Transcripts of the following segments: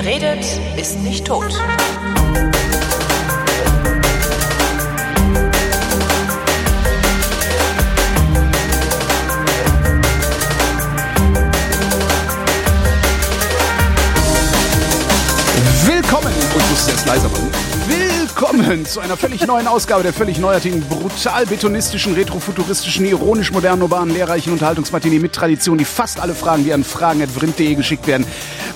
Wer redet, ist nicht tot. Willkommen, und ich jetzt leiser machen. Willkommen zu einer völlig neuen Ausgabe der völlig neuartigen, brutal betonistischen, retrofuturistischen, ironisch modernen, urbanen, lehrreichen Unterhaltungsmatinee mit Tradition, die fast alle Fragen, die an fragen.vrind.de geschickt werden,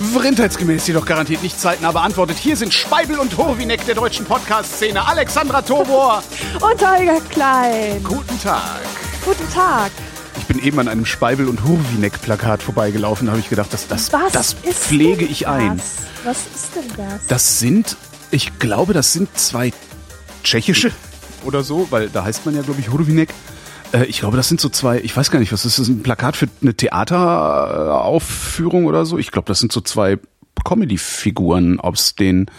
vrindheitsgemäß jedoch garantiert nicht zeitnah beantwortet. Hier sind Speibel und Hurwineck der deutschen Podcast-Szene, Alexandra Tobor. Und Holger Klein. Guten Tag. Guten Tag. Ich bin eben an einem Speibel- und Hurwineck-Plakat vorbeigelaufen, da habe ich gedacht, das, das, Was das ist pflege ich ein. Das? Was ist denn das? Das sind, ich glaube, das sind zwei tschechische oder so, weil da heißt man ja, glaube ich, Hurwinek. Äh, ich glaube, das sind so zwei, ich weiß gar nicht, was ist das, ein Plakat für eine Theateraufführung oder so? Ich glaube, das sind so zwei Comedy-Figuren aus den äh,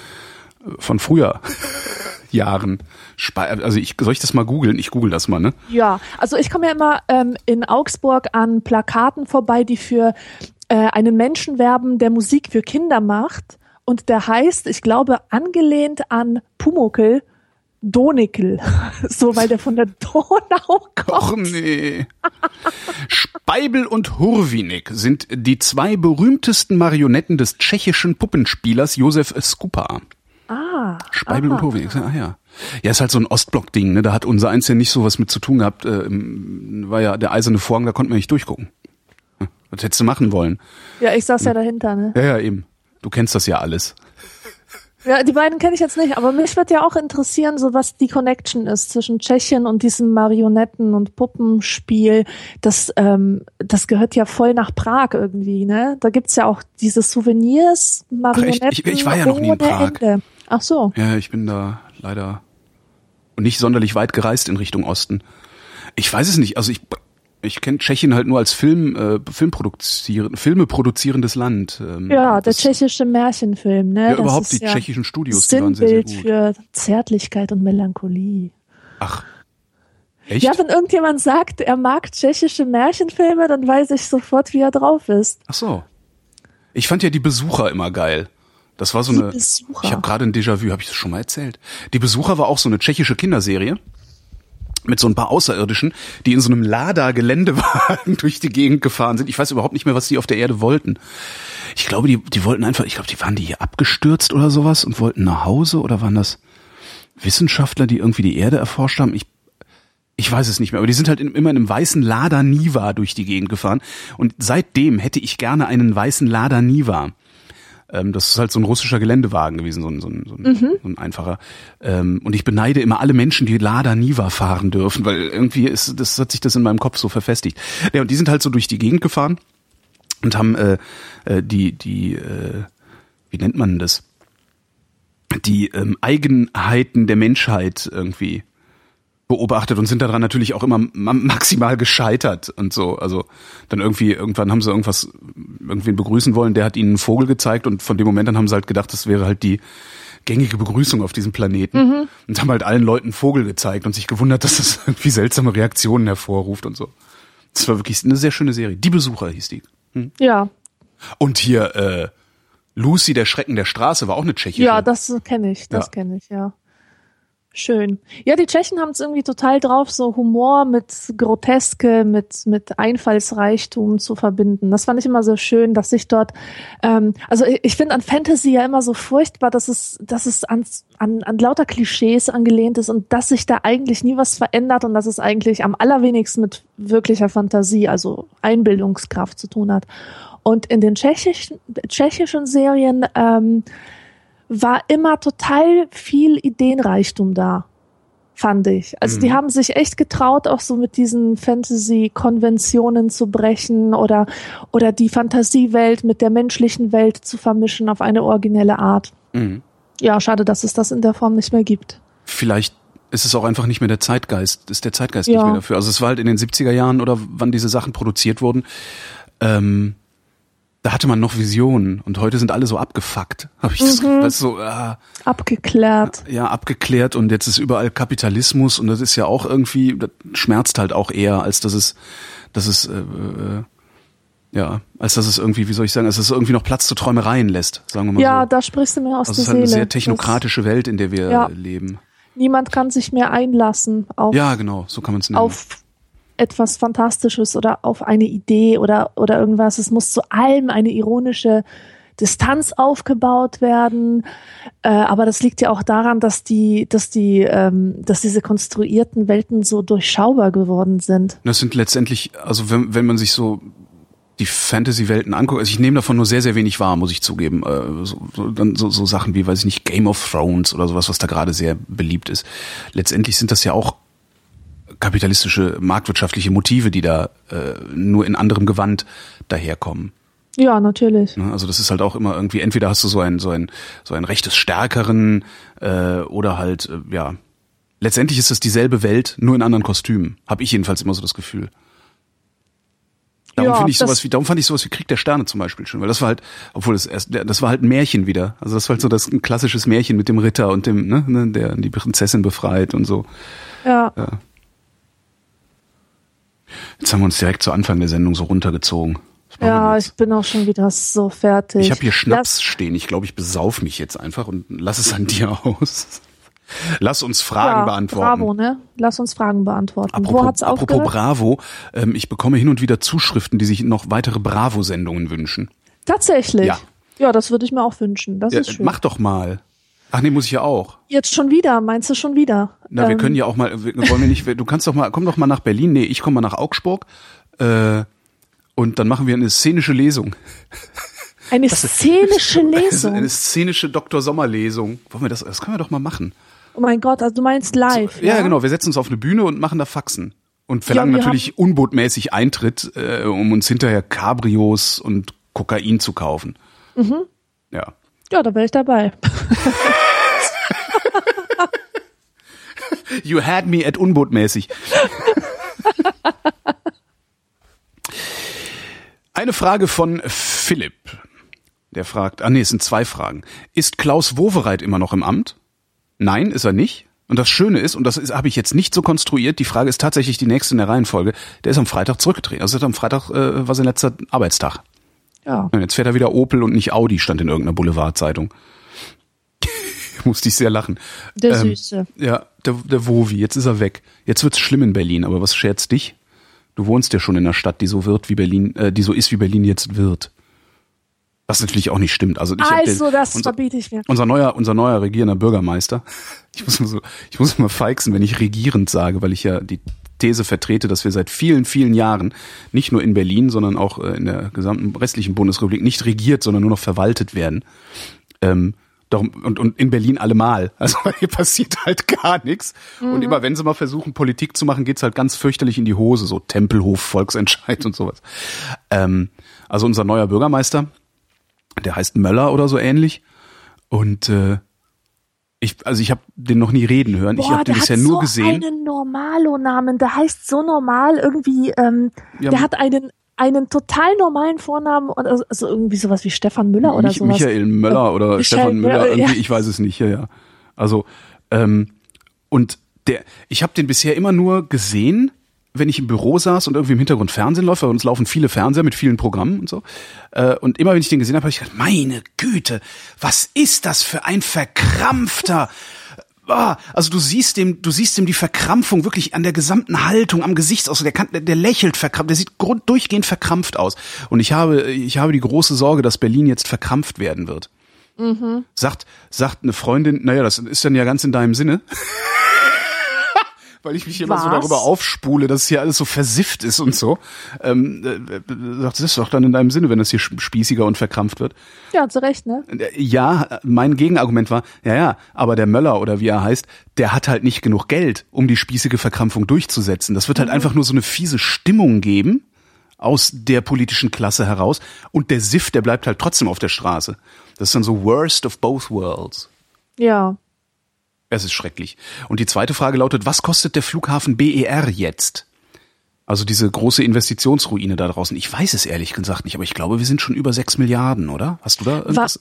von früher Jahren. Also ich, soll ich das mal googeln? Ich google das mal, ne? ja, also ich komme ja immer ähm, in Augsburg an Plakaten vorbei, die für äh, einen Menschen werben, der Musik für Kinder macht. Und der heißt, ich glaube, angelehnt an Pumuckel, Donikel. so, weil der von der Donau kommt. Och nee. Speibel und Hurwinek sind die zwei berühmtesten Marionetten des tschechischen Puppenspielers Josef Skupa. Ah. Speibel aha. und Hurwinek, ah ja. Ja, ist halt so ein Ostblock-Ding, ne? Da hat unser eins ja nicht so was mit zu tun gehabt. Äh, im- war ja der eiserne Vorhang, da konnte man nicht durchgucken. Was hättest du machen wollen? Ja, ich saß ja dahinter, ne? Ja, ja, eben. Du kennst das ja alles. Ja, die beiden kenne ich jetzt nicht, aber mich würde ja auch interessieren, so was die Connection ist zwischen Tschechien und diesem Marionetten- und Puppenspiel. Das, ähm, das gehört ja voll nach Prag irgendwie, ne? Da gibt's ja auch diese Souvenirs, Marionetten. Ich- ich war ja noch nie in Prag. Ende. Ach so. Ja, ich bin da leider nicht sonderlich weit gereist in Richtung Osten. Ich weiß es nicht. Also ich ich kenne Tschechien halt nur als Film äh, Film produzieren, Filme produzierendes Land. Ähm, Ja, der tschechische Märchenfilm, ne? Ja, Das überhaupt die tschechischen Studios, die waren sehr, sehr gut. für Zärtlichkeit und Melancholie. Ach. Echt? Ja, wenn irgendjemand sagt, er mag tschechische Märchenfilme, dann weiß ich sofort, wie er drauf ist. Ach so. Ich fand ja die Besucher immer geil. Das war so Die eine. Besucher. Ich habe gerade ein Déjà-vu, habe ich das schon mal erzählt. Die Besucher war auch so eine tschechische Kinderserie mit so ein paar Außerirdischen, die in so einem Lada-Geländewagen durch die Gegend gefahren sind. Ich weiß überhaupt nicht mehr, was die auf der Erde wollten. Ich glaube, die, die wollten einfach, ich glaube, die waren die hier abgestürzt oder sowas und wollten nach Hause oder waren das Wissenschaftler, die irgendwie die Erde erforscht haben? Ich ich weiß es nicht mehr, aber die sind halt in, immer in einem weißen Lada Niva durch die Gegend gefahren. Und seitdem hätte ich gerne einen weißen Lada Niva. Ähm, das ist halt so ein russischer Geländewagen gewesen, so ein, so ein, so ein, so ein einfacher. Ähm, und ich beneide immer alle Menschen, die Lada Niva fahren dürfen, weil irgendwie ist, das hat sich das in meinem Kopf so verfestigt. Ja, und die sind halt so durch die Gegend gefahren und haben äh, äh, die, die, äh, wie nennt man das? Die ähm, Eigenheiten der Menschheit irgendwie beobachtet und sind daran natürlich auch immer ma- maximal gescheitert und so. Also dann irgendwie, irgendwann haben sie irgendwas, irgendwen begrüßen wollen, der hat ihnen einen Vogel gezeigt und von dem Moment an haben sie halt gedacht, das wäre halt die gängige Begrüßung auf diesem Planeten und haben halt allen Leuten einen Vogel gezeigt und sich gewundert, dass das irgendwie seltsame Reaktionen hervorruft und so. Das war wirklich eine sehr schöne Serie. Die Besucher hieß die. Ja, Und hier äh, Lucy, der Schrecken der Straße, war auch eine tschechische. Ja, das kenne ich, das Ja. kenne ich, ja. Schön. Ja, die Tschechen haben es irgendwie total drauf, so Humor mit Groteske, mit, mit Einfallsreichtum zu verbinden. Das fand ich immer so schön, dass sich dort, ähm, also ich, ich finde an Fantasy ja immer so furchtbar, dass es, dass es an, an, an lauter Klischees angelehnt ist und dass sich da eigentlich nie was verändert und dass es eigentlich am allerwenigsten mit wirklicher Fantasie, also Einbildungskraft zu tun hat. Und in den tschechischen, tschechischen Serien, ähm, war immer total viel Ideenreichtum da, fand ich. Also die haben sich echt getraut, auch so mit diesen Fantasy-Konventionen zu brechen oder, oder die Fantasiewelt mit der menschlichen Welt zu vermischen auf eine originelle Art. Mhm. Ja, schade, dass es das in der Form nicht mehr gibt. Vielleicht ist es auch einfach nicht mehr der Zeitgeist, ist der Zeitgeist nicht Ja. mehr dafür. Also es war halt in den 70er Jahren oder wann diese Sachen produziert wurden, ähm, da hatte man noch Visionen und heute sind alle so abgefuckt, habe ich das Mhm. das so ah, Abgeklärt. ja abgeklärt und jetzt ist überall Kapitalismus und das ist ja auch irgendwie das schmerzt halt auch eher als dass es dass es äh, äh, Ja, als dass es irgendwie, wie soll ich sagen, als dass es irgendwie noch Platz zu Träumereien lässt, sagen wir mal Ja, so. da sprichst du mir aus Also es der ist halt eine Seele. sehr technokratische Welt, in der wir Ja. leben. Das, niemand kann sich mehr einlassen auf, Ja, genau, so kann man es nennen. auf etwas Fantastisches oder auf eine Idee oder, oder irgendwas. Es muss zu allem eine ironische Distanz aufgebaut werden. Äh, aber das liegt ja auch daran, dass die, dass die, ähm, dass diese konstruierten Welten so durchschaubar geworden sind. Das sind letztendlich, also wenn, wenn man sich so die Fantasy-Welten anguckt, also ich nehme davon nur sehr, sehr wenig wahr, muss ich zugeben. Äh, so, so, dann so, so Sachen wie, weiß ich nicht, Game of Thrones oder sowas, was da gerade sehr beliebt ist. Letztendlich sind das ja auch kapitalistische, marktwirtschaftliche Motive, die da äh, nur in anderem Gewand daherkommen. Ja, natürlich. Ne? Also das ist halt auch immer irgendwie, entweder hast du so ein, so ein, so ein Recht des Stärkeren äh, oder halt, äh, ja, letztendlich ist es dieselbe Welt, nur in anderen Kostümen. Habe ich jedenfalls immer so das Gefühl. Darum Ja, finde ich das- sowas wie, darum fand ich sowas wie Krieg der Sterne zum Beispiel schon, weil das war halt, obwohl das erst, das war halt ein Märchen wieder. Also das war halt so das ein klassisches Märchen mit dem Ritter und dem, ne, ne der die Prinzessin befreit und so. Ja. Jetzt haben wir uns direkt zu Anfang der Sendung so runtergezogen. Ja, ich bin auch schon wieder so fertig. Ich habe hier Schnaps Lass, stehen. Ich glaube, ich besauf mich jetzt einfach und lass es an dir aus. Lass uns Fragen ja, beantworten. Bravo, ne? Lass uns Fragen beantworten. Wo Apropos, hat's apropos aufgehört? Bravo, ähm, ich bekomme hin und wieder Zuschriften, die sich noch weitere Bravo-Sendungen wünschen. Tatsächlich. Ja. Ja. das würde ich mir auch wünschen. Das Ja, ist schön. mach doch mal. Ach nee, muss ich ja auch. Jetzt schon wieder, meinst du schon wieder? Na, wir Ähm, können ja auch mal, wir, wollen wir nicht, du kannst doch mal, komm doch mal nach Berlin. Nee, ich komme mal nach Augsburg. Äh, und dann machen wir eine szenische Lesung. Eine szenische Also Lesung. eine szenische Dr. Sommer-Lesung. Wollen wir das, das können wir doch mal machen. Oh mein Gott, also du meinst live. Ja, genau. Wir setzen uns auf eine Bühne und machen da Faxen. Und verlangen wir natürlich unbotmäßig Eintritt, äh, um uns hinterher Cabrios und Kokain zu kaufen. Mhm. Ja. Ja, da wäre ich dabei. You had me at unbotmäßig. Eine Frage von Philipp. Der fragt, ah nee, es sind zwei Fragen. Ist Klaus Wowereit immer noch im Amt? Nein, ist er nicht. Und das Schöne ist, und das habe ich jetzt nicht so konstruiert, die Frage ist tatsächlich die nächste in der Reihenfolge, der ist am Freitag zurückgetreten. Also am Freitag äh, war sein letzter Arbeitstag. Ja. Und jetzt fährt er wieder Opel und nicht Audi, stand in irgendeiner Boulevardzeitung. Musste ich sehr lachen. Der Ähm, Süße. Ja, der, der Wovi, jetzt ist er weg. Jetzt wird's schlimm in Berlin, aber was scherzt dich? Du wohnst ja schon in einer Stadt, die so wird wie Berlin, äh, die so ist wie Berlin jetzt wird. Was natürlich auch nicht stimmt. Also, ich Also, den- das unser, verbiete ich mir. unser neuer, unser neuer regierender Bürgermeister. Ich muss immer so, ich muss immer feixen, wenn ich regierend sage, weil ich ja die These vertrete, dass wir seit vielen, vielen Jahren nicht nur in Berlin, sondern auch äh, in der gesamten restlichen Bundesrepublik nicht regiert, sondern nur noch verwaltet werden. Ähm, darum, und, und in Berlin allemal. Also hier passiert halt gar nichts. Und immer wenn sie mal versuchen, Politik zu machen, geht's halt ganz fürchterlich in die Hose. So Tempelhof, Volksentscheid und sowas. Ähm, also unser neuer Bürgermeister, der heißt Möller oder so ähnlich. Und äh, ich, also ich habe den noch nie reden hören. ich Boah, habe den der bisher hat nur so gesehen. einen Normalo-Namen. Der heißt so normal irgendwie. Ähm, Ja, der hat einen einen total normalen Vornamen und also, also irgendwie sowas wie Stefan Müller oder Mich, sowas. Michael Möller Äh, oder Michael Stefan Müller, irgendwie, ja. ich weiß es nicht, ja, ja. Also, ähm, und der, ich habe den bisher immer nur gesehen, wenn ich im Büro saß und irgendwie im Hintergrund Fernsehen läuft, weil uns laufen viele Fernseher mit vielen Programmen und so. Äh, und immer wenn ich den gesehen habe, habe ich gedacht, meine Güte, was ist das für ein verkrampfter, Ah, also du siehst dem, du siehst dem die Verkrampfung wirklich an der gesamten Haltung, am Gesichtsausdruck. Der, kann, der, der lächelt verkrampft, der sieht grund, durchgehend verkrampft aus. Und ich habe, ich habe die große Sorge, dass Berlin jetzt verkrampft werden wird. Sagt, sagt eine Freundin, naja, das ist dann ja ganz in deinem Sinne. Weil ich mich immer so Was? darüber aufspule, dass hier alles so versifft ist und so. Ähm, äh, äh, sagt, das ist doch dann in deinem Sinne, wenn das hier spießiger und verkrampft wird. Ja, sie recht, ne? Ja, mein Gegenargument war, ja, ja, aber der Möller oder wie er heißt, der hat halt nicht genug Geld, um die spießige Verkrampfung durchzusetzen. Das wird halt einfach nur so eine fiese Stimmung geben aus der politischen Klasse heraus und der Siff, der bleibt halt trotzdem auf der Straße. Das ist dann so worst of both worlds. Ja. Es ist schrecklich. Und die zweite Frage lautet, was kostet der Flughafen BER jetzt? Also diese große Investitionsruine da draußen. Ich weiß es ehrlich gesagt nicht, aber ich glaube, wir sind schon über sechs Milliarden, oder? Hast du da irgendwas?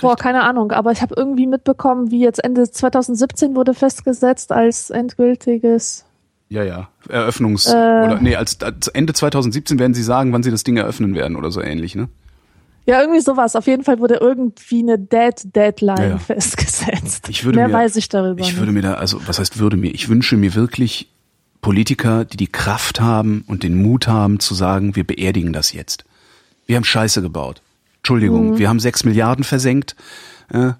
Boah, keine Ahnung, aber ich habe irgendwie mitbekommen, wie jetzt Ende 2017 wurde festgesetzt als endgültiges Ja, ja. Eröffnungs- oder nee, als, als Ende 2017 werden sie sagen, wann sie das Ding eröffnen werden oder so ähnlich, ne? Ja, irgendwie sowas. Auf jeden Fall wurde irgendwie eine Dead Deadline Ja, ja. festgesetzt. Ich würde Mehr mir, weiß ich darüber Ich nicht. würde mir da, also was heißt würde mir? Ich wünsche mir wirklich Politiker, die die Kraft haben und den Mut haben zu sagen, wir beerdigen das jetzt. Wir haben Scheiße gebaut. Entschuldigung, Mhm. wir haben sechs Milliarden versenkt. Äh,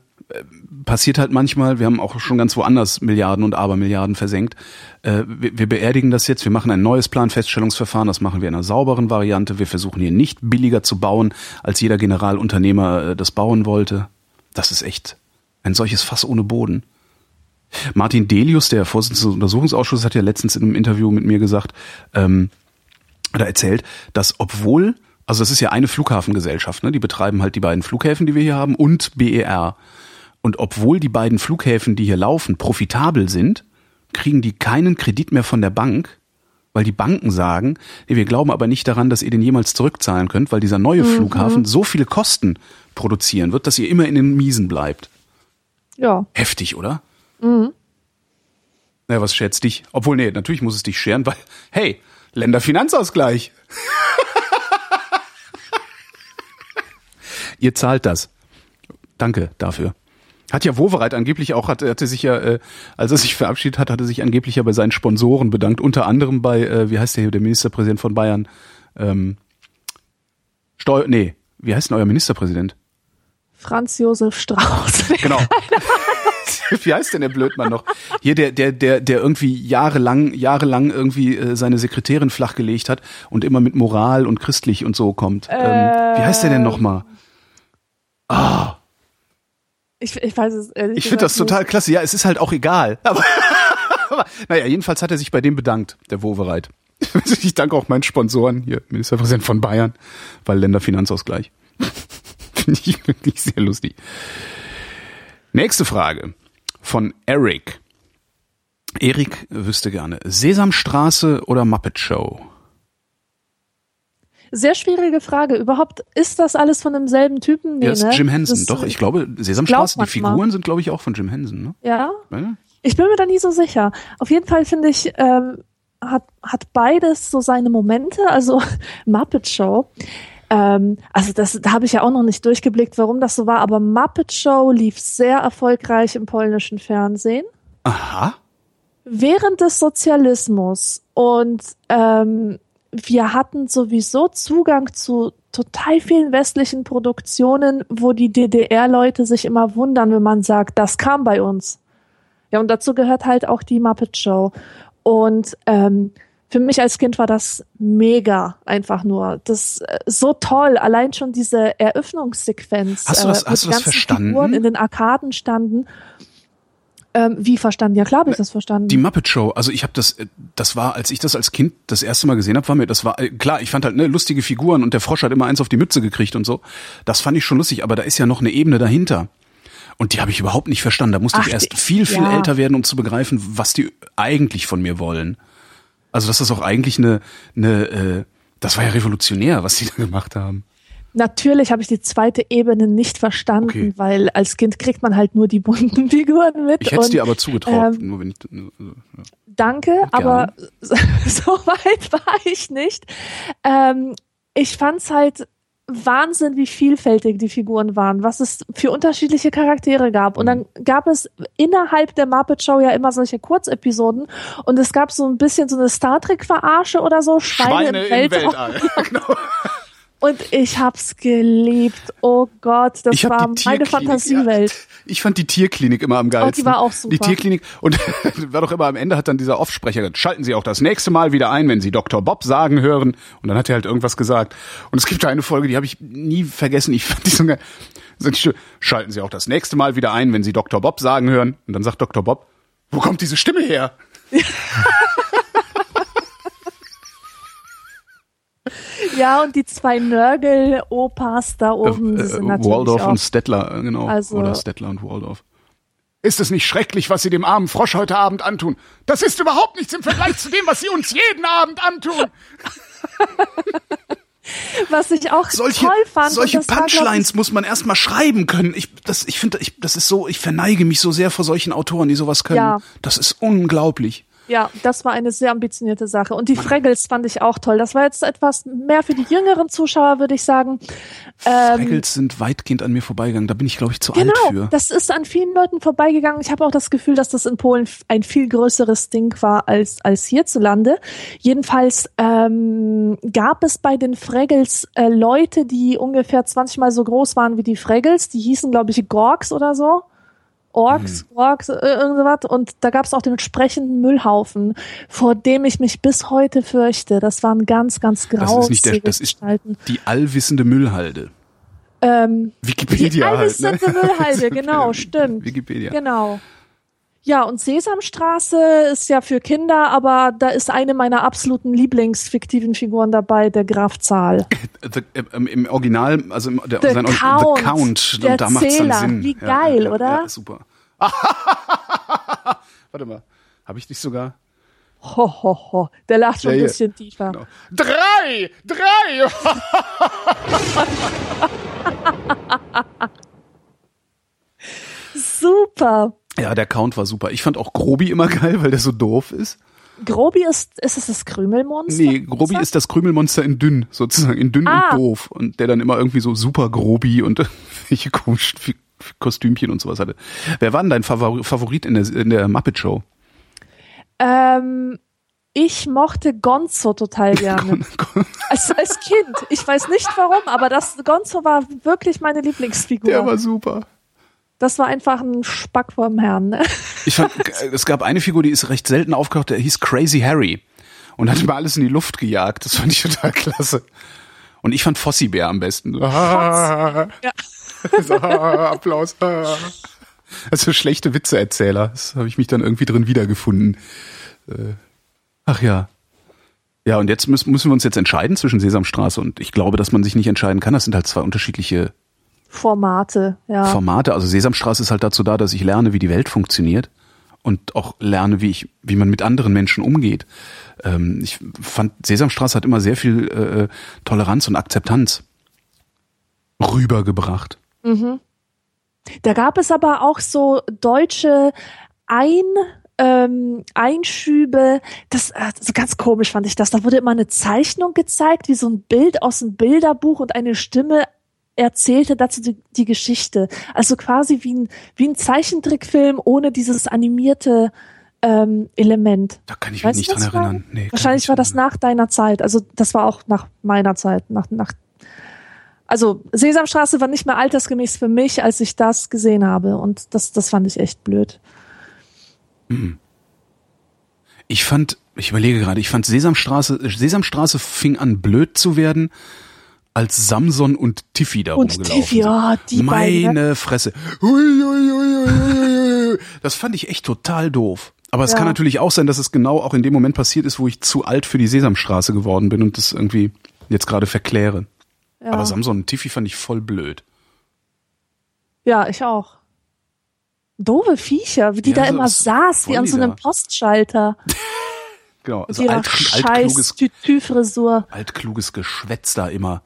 passiert halt manchmal. Wir haben auch schon ganz woanders Milliarden und Abermilliarden versenkt. Äh, wir, wir beerdigen das jetzt. Wir machen ein neues Planfeststellungsverfahren. Das machen wir in einer sauberen Variante. Wir versuchen hier nicht billiger zu bauen, als jeder Generalunternehmer äh, das bauen wollte. Das ist echt ein solches Fass ohne Boden. Martin Delius, der Vorsitzende des Untersuchungsausschusses, hat ja letztens in einem Interview mit mir gesagt, ähm, oder erzählt, dass obwohl, also das ist ja eine Flughafengesellschaft, ne, die betreiben halt die beiden Flughäfen, die wir hier haben, und BER. Und obwohl die beiden Flughäfen, die hier laufen, profitabel sind, kriegen die keinen Kredit mehr von der Bank, weil die Banken sagen, nee, wir glauben aber nicht daran, dass ihr den jemals zurückzahlen könnt, weil dieser neue Flughafen so viele Kosten produzieren wird, dass ihr immer in den Miesen bleibt. Ja. Heftig, oder? Mhm. Na, was schätzt dich? Obwohl, nee, natürlich muss es dich scheren, weil, hey, Länderfinanzausgleich. Ihr zahlt das. Danke dafür. Hat ja Wowereit angeblich auch, hatte, hatte sich ja, äh, als er sich verabschiedet hat, hatte sich angeblich ja bei seinen Sponsoren bedankt, unter anderem bei, äh, wie heißt der hier, der Ministerpräsident von Bayern? Ähm, Steu nee, wie heißt denn euer Ministerpräsident? Franz Josef Strauß. Genau. Wie heißt denn der Blödmann noch? Hier der der der der irgendwie jahrelang jahrelang irgendwie äh, seine Sekretärin flachgelegt hat und immer mit Moral und christlich und so kommt. Ähm, wie heißt der denn noch mal? Ich, ich weiß es ehrlich Ich finde das gesagt total klasse. Ja, es ist halt auch egal. Aber, aber naja, jedenfalls hat er sich bei dem bedankt, der Wowereit. Ich danke auch meinen Sponsoren, hier Ministerpräsident von Bayern, weil Länderfinanzausgleich. Finde ich wirklich sehr lustig. Nächste Frage von Eric. Erik wüsste gerne, Sesamstraße oder Muppet Show? Sehr schwierige Frage. Überhaupt, ist das alles von demselben Typen? Nee, Ja, ist ne? Jim Henson. Das- Doch, ich glaube, Sesamstraße, die mal. Figuren sind, glaube ich, auch von Jim Henson. Ne? Ja? Ja? Ich bin mir da nie so sicher. Auf jeden Fall finde ich, ähm, hat, hat beides so seine Momente. Also Muppet Show. Ähm, also das da habe ich ja auch noch nicht durchgeblickt, warum das so war. Aber Muppet Show lief sehr erfolgreich im polnischen Fernsehen Aha. während des Sozialismus. Und ähm, wir hatten sowieso Zugang zu total vielen westlichen Produktionen, wo die DDR-Leute sich immer wundern, wenn man sagt, das kam bei uns. Ja, und dazu gehört halt auch die Muppet Show. Und ähm, für mich als Kind war das mega einfach nur. Das äh, so toll. Allein schon diese Eröffnungssequenz, Hast du das- äh, hast du mit das ganzen verstanden? Figuren in den Arkaden standen. Ähm, wie verstanden? Ja klar habe ich das verstanden. Die Muppet Show, also ich habe das, äh, das war, als ich das als Kind das erste Mal gesehen habe, war mir, das war äh, klar, ich fand halt ne, lustige Figuren und der Frosch hat immer eins auf die Mütze gekriegt und so. Das fand ich schon lustig, aber da ist ja noch eine Ebene dahinter. Und die habe ich überhaupt nicht verstanden. Da musste Ach, ich erst viel, viel ja. älter werden, um zu begreifen, was die eigentlich von mir wollen. Also das ist auch eigentlich eine, eine äh, das war ja revolutionär, was die da gemacht haben. Natürlich habe ich die zweite Ebene nicht verstanden, Okay. weil als Kind kriegt man halt nur die bunten Figuren mit. Ich hätte es dir aber zugetraut, ähm, nur wenn ich, also, ja. Danke, aber so, so weit war ich nicht. Ähm, ich fand's halt Wahnsinn, wie vielfältig die Figuren waren, was es für unterschiedliche Charaktere gab. Und dann gab es innerhalb der Muppet Show ja immer solche Kurzepisoden und es gab so ein bisschen so eine Star Trek Verarsche oder so, Schweine, im Weltraum. genau. Und ich hab's geliebt. Oh Gott, das Ich war meine Fantasiewelt. Ich fand die Tierklinik immer am geilsten. Oh, die war auch super. Die Tierklinik und war doch immer am Ende hat dann dieser Offsprecher gesagt, schalten Sie auch das nächste Mal wieder ein, wenn Sie Dr. Bob sagen hören. Und dann hat er halt irgendwas gesagt. Und es gibt da eine Folge, die habe ich nie vergessen. Ich fand die so geil. Schalten Sie auch das nächste Mal wieder ein, wenn Sie Dr. Bob sagen hören. Und dann sagt Dr. Bob, wo kommt diese Stimme her? Ja, und die zwei Nörgel-Opas da oben, die Äh, sind natürlich Waldorf auch. und Stettler, äh, genau. Also- Oder Stettler und Waldorf. Ist es nicht schrecklich, was Sie dem armen Frosch heute Abend antun? Das ist überhaupt nichts im Vergleich zu dem, was Sie uns jeden Abend antun. Was ich auch solche, toll fand. solche das war, Punchlines muss man erstmal schreiben können. Ich, ich finde, ich, das ist so, ich verneige mich so sehr vor solchen Autoren, die sowas können. Ja. Das ist unglaublich. Ja, das war eine sehr ambitionierte Sache. Und die Fraggles fand ich auch toll. Das war jetzt etwas mehr für die jüngeren Zuschauer, würde ich sagen. Ähm, Fraggles sind weitgehend an mir vorbeigegangen. Da bin ich, glaube ich, zu genau, alt für. Das ist an vielen Leuten vorbeigegangen. Ich habe auch das Gefühl, dass das in Polen ein viel größeres Ding war als, als hierzulande. Jedenfalls ähm, gab es bei den Fraggles äh, Leute, die ungefähr 20 Mal so groß waren wie die Fraggles. Die hießen, glaube ich, Gorks oder so. Orks, mhm. Orks, äh, irgendwas. Und da gab es auch den entsprechenden Müllhaufen, vor dem ich mich bis heute fürchte. Das waren ganz, ganz grausige Das ist nicht der, das ist die allwissende Müllhalde. Ähm, Wikipedia die allwissende halt, ne? Müllhalde, genau, stimmt. Wikipedia. Genau. Ja, und Sesamstraße ist ja für Kinder, aber da ist eine meiner absoluten Lieblingsfiktiven Figuren dabei, der Graf Zahl. The, im, Im Original, also im, der, The sein, Count, The Count, der da macht Zähler. Sinn. Wie geil, ja, oder? Ja, super. Warte mal, habe ich dich sogar? Ho, ho, ho. Der lacht schon Ja, ein bisschen tiefer. Genau. Drei! Drei! Super. Ja, der Count war super. Ich fand auch Grobi immer geil, weil der so doof ist. Grobi ist, ist es das Krümelmonster? Nee, Grobi ist das Krümelmonster in dünn, sozusagen, in dünn Ah. und doof. Und der dann immer irgendwie so super Grobi und welche komischen Kostümchen und sowas hatte. Wer war denn dein Favor Favorit in der, in der Muppet Show? Ähm, ich mochte Gonzo total gerne. als, als Kind. Ich weiß nicht warum, aber das Gonzo war wirklich meine Lieblingsfigur. Der war super. Das war einfach ein Spack vom Herrn. Ne? Ich fand, es gab eine Figur, die ist recht selten aufgetaucht, der hieß Crazy Harry und hat immer alles in die Luft gejagt. Das fand ich total klasse. Und ich fand Fossi Bär am besten. Ja. so, Applaus. Also schlechte Witzeerzähler. Das habe ich mich dann irgendwie drin wiedergefunden. Äh, Ach ja. Ja, und jetzt müssen wir uns jetzt entscheiden zwischen Sesamstraße und ich glaube, dass man sich nicht entscheiden kann. Das sind halt zwei unterschiedliche Formate, ja. Formate. Also Sesamstraße ist halt dazu da, dass ich lerne, wie die Welt funktioniert und auch lerne, wie ich, wie man mit anderen Menschen umgeht. Ähm, ich fand Sesamstraße hat immer sehr viel äh, Toleranz und Akzeptanz rübergebracht. Da gab es aber auch so deutsche Ein ähm, Einschübe, das äh, so ganz komisch fand ich das. Da wurde immer eine Zeichnung gezeigt, wie so ein Bild aus einem Bilderbuch und eine Stimme erzählte dazu die, die Geschichte. Also quasi wie ein, wie ein Zeichentrickfilm ohne dieses animierte ähm, Element. Da kann ich Weißt mich du, nicht dran erinnern. Nee, Wahrscheinlich ich war das dran nach deiner Zeit. Also das war auch nach meiner Zeit. Nach, nach also Sesamstraße war nicht mehr altersgemäß für mich, als ich das gesehen habe. Und das, das fand ich echt blöd. Ich fand, ich überlege gerade, ich fand Sesamstraße, Sesamstraße fing an blöd zu werden, als Samson und Tiffy da Und rumgelaufen Tiffy, sind. ja, die Meine beiden, ne? Fresse. Das fand ich echt total doof. Aber es Ja. kann natürlich auch sein, dass es genau auch in dem Moment passiert ist, wo ich zu alt für die Sesamstraße geworden bin und das irgendwie jetzt gerade verkläre. Ja, Aber Samson und Tiffy fand ich voll blöd. ja ich auch. Doofe Viecher, wie die Ja, da so immer saß, wie an so einem? Postschalter. Genau, also alt, altkluges, Tütü-Frisur. altkluges Geschwätz da immer.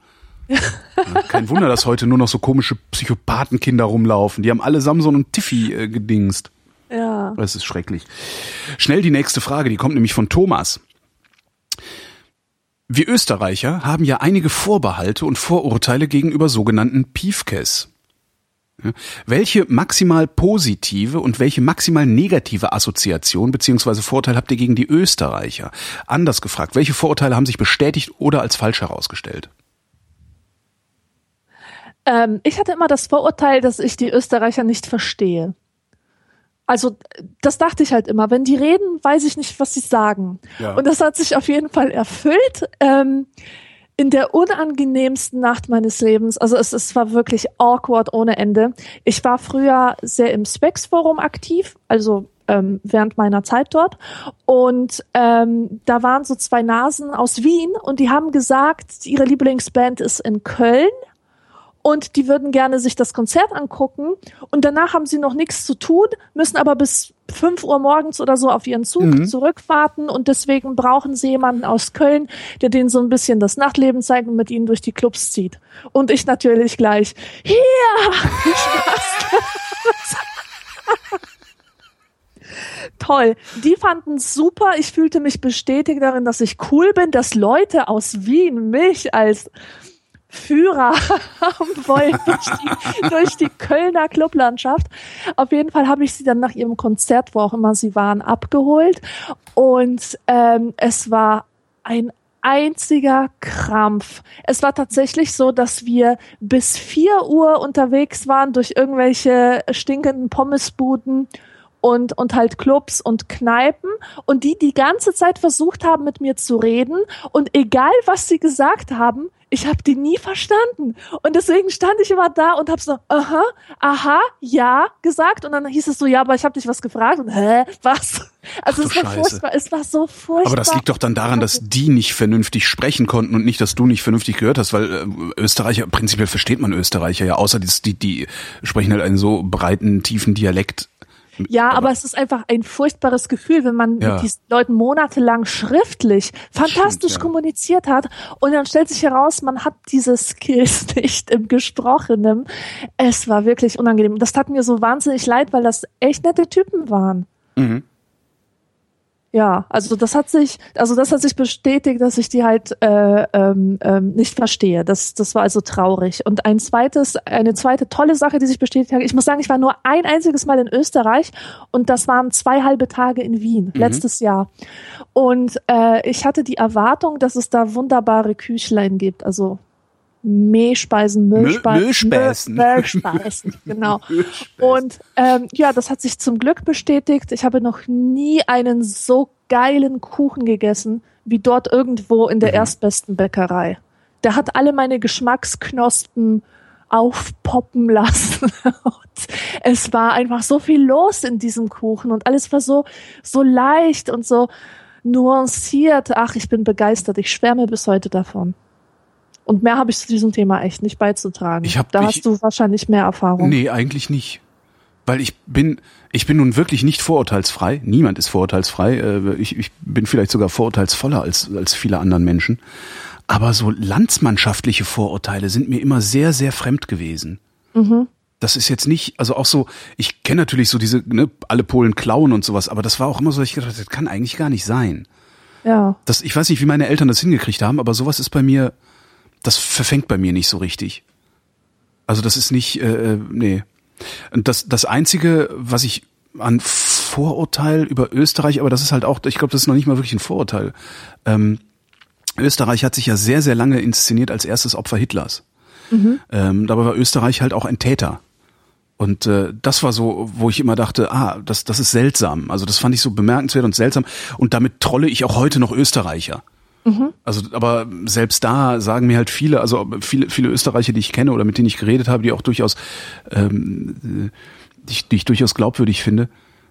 Kein Wunder, dass heute nur noch so komische Psychopathenkinder rumlaufen. Die haben alle Samson und Tiffy äh, gedingst. Ja. Das ist schrecklich. Schnell die nächste Frage, die kommt nämlich von Thomas. Wir Österreicher haben ja einige Vorbehalte und Vorurteile gegenüber sogenannten Piefkes. Welche maximal positive und welche maximal negative Assoziation beziehungsweise Vorurteil habt ihr gegen die Österreicher? Anders gefragt, welche Vorurteile haben sich bestätigt oder als falsch herausgestellt? Ähm, ich hatte immer das Vorurteil, dass ich die Österreicher nicht verstehe. Also das dachte ich halt immer. Wenn die reden, weiß ich nicht, was sie sagen. Ja. Und das hat sich auf jeden Fall erfüllt. Ähm, in der unangenehmsten Nacht meines Lebens, also es, es war wirklich awkward ohne Ende. Ich war früher sehr im Specs-Forum aktiv, also ähm, während meiner Zeit dort. Und ähm, da waren so zwei Nasen aus Wien und die haben gesagt, ihre Lieblingsband ist in Köln und die würden gerne sich das Konzert angucken und danach haben sie noch nichts zu tun, müssen aber bis 5 Uhr morgens oder so auf ihren Zug Mhm. zurückwarten und deswegen brauchen sie jemanden aus Köln, der denen so ein bisschen das Nachtleben zeigt und mit ihnen durch die Clubs zieht. Und ich natürlich gleich, hier! Spaß. Toll. Die fanden es super. Ich fühlte mich bestätigt darin, dass ich cool bin, dass Leute aus Wien mich als Führer haben wollen durch die, durch die Kölner Clublandschaft. Auf jeden Fall habe ich sie dann nach ihrem Konzert, wo auch immer sie waren, abgeholt. Und ähm, es war ein einziger Krampf. Es war tatsächlich so, dass wir bis vier Uhr unterwegs waren durch irgendwelche stinkenden Pommesbuden und, und halt Clubs und Kneipen und die die ganze Zeit versucht haben, mit mir zu reden und egal was sie gesagt haben, ich habe die nie verstanden. Und deswegen stand ich immer da und habe so, aha, aha, ja gesagt. Und dann hieß es so, ja, aber ich habe dich was gefragt. Und hä, was? Also Ach, es war Scheiße. furchtbar, es war so furchtbar. Aber das liegt doch dann daran, dass die nicht vernünftig sprechen konnten und nicht, dass du nicht vernünftig gehört hast, weil äh, Österreicher, prinzipiell versteht man Österreicher ja, außer die, die, die sprechen halt einen so breiten, tiefen Dialekt. Ja, aber, es ist einfach ein furchtbares Gefühl, wenn man Ja. mit diesen Leuten monatelang schriftlich fantastisch ja. kommuniziert hat und dann stellt sich heraus, man hat diese Skills nicht im Gesprochenen. Es war wirklich unangenehm. Das tat mir so wahnsinnig leid, weil das echt nette Typen waren. Mhm. Ja, also das hat sich, also das hat sich bestätigt, dass ich die halt äh, ähm, ähm, nicht verstehe. Das, das war also traurig. Und ein zweites, eine zweite tolle Sache, die sich bestätigt hat. Ich muss sagen, ich war nur ein einziges Mal in Österreich und das waren zwei halbe Tage in Wien letztes Jahr. Und äh, ich hatte die Erwartung, dass es da wunderbare Küchlein gibt, also Mehlspeisen, Müllspeisen, Müllspeisen. Müll- Müllspeisen, genau. Und ähm, ja, das hat sich zum Glück bestätigt. Ich habe noch nie einen so geilen Kuchen gegessen wie dort irgendwo in der erstbesten Bäckerei. Der hat alle meine Geschmacksknospen aufpoppen lassen. Und es war einfach so viel los in diesem Kuchen und alles war so, so leicht und so nuanciert. Ach, ich bin begeistert. Ich schwärme bis heute davon. Und mehr habe ich zu diesem Thema echt nicht beizutragen. Ich hab- da ich- hast du wahrscheinlich mehr Erfahrung. Nee, eigentlich nicht. Weil ich bin, ich bin nun wirklich nicht vorurteilsfrei. Niemand ist vorurteilsfrei. Äh, Ich, ich bin vielleicht sogar vorurteilsvoller als, als viele anderen Menschen. Aber so landsmannschaftliche Vorurteile sind mir immer sehr, sehr fremd gewesen. Das ist jetzt nicht, also auch so, ich kenne natürlich so diese, ne, alle Polen klauen und sowas, aber das war auch immer so, ich gedacht, das kann eigentlich gar nicht sein. Ja. Das, ich weiß nicht, wie meine Eltern das hingekriegt haben, aber sowas ist bei mir, das verfängt bei mir nicht so richtig. Also das ist nicht, äh, äh, nee. Und das, das Einzige, was ich an Vorurteil über Österreich, aber das ist halt auch, ich glaube, das ist noch nicht mal wirklich ein Vorurteil. Ähm, Österreich hat sich ja sehr, sehr lange inszeniert als erstes Opfer Hitlers. Ähm, dabei war Österreich halt auch ein Täter. Und äh, das war so, wo ich immer dachte, ah, das, das ist seltsam. Also das fand ich so bemerkenswert und seltsam. Und damit trolle ich auch heute noch Österreicher. Also, aber selbst da sagen mir halt viele, also viele, viele Österreicher, die ich kenne oder mit denen ich geredet habe, die auch durchaus, ähm, äh, die, ich, die ich durchaus glaubwürdig finde,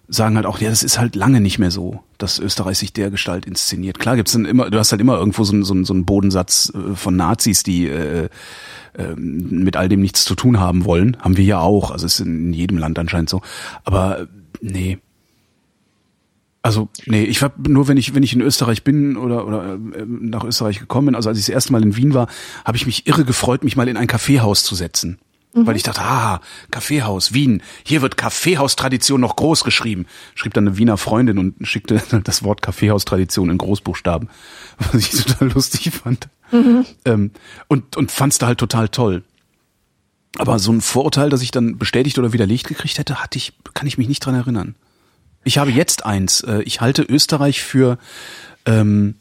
sagen halt auch, ja, das ist halt lange nicht mehr so, dass Österreich sich der Gestalt inszeniert. Klar gibt's dann immer, du hast halt immer irgendwo so einen, so einen, so einen Bodensatz äh, von Nazis, die äh, ähm, mit all dem nichts zu tun haben wollen. Haben wir ja auch. Also ist in jedem Land anscheinend so. Aber äh, nee. Also, nee, ich war nur, wenn ich, wenn ich in Österreich bin oder, oder äh, nach Österreich gekommen bin, also als ich das erste Mal in Wien war, habe ich mich irre gefreut, mich mal in ein Kaffeehaus zu setzen. Weil ich dachte, ah, Kaffeehaus, Wien, hier wird Kaffeehaustradition noch groß geschrieben. Schrieb dann eine Wiener Freundin und schickte das Wort Kaffeehaustradition in Großbuchstaben, was ich total lustig fand. Ähm, und und fand's da halt total toll. Aber so ein Vorurteil, das ich dann bestätigt oder widerlegt gekriegt hätte, hatte ich, kann ich mich nicht dran erinnern. Ich habe jetzt eins. Äh, Ich halte Österreich für ähm,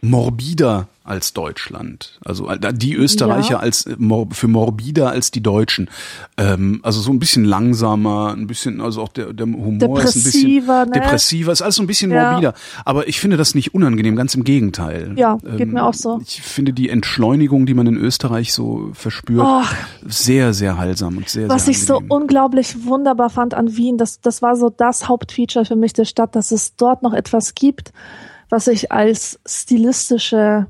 morbider als Deutschland. Also äh, die Österreicher Ja. als äh, für morbider als die Deutschen. Ähm, also so ein bisschen langsamer, ein bisschen, also auch der, der Humor ist ein bisschen Depressiver, ne? depressiver, ist alles so ein bisschen Ja. morbider. Aber ich finde das nicht unangenehm, ganz im Gegenteil. Ja, geht mir auch so. Ich finde die Entschleunigung, die man in Österreich so verspürt, Oh. sehr, sehr heilsam und sehr, Was sehr ich so unglaublich wunderbar fand an Wien, das, das war so das Hauptfeature für mich der Stadt, dass es dort noch etwas gibt, was ich als stilistische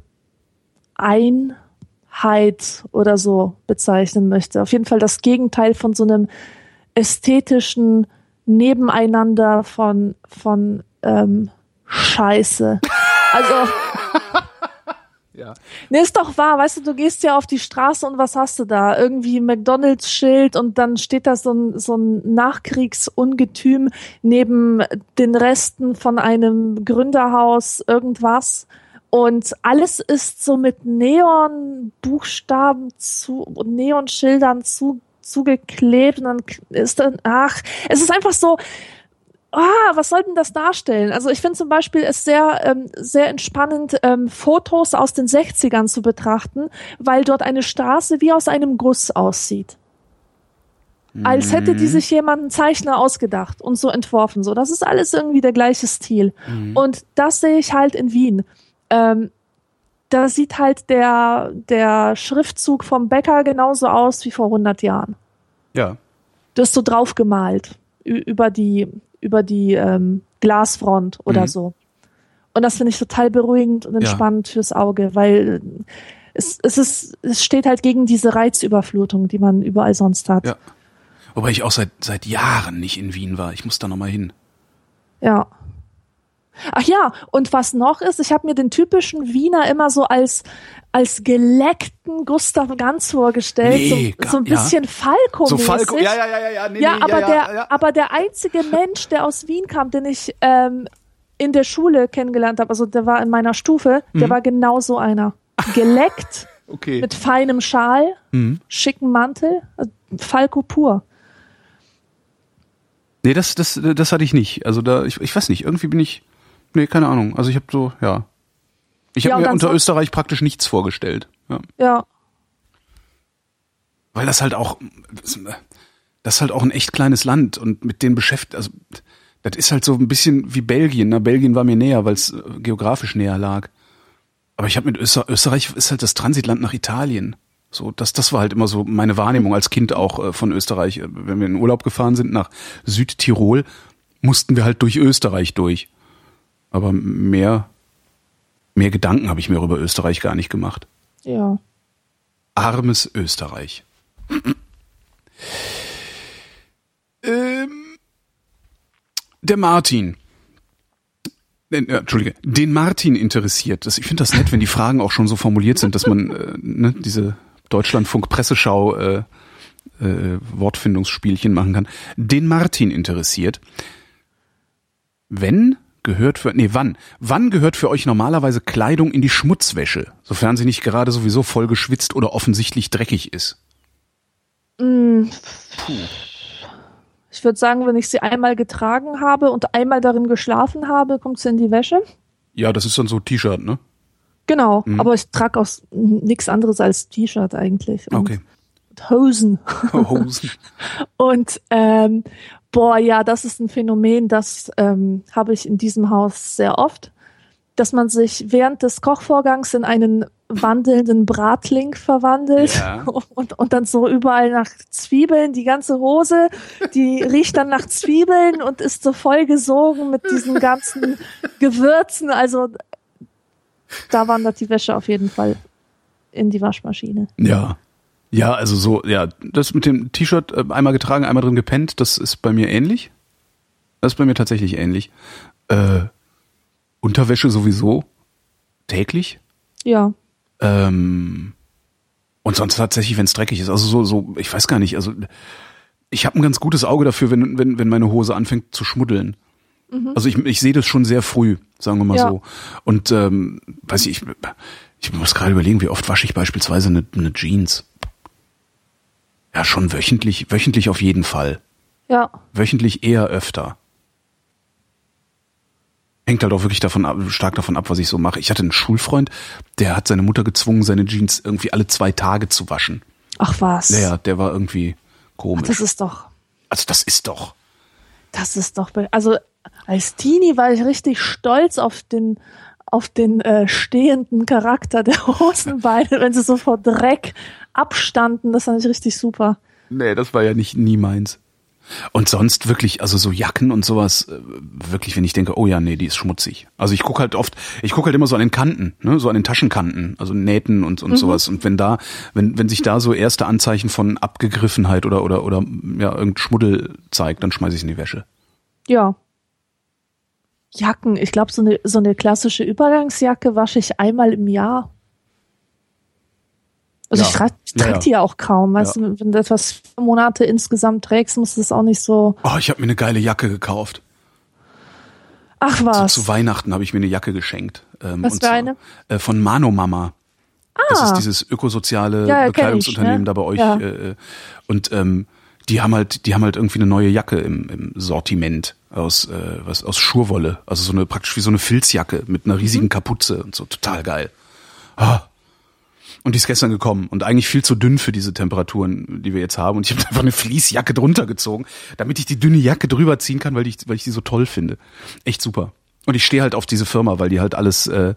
Einheit oder so bezeichnen möchte. Auf jeden Fall das Gegenteil von so einem ästhetischen Nebeneinander von, von ähm, Scheiße. Also Ja. Nee, ist doch wahr, weißt du, du gehst ja auf die Straße und was hast du da? Irgendwie ein McDonalds-Schild und dann steht da so ein, so ein Nachkriegsungetüm neben den Resten von einem Gründerhaus, irgendwas. Und alles ist so mit Neonbuchstaben zu, Neonschildern zu, zugeklebt und dann ist dann, ach, es ist einfach so, ah, was soll denn das darstellen? Also ich finde zum Beispiel es sehr, ähm, sehr entspannend, ähm, Fotos aus den 60ern zu betrachten, weil dort eine Straße wie aus einem Guss aussieht. Als hätte die sich jemand einen Zeichner ausgedacht und so entworfen. So, das ist alles irgendwie der gleiche Stil. Und das sehe ich halt in Wien. Ähm, da sieht halt der, der Schriftzug vom Bäcker genauso aus wie vor 100 Jahren. Ja. Das ist so draufgemalt über die, über die ähm, Glasfront oder Mhm. so. Und das finde ich total beruhigend und Ja. entspannend fürs Auge, weil es, es ist, es steht halt gegen diese Reizüberflutung, die man überall sonst hat. Ja. Wobei ich auch seit, seit Jahren nicht in Wien war. Ich muss da nochmal hin. Ja. Ach ja, und was noch ist, ich habe mir den typischen Wiener immer so als als geleckten Gustav Ganz vorgestellt, Nee, so, so ein ja. bisschen Falco So Falco, ja, ja, ja, ja, ja, nee, ja, nee, aber ja, der, ja, ja. aber der einzige Mensch, der aus Wien kam, den ich ähm, in der Schule kennengelernt habe, also der war in meiner Stufe, Mhm. der war genau so einer. Geleckt, Okay. mit feinem Schal, Mhm. schicken Mantel, Falco pur. Nee, das, das, das hatte ich nicht. Also da, ich, ich weiß nicht, irgendwie bin ich, nee, keine Ahnung. Also ich habe so, ja. Ich Ja, habe und mir unter Österreich praktisch nichts vorgestellt. Ja. Ja, Weil das halt auch, das ist halt auch ein echt kleines Land und mit den beschäftigt, also das ist halt so ein bisschen wie Belgien. Ne? Belgien war mir näher, weil es geografisch näher lag. Aber ich habe mit Öster Österreich ist halt das Transitland nach Italien. So, das, das war halt immer so meine Wahrnehmung als Kind auch äh, von Österreich. Äh, Wenn wir in Urlaub gefahren sind nach Südtirol, mussten wir halt durch Österreich durch. Aber mehr, mehr Gedanken habe ich mir über Österreich gar nicht gemacht. ja. Armes Österreich. ähm, der Martin. Äh, Entschuldige, den Martin interessiert. Ich finde das nett, wenn die Fragen auch schon so formuliert sind, dass man äh, ne, diese Deutschlandfunk-Presseschau äh, äh, Wortfindungsspielchen machen kann. Den Martin interessiert. Wenn gehört für, nee, wann? Wann gehört für euch normalerweise Kleidung in die Schmutzwäsche, sofern sie nicht gerade sowieso voll geschwitzt oder offensichtlich dreckig ist? Ich würde sagen, wenn ich sie einmal getragen habe und einmal darin geschlafen habe, kommt sie in die Wäsche. Ja, das ist dann so T-Shirt, ne? Genau, Mhm. aber ich trage aus nichts anderes als T-Shirt eigentlich. Okay. Hosen. Hosen. Und ähm, boah, ja, das ist ein Phänomen, das ähm, habe ich in diesem Haus sehr oft, dass man sich während des Kochvorgangs in einen wandelnden Bratling verwandelt Ja. und, und dann so überall nach Zwiebeln, die ganze Hose, die riecht dann nach Zwiebeln und ist so vollgesogen mit diesen ganzen Gewürzen. Also da wandert die Wäsche auf jeden Fall in die Waschmaschine. Ja. Ja, also so, ja, das mit dem T-Shirt äh, einmal getragen, einmal drin gepennt, das ist bei mir ähnlich. Das ist bei mir tatsächlich ähnlich. Äh, Unterwäsche sowieso täglich. Ja. Ähm, und sonst tatsächlich, wenn es dreckig ist. Also so, so, ich weiß gar nicht. Also ich habe ein ganz gutes Auge dafür, wenn, wenn, wenn meine Hose anfängt zu schmuddeln. Also ich, ich sehe das schon sehr früh, sagen wir mal Ja. so. Und ähm, weiß ich, ich, ich muss gerade überlegen, wie oft wasche ich beispielsweise eine, eine Jeans. Ja, schon wöchentlich, wöchentlich auf jeden Fall. Ja. Wöchentlich eher öfter. Hängt halt auch wirklich davon ab, stark davon ab, was ich so mache. Ich hatte einen Schulfreund, der hat seine Mutter gezwungen, seine Jeans irgendwie alle zwei Tage zu waschen. Ach was. Naja, der war irgendwie Ach, komisch. das ist doch, also das ist doch. das ist doch, also als Teenie war ich richtig stolz auf den, auf den äh, stehenden Charakter der Hosenbeine, wenn sie so vor Dreck abstanden. Das fand ich richtig super. Nee, das war ja nicht nie meins. Und sonst wirklich, also so Jacken und sowas, äh, wirklich, wenn ich denke, oh ja, nee, die ist schmutzig. Also ich gucke halt oft, ich gucke halt immer so an den Kanten, ne, so an den Taschenkanten, also Nähten und, und sowas. Und wenn da, wenn, wenn sich da so erste Anzeichen von Abgegriffenheit oder, oder, oder, ja, irgendein Schmuddel zeigt, dann schmeiße ich in die Wäsche. Ja. Jacken. Ich glaube, so eine, so eine klassische Übergangsjacke wasche ich einmal im Jahr. Also Ja. ich, trage Ja, trag ja. die ja auch kaum. Weißt du, wenn du etwas vier Monate insgesamt trägst, musst du es auch nicht so. Oh, ich habe mir eine geile Jacke gekauft. Ach was. zu Weihnachten habe ich mir eine Jacke geschenkt. Ähm, Was für eine? Äh, von Mano Mama. Das ist dieses ökosoziale Ah. Ja, ja, Bekleidungsunternehmen ich, ne? da bei euch. Ja. Äh, und ähm, die haben halt, die haben halt irgendwie eine neue Jacke im, im Sortiment aus äh, was aus Schurwolle, also so eine praktisch wie so eine Filzjacke mit einer riesigen Mhm. Kapuze und so total geil. Ah. Und die ist gestern gekommen und eigentlich viel zu dünn für diese Temperaturen, die wir jetzt haben. Und ich habe einfach eine Fließjacke drunter gezogen, damit ich die dünne Jacke drüber ziehen kann, weil ich, weil ich die so toll finde. Echt super. Und ich stehe halt auf diese Firma, weil die halt alles, äh,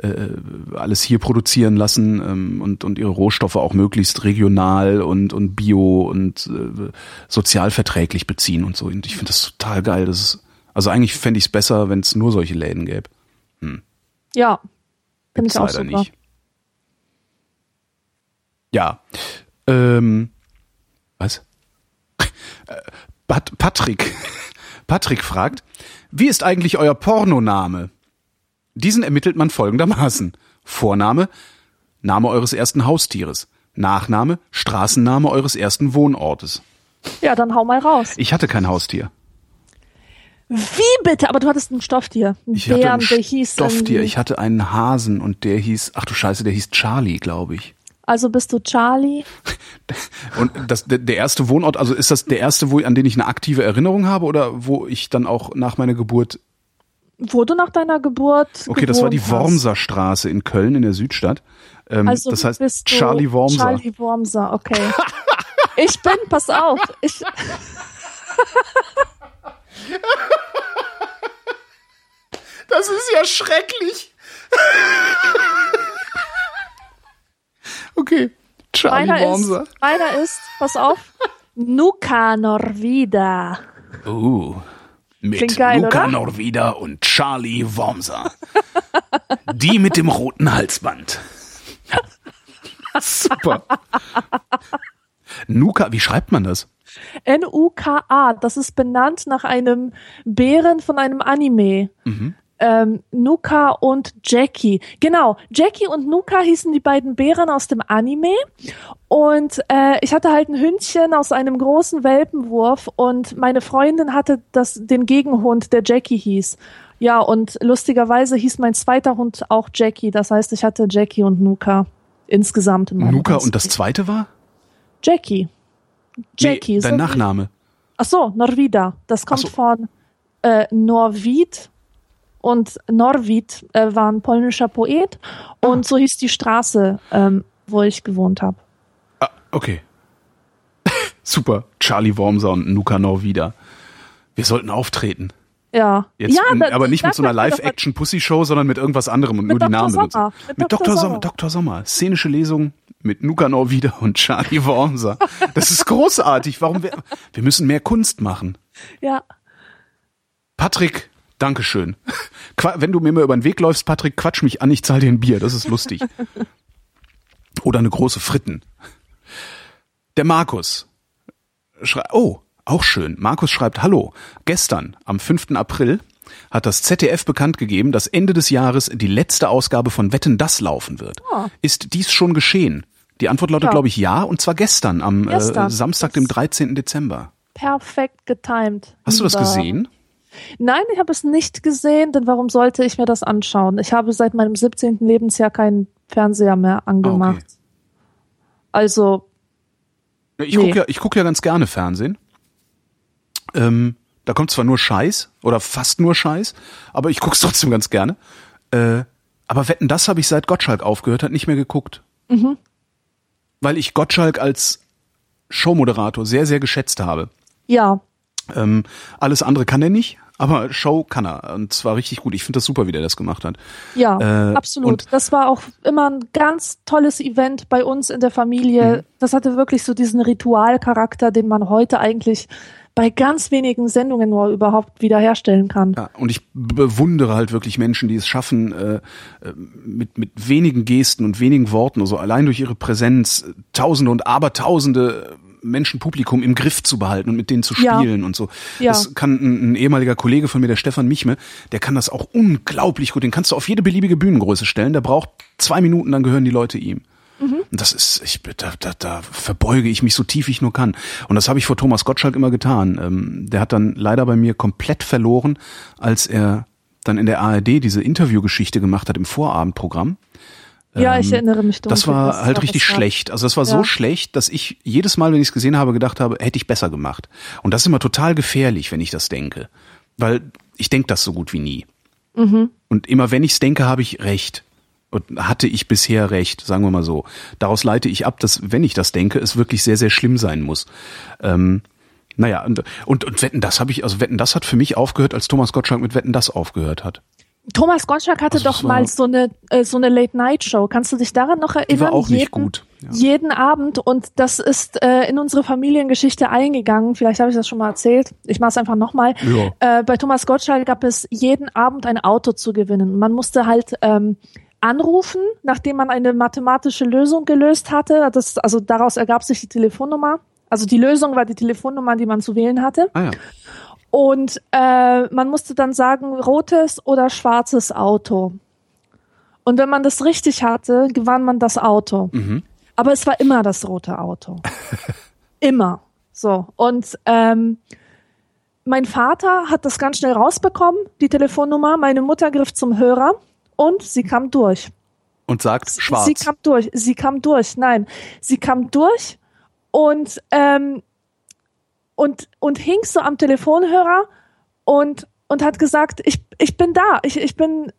äh, alles hier produzieren lassen ähm, und, und ihre Rohstoffe auch möglichst regional und, und bio und äh, sozialverträglich beziehen und so. Und ich finde das total geil. Das ist, also eigentlich fände ich es besser, wenn es nur solche Läden gäbe. Ja. Finde ich auch super. nicht. Ja. Ähm, was? Äh, Pat Patrick. Patrick fragt, wie ist eigentlich euer Pornoname? Diesen ermittelt man folgendermaßen. Vorname, Name eures ersten Haustieres. Nachname, Straßenname eures ersten Wohnortes. Ja, dann hau mal raus. Ich hatte kein Haustier. Wie bitte? Aber du hattest ein Stofftier. Ein Ich hatte Bären, ein Stofftier. Ich hatte einen Hasen und der hieß, ach du Scheiße, der hieß Charlie, glaube ich. Also bist du Charlie? Und das, der, erste Wohnort, also ist das der erste, wo, an den ich eine aktive Erinnerung habe oder wo ich dann auch nach meiner Geburt. Wo du nach deiner Geburt Okay, das war die. Wormser Straße in Köln in der Südstadt. Ähm, Also das heißt bist du Charlie Wormser. Charlie Wormser, okay. ich bin, pass auf, ich, Das ist ja schrecklich. okay, Charlie meiner Wormser. ist, meiner ist, pass auf, Nuka Norvida. Uh, mit Klingt geil, Luca oder? Norvida und Charlie Wormser. Die mit dem roten Halsband. Super. Nuka, wie schreibt man das? N-U-K-A, das ist benannt nach einem Bären von einem Anime. Ähm, Nuka und Jackie. Genau, Jackie und Nuka hießen die beiden Bären aus dem Anime. Und äh, ich hatte halt ein Hündchen aus einem großen Welpenwurf und meine Freundin hatte das, den Gegenhund, der Jackie hieß. Ja, und lustigerweise hieß mein zweiter Hund auch Jackie. Das heißt, ich hatte Jackie und Nuka insgesamt in Nuka ganzen und das zweite war? Jackie. Jackie. nee, so dein wie- Nachname. Ach so, Norvida. Das kommt so. von äh, Norwid und Norwid äh, war ein polnischer Poet und so hieß die Straße, ähm, wo ich gewohnt habe. Ah, okay. Super. Charlie Wormser und Nuka Norvida. Wir sollten auftreten. Ja, Jetzt, ja, in, aber nicht mit so einer Live-Action-Pussy-Show, sondern mit irgendwas anderem und nur die. Namen benutzen. Sommer. Mit Mit Dr. Dr. Sommer. Dr. Sommer. Szenische Lesung mit Nuka Norvida und Charlie Wormser. Das ist großartig. Warum wir, wir müssen mehr Kunst machen. Ja, Patrick, Dankeschön. Qua- Wenn du mir mal über den Weg läufst, Patrick, quatsch mich an, ich zahl dir ein Bier. Das ist lustig. Oder eine große Fritten. Der Markus. Schrei oh, auch schön. Markus schreibt, hallo. Gestern, am 5. April, hat das ZDF bekannt gegeben, dass Ende des Jahres die letzte Ausgabe von Wetten das laufen wird. Ah. Ist dies schon geschehen? Die Antwort lautet, Ja. glaube ich, ja, und zwar gestern, am Gestern. Äh, Samstag, dem 13. Dezember. perfekt getimed. Hast du das gesehen? Nein, ich habe es nicht gesehen, denn warum sollte ich mir das anschauen? Ich habe seit meinem 17. Lebensjahr keinen Fernseher mehr angemacht. Ah, okay. Also, Ich Nee. gucke ja, ich guck ja ganz gerne Fernsehen. Ähm, da kommt zwar nur Scheiß oder fast nur Scheiß, aber ich guck's trotzdem ganz gerne. Äh, aber Wetten, das habe ich seit Gottschalk aufgehört hat, nicht mehr geguckt. Mhm. Weil ich Gottschalk als Showmoderator sehr, sehr geschätzt habe. ja, Ähm, alles andere kann er nicht, aber Show kann er. Und zwar richtig gut. Ich finde das super, wie der das gemacht hat. Ja, Äh, absolut. Das war auch immer ein ganz tolles Event bei uns in der Familie. Mhm. Das hatte wirklich so diesen Ritualcharakter, den man heute eigentlich bei ganz wenigen Sendungen nur überhaupt wiederherstellen kann. Ja, und ich bewundere halt wirklich Menschen, die es schaffen, äh, äh, mit, mit wenigen Gesten und wenigen Worten, also allein durch ihre Präsenz, äh, Tausende und Abertausende Menschen, Publikum im Griff zu behalten und mit denen zu Ja. spielen und so. Ja. Das kann ein, ein ehemaliger Kollege von mir, der Stefan Michme, der kann das auch unglaublich gut. Den kannst du auf jede beliebige Bühnengröße stellen. Der braucht zwei Minuten, dann gehören die Leute ihm. Und das ist, ich, da, da, da verbeuge ich mich so tief ich nur kann. Und das habe ich vor Thomas Gottschalk immer getan. Ähm, der hat dann leider bei mir komplett verloren, als er dann in der ARD diese Interviewgeschichte gemacht hat im Vorabendprogramm. Ja, ich erinnere mich dunkel. Das war halt richtig schlecht. Also das war ja. so schlecht, dass ich jedes Mal, wenn ich es gesehen habe, gedacht habe, hätte ich besser gemacht. Und das ist immer total gefährlich, wenn ich das denke. Weil ich denke das so gut wie nie. Mhm. Und immer wenn ich es denke, habe ich recht. Und hatte ich bisher recht, sagen wir mal so. Daraus leite ich ab, dass, wenn ich das denke, es wirklich sehr, sehr schlimm sein muss. Ähm, naja, und, und, und Wetten, das habe ich, also Wetten, das hat für mich aufgehört, als Thomas Gottschalk mit Wetten, das aufgehört hat. Thomas Gottschalk hatte also doch mal so eine äh, so eine Late Night Show. Kannst du dich daran noch erinnern? Die war auch nicht jeden, gut. Ja. Jeden Abend und das ist äh, in unsere Familiengeschichte eingegangen. Vielleicht habe ich das schon mal erzählt. Ich mache es einfach nochmal. Ja. Äh, bei Thomas Gottschalk gab es jeden Abend ein Auto zu gewinnen. Man musste halt ähm, anrufen, nachdem man eine mathematische Lösung gelöst hatte. Das, also daraus ergab sich die Telefonnummer. Also die Lösung war die Telefonnummer, die man zu wählen hatte. Ah, ja. Und äh, man musste dann sagen, rotes oder schwarzes Auto. Und wenn man das richtig hatte, gewann man das Auto. Mhm. Aber es war immer das rote Auto. immer. So. Und ähm, mein Vater hat das ganz schnell rausbekommen, die Telefonnummer. Meine Mutter griff zum Hörer und sie kam durch. Und sagt schwarz. Sie kam durch. Sie kam durch. Nein, sie kam durch und ähm, und, und hing so am Telefonhörer und, und hat gesagt, ich, ich bin da, ich, ich bin,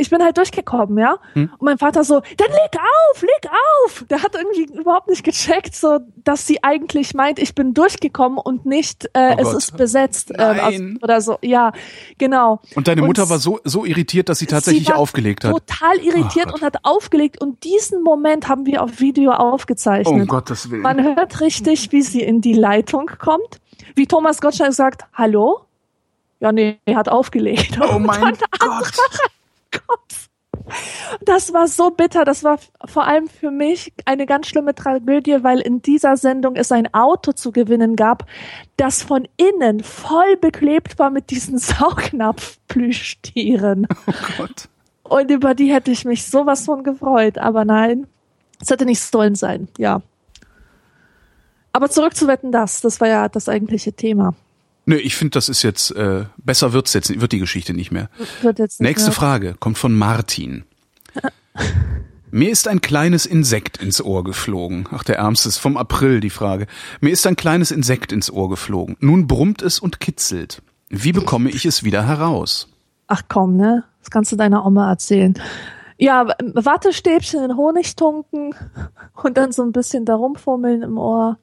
ich bin halt durchgekommen, ja. Hm. Und mein Vater so, dann leg auf, leg auf. Der hat irgendwie überhaupt nicht gecheckt, so, dass sie eigentlich meint, ich bin durchgekommen und nicht, äh, oh es ist besetzt äh, also, oder so. Ja, genau. Und deine Mutter und war so so irritiert, dass sie tatsächlich sie aufgelegt hat. Total irritiert oh und hat aufgelegt. Und diesen Moment haben wir auf Video aufgezeichnet. Um Gottes Willen. Man hört richtig, wie sie in die Leitung kommt, wie Thomas Gottschalk sagt, hallo. Ja, nee, er hat aufgelegt. Oh mein Gott. Gott. Das war so bitter. Das war vor allem für mich eine ganz schlimme Tragödie, weil in dieser Sendung es ein Auto zu gewinnen gab, das von innen voll beklebt war mit diesen Saugnapf-Plüschtieren. Oh Gott. Und über die hätte ich mich sowas von gefreut. Aber nein, es hätte nicht sollen sein. Ja. Aber zurück zu Wetten, das. Das war ja das eigentliche Thema. Nö, ich finde, das ist jetzt äh, besser wird's jetzt wird die Geschichte nicht mehr. Wird jetzt nicht Nächste mehr. Frage kommt von Martin. Mir ist ein kleines Insekt ins Ohr geflogen. Ach, der Ärmste ist vom April die Frage. Mir ist ein kleines Insekt ins Ohr geflogen. Nun brummt es und kitzelt. Wie bekomme ich es wieder heraus? Ach komm, ne? Das kannst du deiner Oma erzählen. Ja, Wattestäbchen in Honig tunken und dann so ein bisschen da rumfummeln im Ohr.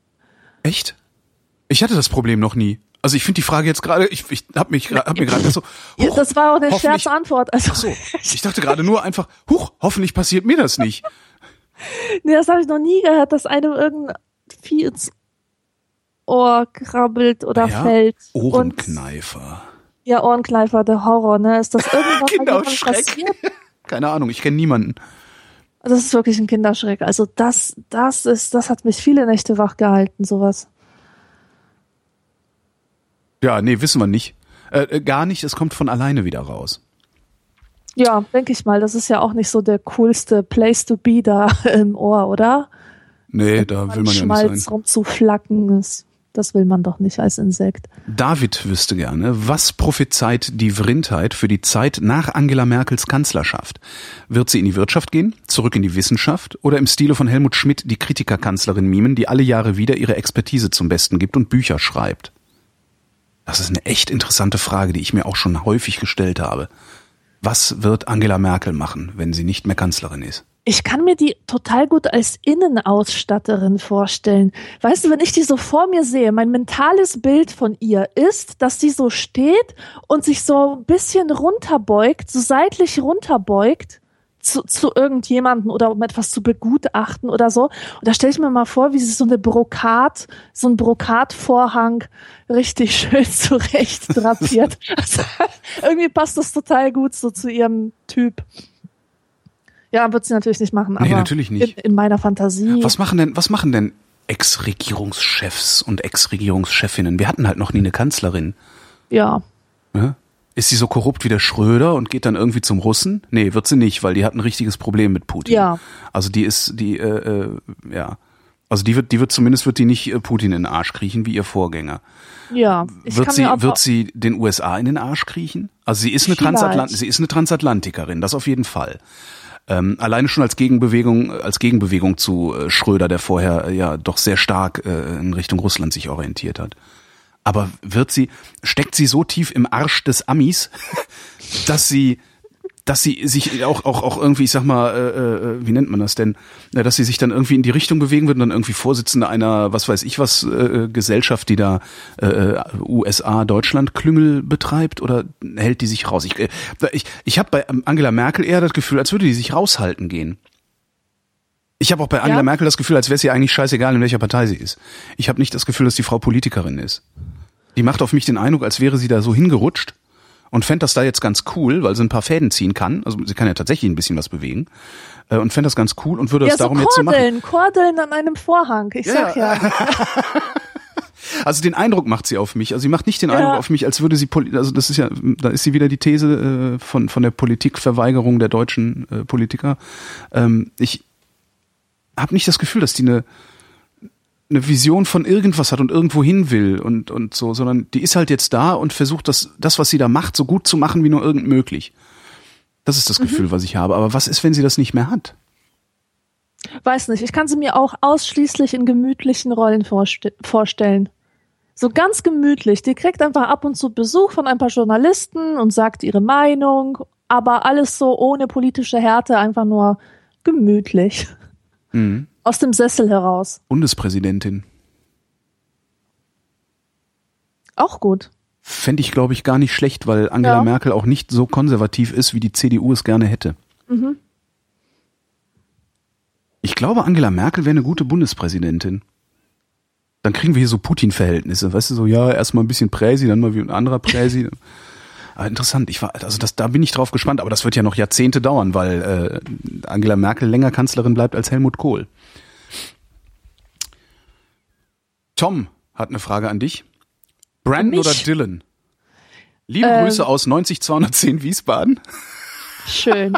Echt? Ich hatte das Problem noch nie. Also ich finde die Frage jetzt gerade, ich, ich habe mich hab mir gerade so. Huch, das war auch eine Scherzantwort. Also. Ach so, ich dachte gerade nur einfach, huch, hoffentlich passiert mir das nicht. nee, das habe ich noch nie gehört, dass einem irgendein Vieh ins Ohr krabbelt oder ja, fällt. Ohrenkneifer. Und, ja, Ohrenkneifer, der Horror, ne? Ist das irgendwas Kinderschreck. passiert? Keine Ahnung, ich kenne niemanden. Das ist wirklich ein Kinderschreck. Also das, das ist, das hat mich viele Nächte wach gehalten, sowas. Ja, nee, wissen wir nicht. Äh, äh, gar nicht, es kommt von alleine wieder raus. Ja, denke ich mal. Das ist ja auch nicht so der coolste Place to be da im Ohr, oder? Nee, da will man ja Schmalz nicht sein. rumzuflacken, das, das will man doch nicht als Insekt. David wüsste gerne, was prophezeit die Vrindheit für die Zeit nach Angela Merkels Kanzlerschaft? Wird sie in die Wirtschaft gehen, zurück in die Wissenschaft oder im Stile von Helmut Schmidt die Kritikerkanzlerin mimen, die alle Jahre wieder ihre Expertise zum Besten gibt und Bücher schreibt? Das ist eine echt interessante Frage, die ich mir auch schon häufig gestellt habe. Was wird Angela Merkel machen, wenn sie nicht mehr Kanzlerin ist? Ich kann mir die total gut als Innenausstatterin vorstellen. Weißt du, wenn ich die so vor mir sehe, mein mentales Bild von ihr ist, dass sie so steht und sich so ein bisschen runterbeugt, so seitlich runterbeugt zu, zu irgendjemanden oder um etwas zu begutachten oder so. Und da stelle ich mir mal vor, wie sie so eine Brokat, so ein Brokatvorhang richtig schön zurecht drapiert. also, irgendwie passt das total gut so zu ihrem Typ. Ja, wird sie natürlich nicht machen, aber nee, natürlich nicht. In, in meiner Fantasie. Was machen denn, was machen denn Ex-Regierungschefs und Ex-Regierungschefinnen? Wir hatten halt noch nie eine Kanzlerin. Ja. ja? Ist sie so korrupt wie der Schröder und geht dann irgendwie zum Russen? Nee, wird sie nicht, weil die hat ein richtiges Problem mit Putin. Ja. Also die ist, die, äh, äh, ja. Also die wird, die wird zumindest wird die nicht äh, Putin in den Arsch kriechen wie ihr Vorgänger. Ja. Ich wird sie, wird sie den USA in den Arsch kriechen? Also sie ist eine. Transatlant, sie ist eine Transatlantikerin, das auf jeden Fall. Ähm, alleine schon als Gegenbewegung, als Gegenbewegung zu äh, Schröder, der vorher äh, ja doch sehr stark äh, in Richtung Russland sich orientiert hat. Aber wird sie, steckt sie so tief im Arsch des Amis, dass sie, dass sie sich auch, auch, auch irgendwie, ich sag mal, äh, äh, wie nennt man das denn, Na, dass sie sich dann irgendwie in die Richtung bewegen wird und dann irgendwie Vorsitzende einer, was weiß ich was, äh, Gesellschaft, die da äh, USA, Deutschland Klüngel betreibt oder hält die sich raus? Ich, äh, ich, ich habe bei Angela Merkel eher das Gefühl, als würde die sich raushalten gehen. Ich habe auch bei Angela Ja? Merkel das Gefühl, als wäre es ihr eigentlich scheißegal, in welcher Partei sie ist. Ich habe nicht das Gefühl, dass die Frau Politikerin ist. Die macht auf mich den Eindruck, als wäre sie da so hingerutscht und fänd das da jetzt ganz cool, weil sie ein paar Fäden ziehen kann. Also sie kann ja tatsächlich ein bisschen was bewegen. Äh, und fänd das ganz cool und würde Ja, das so darum jetzt so machen. Kordeln, Kordeln an einem Vorhang. Ich sag ja. Also den Eindruck macht sie auf mich. Also sie macht nicht den Ja. Eindruck auf mich, als würde sie, also das ist ja, da ist sie wieder die These äh, von von der Politikverweigerung der deutschen äh, Politiker. Ähm, ich habe nicht das Gefühl, dass die eine eine Vision von irgendwas hat und irgendwo hin will und und so, sondern die ist halt jetzt da und versucht das das, was sie da macht, so gut zu machen wie nur irgend möglich. Das ist das Gefühl, was ich habe. Aber was ist, wenn sie das nicht mehr hat? Weiß nicht, ich kann sie mir auch ausschließlich in gemütlichen Rollen vorste vorstellen. So ganz gemütlich. Die kriegt einfach ab und zu Besuch von ein paar Journalisten und sagt ihre Meinung, aber alles so ohne politische Härte, einfach nur gemütlich. Mhm. Aus dem Sessel heraus. Bundespräsidentin. Auch gut. Fände ich, glaube ich, gar nicht schlecht, weil Angela Ja. Merkel auch nicht so konservativ ist, wie die CDU es gerne hätte. Mhm. Ich glaube, Angela Merkel wäre eine gute Bundespräsidentin. Dann kriegen wir hier so Putin-Verhältnisse, weißt du, so, ja, erstmal ein bisschen Präsi, dann mal wie ein anderer Präsi. Aber interessant, ich war, also das, da bin ich drauf gespannt, aber das wird ja noch Jahrzehnte dauern, weil äh, Angela Merkel länger Kanzlerin bleibt als Helmut Kohl. Tom hat eine Frage an dich. Brandon oder Dylan? Liebe Ähm. Grüße aus 90210 Wiesbaden. Schön.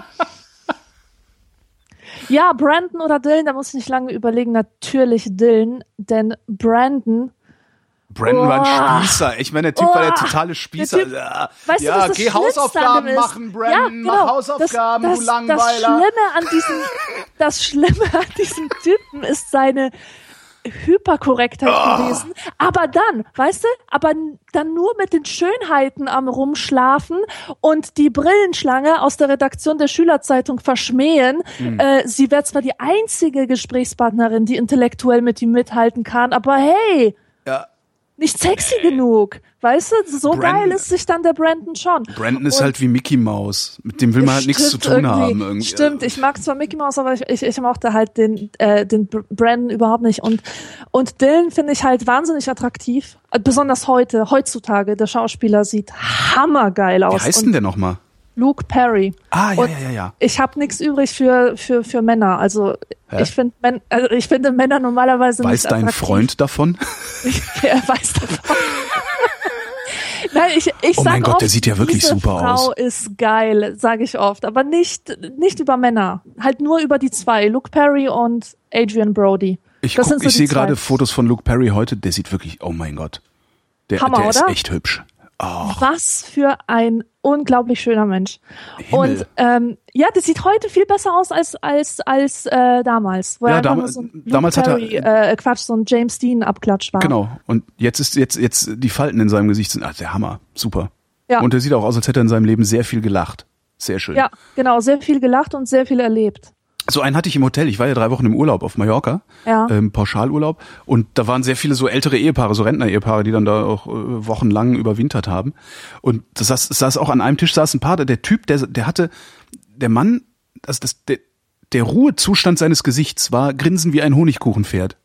ja, Brandon oder Dylan, da muss ich nicht lange überlegen. Natürlich Dylan, denn Brandon Brandon war Oh. ein Spießer. Ich meine, der Typ war der Oh. totale Spießer. Der Typ- ja, Weißt ja du, was das geh an Hausaufgaben machen, Brandon. Ja, genau. Mach Hausaufgaben, das, du das, Langweiler. Das Schlimme an diesem, das Schlimme an diesem Typen ist seine Hyperkorrektheit Oh. gewesen. Aber dann, weißt du, aber dann nur mit den Schönheiten am Rumschlafen und die Brillenschlange aus der Redaktion der Schülerzeitung verschmähen. Hm. Äh, sie wäre zwar die einzige Gesprächspartnerin, die intellektuell mit ihm mithalten kann, aber hey. Nicht sexy genug. Weißt du, so Brandon- geil ist sich dann der Brandon schon. Brandon ist Und- halt wie Mickey Mouse. Mit dem will man halt nichts zu tun irgendwie. haben. Irgendwie. Stimmt, ich mag zwar Mickey Mouse, aber ich, ich, ich mochte halt den, äh, den Br- Brandon überhaupt nicht. Und, und Dylan finde ich halt wahnsinnig attraktiv. Äh, Besonders heute, heutzutage. Der Schauspieler sieht hammergeil Wie aus. heißt denn der nochmal? Luke Perry. Ah, ja, Und- ja, ja, ja. Ich habe nichts übrig für, für, für Männer. Also Hä? ich finde also ich finde Männer normalerweise Weiß nicht dein attraktiv. Freund davon? er weiß davon. Nein, ich, ich Oh sag mein Gott, oft, der sieht ja wirklich super Frau aus. ist geil, sage ich oft, aber nicht nicht über Männer, halt nur über die zwei, Luke Perry und Adrian Brody. Ich, guck, so ich sehe gerade Fotos von Luke Perry heute. Der sieht wirklich, oh mein Gott. Der, Hammer, der ist echt hübsch. Oh, Was für ein unglaublich schöner Mensch. Himmel. Und ähm, ja, das sieht heute viel besser aus als als als äh, damals, wo Ja, er dam- so damals hat er- Perry, äh, Quatsch, so ein James Dean Abklatsch war. Genau. Und jetzt ist jetzt jetzt die Falten in seinem Gesicht sind, ah, der Hammer, super. Ja. Und er sieht auch aus, als hätte er in seinem Leben sehr viel gelacht. Sehr schön. Ja, genau, sehr viel gelacht und sehr viel erlebt. So einen hatte ich im Hotel. Ich war ja drei Wochen im Urlaub auf Mallorca, Ja. ähm, Pauschalurlaub. Und da waren sehr viele so ältere Ehepaare, so Rentner-Ehepaare, die dann da auch äh, wochenlang überwintert haben. Und das saß, saß auch an einem Tisch saß ein Paar, der, Typ, der, der hatte, der Mann, also das, der, der Ruhezustand seines Gesichts war Grinsen wie ein Honigkuchenpferd.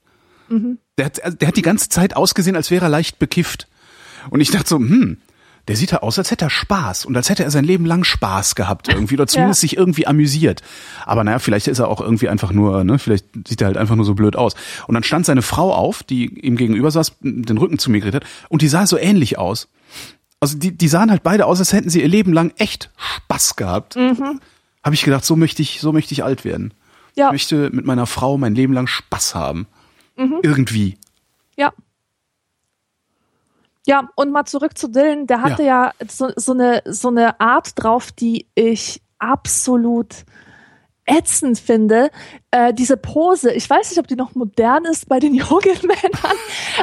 Der, hat, also der hat die ganze Zeit ausgesehen, als wäre er leicht bekifft. Und ich dachte so, hm, der sieht ja aus, als hätte er Spaß und als hätte er sein Leben lang Spaß gehabt irgendwie oder zumindest sich irgendwie amüsiert. Aber naja, vielleicht ist er auch irgendwie einfach nur, ne, vielleicht sieht er halt einfach nur so blöd aus. Und dann stand seine Frau auf, die ihm gegenüber saß, den Rücken zu mir gedreht hat und die sah so ähnlich aus. Also die, die sahen halt beide aus, als hätten sie ihr Leben lang echt Spaß gehabt. Mhm. Habe ich gedacht, so möchte ich, so möchte ich alt werden. Ja. Ich möchte mit meiner Frau mein Leben lang Spaß haben. Mhm. Irgendwie. Ja. Ja, und mal zurück zu Dylan, der hatte ja, so, so, eine, so eine Art drauf, die ich absolut ätzend finde. Äh, diese Pose, ich weiß nicht, ob die noch modern ist bei den Yoga-Männern,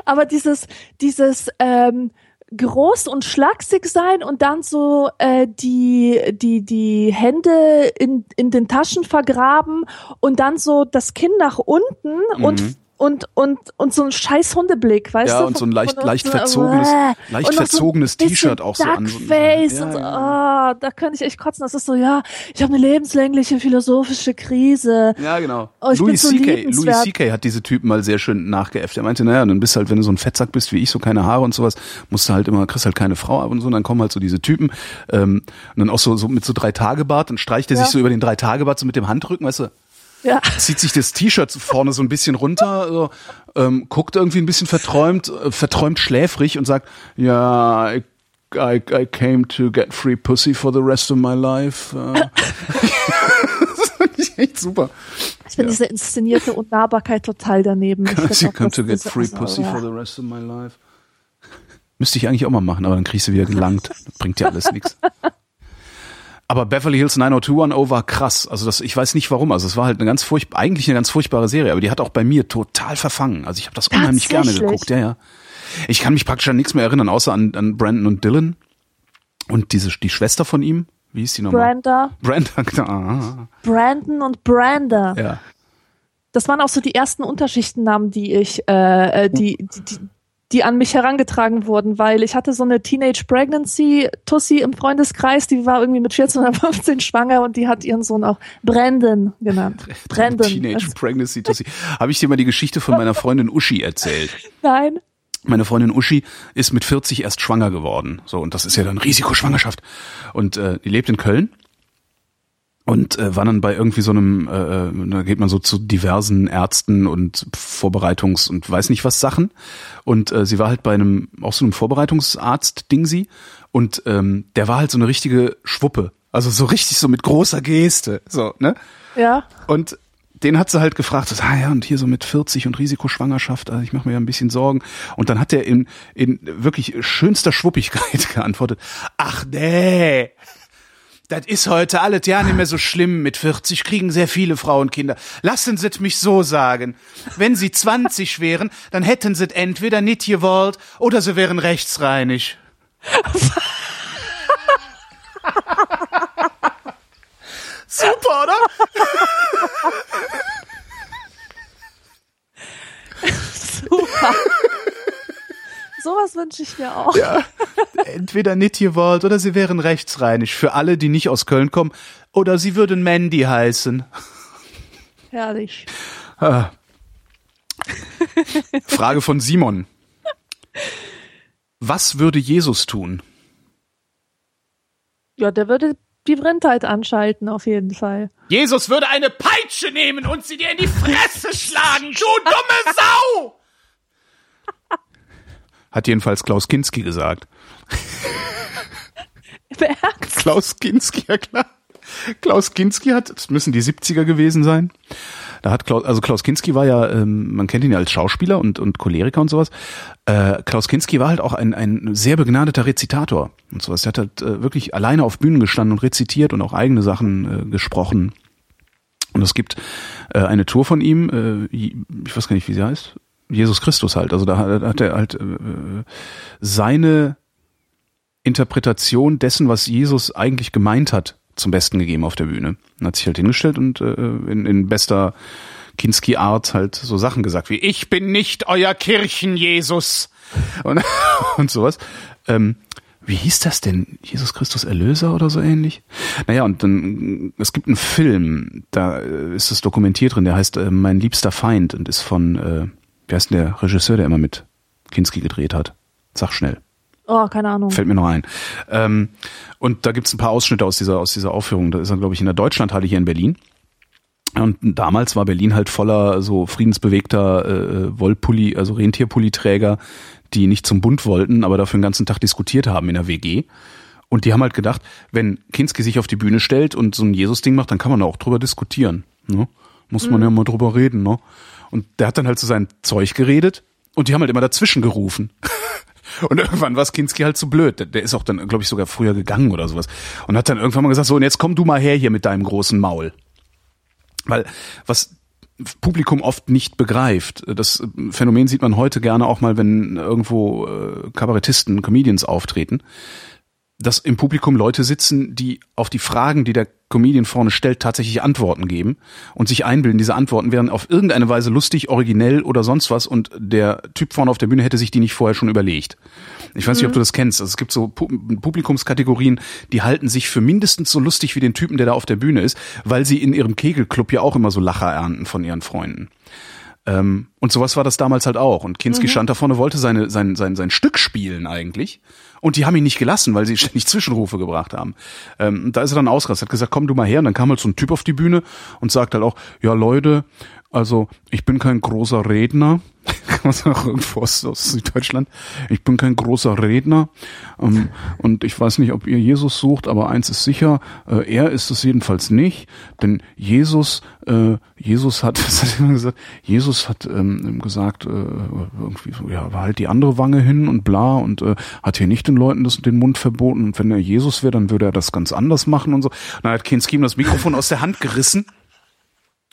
aber dieses, dieses ähm, groß und schlaksig sein und dann so äh, die die die Hände in in den Taschen vergraben und dann so das Kinn nach unten und und und und so ein scheiß Hundeblick, weißt. Ja, du? und so ein leicht, Von leicht verzogenes, äh, leicht so verzogenes bisschen T-Shirt auch so an. So, ja, und so, ja. ah, da könnte ich echt kotzen. Das ist so, ja, ich habe eine lebenslängliche philosophische Krise. Ja, genau. Oh, Louis so C.K. Louis. C.K. hat diese Typen mal sehr schön nachgeäfft. Er meinte, naja, dann bist halt, wenn du so ein Fettsack bist wie ich, so keine Haare und sowas, musst du halt immer, kriegst halt keine Frau ab und so, und dann kommen halt so diese Typen, ähm, und dann auch so, so mit so drei Tage Bart, dann streicht er Ja. sich so über den drei Tage Bart so mit dem Handrücken, weißt du, Ja, zieht sich das T-Shirt vorne so ein bisschen runter, so, ähm, guckt irgendwie ein bisschen verträumt, äh, verträumt schläfrig und sagt, ja, I, I, I came to get free pussy for the rest of my life. Äh. das fand ich echt super. ich finde diese inszenierte Unnahbarkeit total daneben. She das to get free also, pussy ja. for the rest of my life. Müsste ich eigentlich auch mal machen, aber dann kriegst du wieder gelangt. Das bringt ja alles nichts. Aber Beverly Hills 90210 war krass. Also das, ich weiß nicht warum. Also es war halt eine ganz furchtbar, eigentlich eine ganz furchtbare Serie, aber die hat auch bei mir total verfangen. Also ich habe das unheimlich gerne geguckt. Ja, ja. Ich kann mich praktisch an nichts mehr erinnern, außer an, an Brandon und Dylan und diese die Schwester von ihm. Wie hieß die nochmal? Branda, Brandon. Ah, Brandon und Branda. ja. Das waren auch so die ersten Unterschichtennamen, die ich, äh, äh, die, die, die, die an mich herangetragen wurden, weil ich hatte so eine Teenage Pregnancy Tussi im Freundeskreis, die war irgendwie mit 14 oder 15 schwanger und die hat ihren Sohn auch Brandon genannt. Brandon. Teenage Also, Pregnancy Tussi. Habe ich dir mal die Geschichte von meiner Freundin Uschi erzählt? nein. Meine Freundin Uschi ist mit 40 erst schwanger geworden. So, und das ist ja dann Risikoschwangerschaft. Und äh, die lebt in Köln und äh, war dann bei irgendwie so einem, äh, da geht man so zu diversen Ärzten und Vorbereitungs- und weiß nicht was Sachen. Und äh, sie war halt bei einem, auch so einem Vorbereitungsarzt, Ding sie. Und ähm, der war halt so eine richtige Schwuppe. Also so richtig so mit großer Geste. So, ne? Ja. Und den hat sie halt gefragt, so, ah ja, und hier so mit 40 und Risikoschwangerschaft, also ich mache mir ja ein bisschen Sorgen. Und dann hat er in, in wirklich schönster Schwuppigkeit geantwortet, ach nee, das ist heute alles ja nicht mehr so schlimm. Mit 40 kriegen sehr viele Frauen Kinder. Lassen Sie es mich so sagen. Wenn Sie 20 wären, dann hätten Sie es entweder nicht gewollt oder Sie wären rechtsreinig. Super, oder? Super. Sowas wünsche ich mir auch. Ja. Entweder nicht gewollt oder sie wären rechtsreinig. Für alle, die nicht aus Köln kommen. Oder sie würden Mandy heißen. Herrlich. Frage von Simon. Was würde Jesus tun? Ja, der würde die Brennheit anschalten, auf jeden Fall. Jesus würde eine Peitsche nehmen und sie dir in die Fresse schlagen, du dumme Sau! Hat jedenfalls Klaus Kinski gesagt. Klaus Kinski, ja klar. Klaus Kinski hat, das müssen die 70er gewesen sein. Da hat Klaus, also Klaus Kinski war ja, ähm, man kennt ihn ja als Schauspieler und, und Choleriker und sowas. Äh, Klaus Kinski war halt auch ein, ein sehr begnadeter Rezitator und sowas. Der hat halt äh, wirklich alleine auf Bühnen gestanden und rezitiert und auch eigene Sachen äh, gesprochen. Und es gibt äh, eine Tour von ihm, äh, ich weiß gar nicht, wie sie heißt. Jesus Christus halt. Also da hat, er halt äh, seine Interpretation dessen, was Jesus eigentlich gemeint hat, zum Besten gegeben auf der Bühne. Und hat sich halt hingestellt und äh, in, in bester Kinski-Art halt so Sachen gesagt wie Ich bin nicht euer Kirchen-Jesus und, und sowas. Ähm, wie hieß das denn? Jesus Christus Erlöser oder so ähnlich? Naja, und dann, es gibt einen Film, da äh, ist es dokumentiert drin, der heißt äh, Mein liebster Feind und ist von, äh, wer ist denn der Regisseur, der immer mit Kinski gedreht hat? Sag schnell. Oh, keine Ahnung. Fällt mir noch ein. Ähm, und da gibt's ein paar Ausschnitte aus dieser, aus dieser Aufführung. Da ist er, glaube ich, in der Deutschlandhalle hier in Berlin. Und damals war Berlin halt voller so friedensbewegter äh, Wollpulli, also Rentierpulliträger, die nicht zum Bund wollten, aber dafür den ganzen Tag diskutiert haben in der WG. Und die haben halt gedacht, wenn Kinski sich auf die Bühne stellt und so ein Jesus-Ding macht, dann kann man da auch drüber diskutieren. Ne? Muss man mhm. ja mal drüber reden. Ne? Und der hat dann halt so sein Zeug geredet und die haben halt immer dazwischen gerufen. Und irgendwann war Kinski halt zu blöd. Der ist auch dann, glaube ich, sogar früher gegangen oder sowas. Und hat dann irgendwann mal gesagt, so, und jetzt komm du mal her hier mit deinem großen Maul. Weil was Publikum oft nicht begreift. Das Phänomen sieht man heute gerne auch mal, wenn irgendwo äh, Kabarettisten, Comedians auftreten dass im Publikum Leute sitzen, die auf die Fragen, die der Comedian vorne stellt, tatsächlich Antworten geben und sich einbilden, diese Antworten wären auf irgendeine Weise lustig, originell oder sonst was und der Typ vorne auf der Bühne hätte sich die nicht vorher schon überlegt. Ich weiß mhm. nicht, ob mhm. du das kennst. Also es gibt so Publikumskategorien, die halten sich für mindestens so lustig wie den Typen, der da auf der Bühne ist, weil sie in ihrem Kegelclub ja auch immer so Lacher ernten von ihren Freunden. Ähm, und sowas war das damals halt auch. Und Kinski mhm. stand da vorne, wollte seine, sein, sein, sein Stück spielen eigentlich. Und die haben ihn nicht gelassen, weil sie ständig Zwischenrufe gebracht haben. Ähm, da ist er dann ausgerastet, hat gesagt, komm du mal her. Und dann kam halt so ein Typ auf die Bühne und sagt halt auch, ja Leute, also ich bin kein großer Redner, kann man sagen, irgendwo aus, Süddeutschland. Ich bin kein großer Redner ähm, und ich weiß nicht, ob ihr Jesus sucht, aber eins ist sicher, äh, er ist es jedenfalls nicht, denn Jesus, äh, Jesus hat, was hat er gesagt? Jesus hat ähm, gesagt, äh, irgendwie so, ja, halt die andere Wange hin und bla und äh, hat hier nicht den Leuten das, den Mund verboten und wenn er Jesus wäre, dann würde er das ganz anders machen und so. dann hat Kinski ihm das Mikrofon aus der Hand gerissen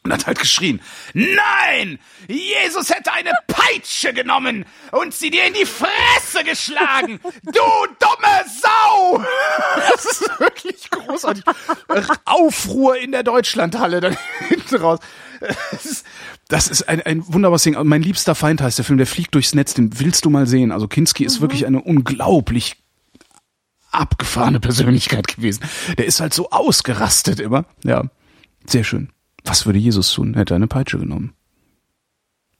und hat halt geschrien, nein, Jesus hätte eine Peitsche genommen und sie dir in die Fresse geschlagen, du dumme Sau! Das ist wirklich großartig. Aufruhr in der Deutschlandhalle dann hinten raus. Das ist, das ist ein, ein wunderbares Ding. Mein liebster Feind heißt der Film, der fliegt durchs Netz, den willst du mal sehen. Also Kinski ist mhm. wirklich eine unglaublich abgefahrene Persönlichkeit gewesen. Der ist halt so ausgerastet immer. Ja, sehr schön. Was würde Jesus tun? Er hätte eine Peitsche genommen.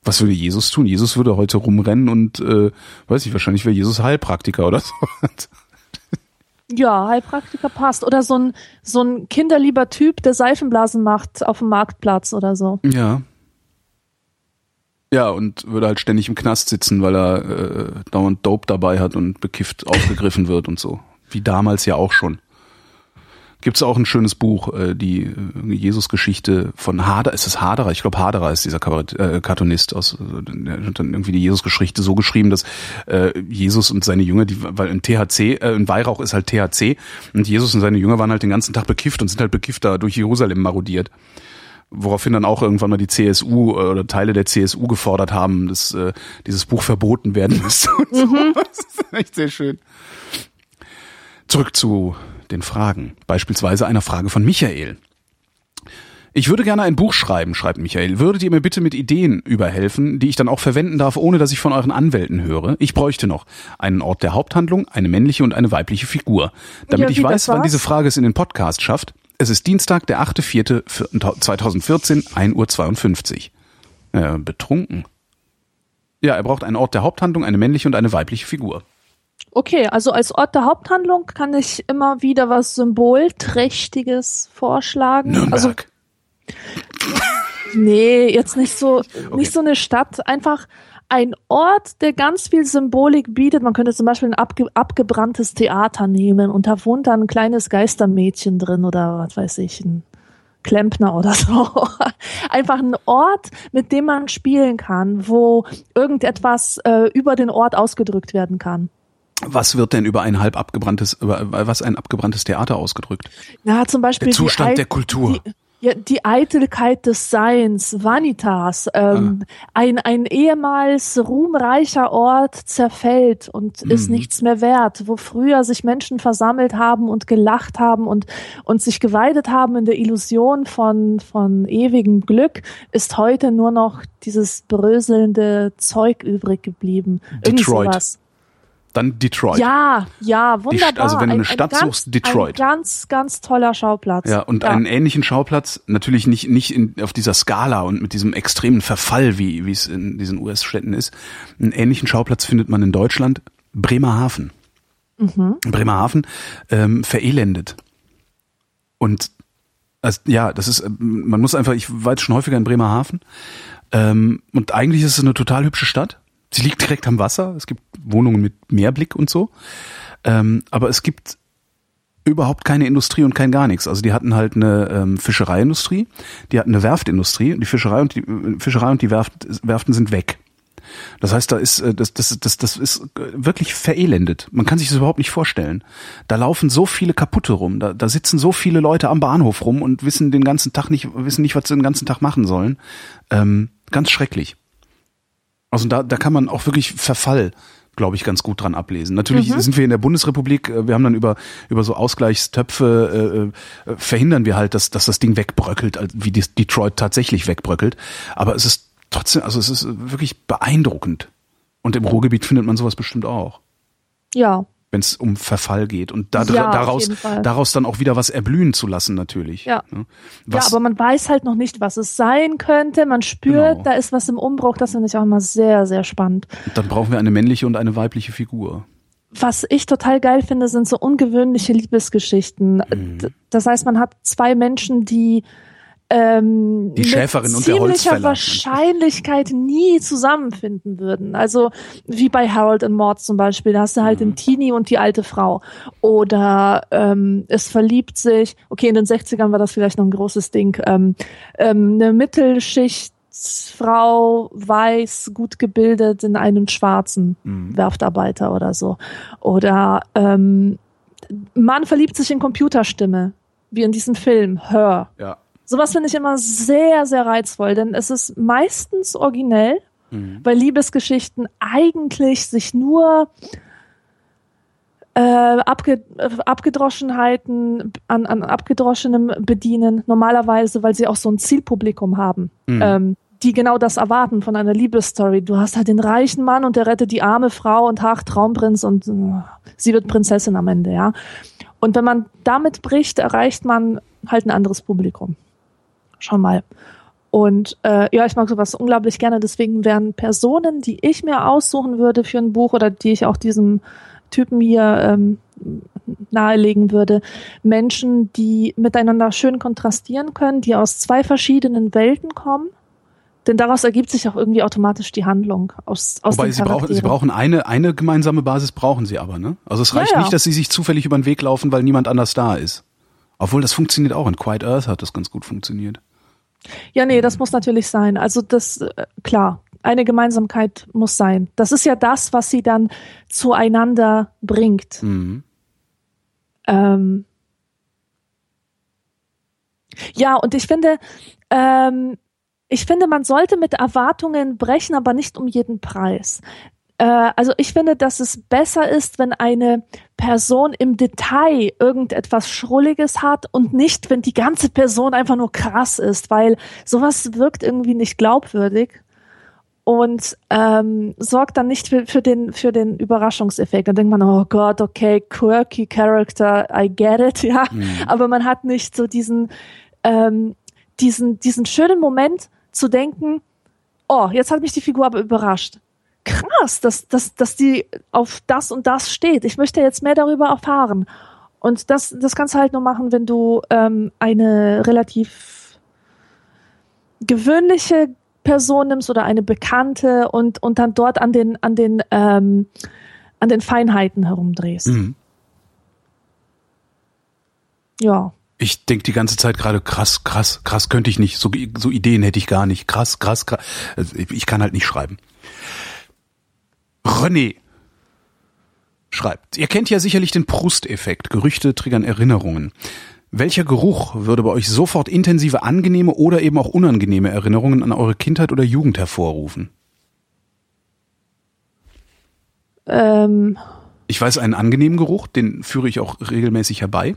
Was würde Jesus tun? Jesus würde heute rumrennen und, äh, weiß ich, wahrscheinlich wäre Jesus Heilpraktiker oder so. Ja, Heilpraktiker passt. Oder so ein, so ein kinderlieber Typ, der Seifenblasen macht auf dem Marktplatz oder so. Ja. Ja, und würde halt ständig im Knast sitzen, weil er äh, dauernd Dope dabei hat und bekifft aufgegriffen wird und so. Wie damals ja auch schon. Gibt es auch ein schönes Buch, äh, die äh, Jesus-Geschichte von Hader, ist es Haderer? Ich glaube Haderer ist dieser Kabarett, äh, Cartoonist aus, äh, der hat dann irgendwie die Jesus-Geschichte so geschrieben, dass äh, Jesus und seine Jünger, die, weil im THC, äh, in Weihrauch ist halt THC und Jesus und seine Jünger waren halt den ganzen Tag bekifft und sind halt bekifft da durch Jerusalem marodiert woraufhin dann auch irgendwann mal die CSU äh, oder Teile der CSU gefordert haben, dass äh, dieses Buch verboten werden müsste. Und so. Mhm. Das ist echt sehr schön. Zurück zu den Fragen. Beispielsweise einer Frage von Michael. Ich würde gerne ein Buch schreiben, schreibt Michael. Würdet ihr mir bitte mit Ideen überhelfen, die ich dann auch verwenden darf, ohne dass ich von euren Anwälten höre? Ich bräuchte noch einen Ort der Haupthandlung, eine männliche und eine weibliche Figur. Damit ja, ich weiß, wann diese Frage es in den Podcast schafft. Es ist Dienstag, der 8.4.2014, 1.52 Uhr. Äh, betrunken. Ja, er braucht einen Ort der Haupthandlung, eine männliche und eine weibliche Figur. Okay, also als Ort der Haupthandlung kann ich immer wieder was Symbolträchtiges vorschlagen. Nürnberg. Also, nee, jetzt nicht so, okay. nicht so eine Stadt, einfach ein Ort, der ganz viel Symbolik bietet. Man könnte zum Beispiel ein abge abgebranntes Theater nehmen und da wohnt dann ein kleines Geistermädchen drin oder was weiß ich, ein Klempner oder so. Einfach ein Ort, mit dem man spielen kann, wo irgendetwas äh, über den Ort ausgedrückt werden kann. Was wird denn über ein halb abgebranntes, über was ein abgebranntes Theater ausgedrückt? Na, zum Beispiel der Zustand der Kultur. Die, ja, die Eitelkeit des Seins, Vanitas, ähm, ah. ein, ein ehemals ruhmreicher Ort zerfällt und mhm. ist nichts mehr wert, wo früher sich Menschen versammelt haben und gelacht haben und, und sich geweidet haben in der Illusion von, von ewigem Glück, ist heute nur noch dieses bröselnde Zeug übrig geblieben. Detroit. Dann Detroit. Ja, ja, wunderbar. Die, also wenn du eine ein, Stadt ein ganz, suchst, Detroit. Ein ganz, ganz toller Schauplatz. Ja, und ja. einen ähnlichen Schauplatz, natürlich nicht, nicht in, auf dieser Skala und mit diesem extremen Verfall, wie, wie es in diesen US-Städten ist. Einen ähnlichen Schauplatz findet man in Deutschland, Bremerhaven. Mhm. Bremerhaven ähm, verelendet. Und Also, ja, das ist, man muss einfach, ich war jetzt schon häufiger in Bremerhaven ähm, und eigentlich ist es eine total hübsche Stadt. Sie liegt direkt am Wasser, es gibt Wohnungen mit Meerblick und so, ähm, aber es gibt überhaupt keine Industrie und kein gar nichts. Also die hatten halt eine ähm, Fischereiindustrie, die hatten eine Werftindustrie und die Fischerei und die äh, Fischerei und die Werft, Werften sind weg. Das heißt, da ist äh, das, das, das, das ist wirklich verelendet. Man kann sich das überhaupt nicht vorstellen. Da laufen so viele kaputte rum. Da, da sitzen so viele Leute am Bahnhof rum und wissen den ganzen Tag nicht, wissen nicht, was sie den ganzen Tag machen sollen. Ähm, ganz schrecklich. Also da, da kann man auch wirklich Verfall glaube ich, ganz gut dran ablesen. Natürlich mhm. sind wir in der Bundesrepublik, äh, wir haben dann über, über so Ausgleichstöpfe äh, äh, verhindern wir halt, dass, dass das Ding wegbröckelt, wie Detroit tatsächlich wegbröckelt. Aber es ist trotzdem, also es ist wirklich beeindruckend. Und im Ruhrgebiet findet man sowas bestimmt auch. Ja. Wenn es um Verfall geht und da, ja, daraus, daraus dann auch wieder was erblühen zu lassen, natürlich. Ja. Was, ja, aber man weiß halt noch nicht, was es sein könnte. Man spürt, genau. da ist was im Umbruch. Das finde ich auch immer sehr, sehr spannend. Und dann brauchen wir eine männliche und eine weibliche Figur. Was ich total geil finde, sind so ungewöhnliche Liebesgeschichten. Mhm. Das heißt, man hat zwei Menschen, die ähm, die Schäferin und der Holzfäller. Wahrscheinlichkeit nie zusammenfinden würden. Also wie bei Harold und Maud zum Beispiel, da hast du halt mhm. den Teenie und die alte Frau. Oder ähm, es verliebt sich, okay, in den 60ern war das vielleicht noch ein großes Ding, ähm, ähm, eine Mittelschichtsfrau, weiß, gut gebildet in einen schwarzen mhm. Werftarbeiter oder so. Oder ähm, Mann verliebt sich in Computerstimme, wie in diesem Film, Her. Ja Sowas finde ich immer sehr, sehr reizvoll, denn es ist meistens originell, mhm. weil Liebesgeschichten eigentlich sich nur äh, abge, äh, Abgedroschenheiten an, an Abgedroschenem bedienen, normalerweise, weil sie auch so ein Zielpublikum haben. Mhm. Ähm, die genau das erwarten von einer Liebesstory. Du hast halt den reichen Mann und der rettet die arme Frau und hach Traumprinz und uh, sie wird Prinzessin am Ende, ja. Und wenn man damit bricht, erreicht man halt ein anderes Publikum schon mal. Und äh, ja, ich mag sowas unglaublich gerne. Deswegen wären Personen, die ich mir aussuchen würde für ein Buch oder die ich auch diesem Typen hier ähm, nahelegen würde, Menschen, die miteinander schön kontrastieren können, die aus zwei verschiedenen Welten kommen. Denn daraus ergibt sich auch irgendwie automatisch die Handlung aus, aus Wobei sie brauchen, sie brauchen eine, eine gemeinsame Basis brauchen sie aber, ne? Also es reicht ja, ja. nicht, dass sie sich zufällig über den Weg laufen, weil niemand anders da ist. Obwohl das funktioniert auch. In Quiet Earth hat das ganz gut funktioniert. Ja, nee, das muss natürlich sein. Also das, äh, klar, eine Gemeinsamkeit muss sein. Das ist ja das, was sie dann zueinander bringt. Mhm. Ähm, ja, und ich finde, ähm, ich finde, man sollte mit Erwartungen brechen, aber nicht um jeden Preis. Äh, also ich finde, dass es besser ist, wenn eine Person im Detail irgendetwas Schrulliges hat und nicht, wenn die ganze Person einfach nur krass ist, weil sowas wirkt irgendwie nicht glaubwürdig und ähm, sorgt dann nicht für, für, den, für den Überraschungseffekt. Dann denkt man, oh Gott, okay, quirky Character, I get it, ja. Mhm. Aber man hat nicht so diesen, ähm, diesen, diesen schönen Moment zu denken, oh, jetzt hat mich die Figur aber überrascht krass, dass, dass, dass die auf das und das steht. Ich möchte jetzt mehr darüber erfahren. Und das, das kannst du halt nur machen, wenn du ähm, eine relativ gewöhnliche Person nimmst oder eine bekannte und, und dann dort an den, an den, ähm, an den Feinheiten herumdrehst. Mhm. Ja. Ich denk die ganze Zeit gerade krass, krass, krass könnte ich nicht. So, so Ideen hätte ich gar nicht. Krass, krass, krass. Also ich kann halt nicht schreiben. René schreibt, ihr kennt ja sicherlich den Prust-Effekt. Gerüchte triggern Erinnerungen. Welcher Geruch würde bei euch sofort intensive, angenehme oder eben auch unangenehme Erinnerungen an eure Kindheit oder Jugend hervorrufen? Ähm. Ich weiß einen angenehmen Geruch, den führe ich auch regelmäßig herbei.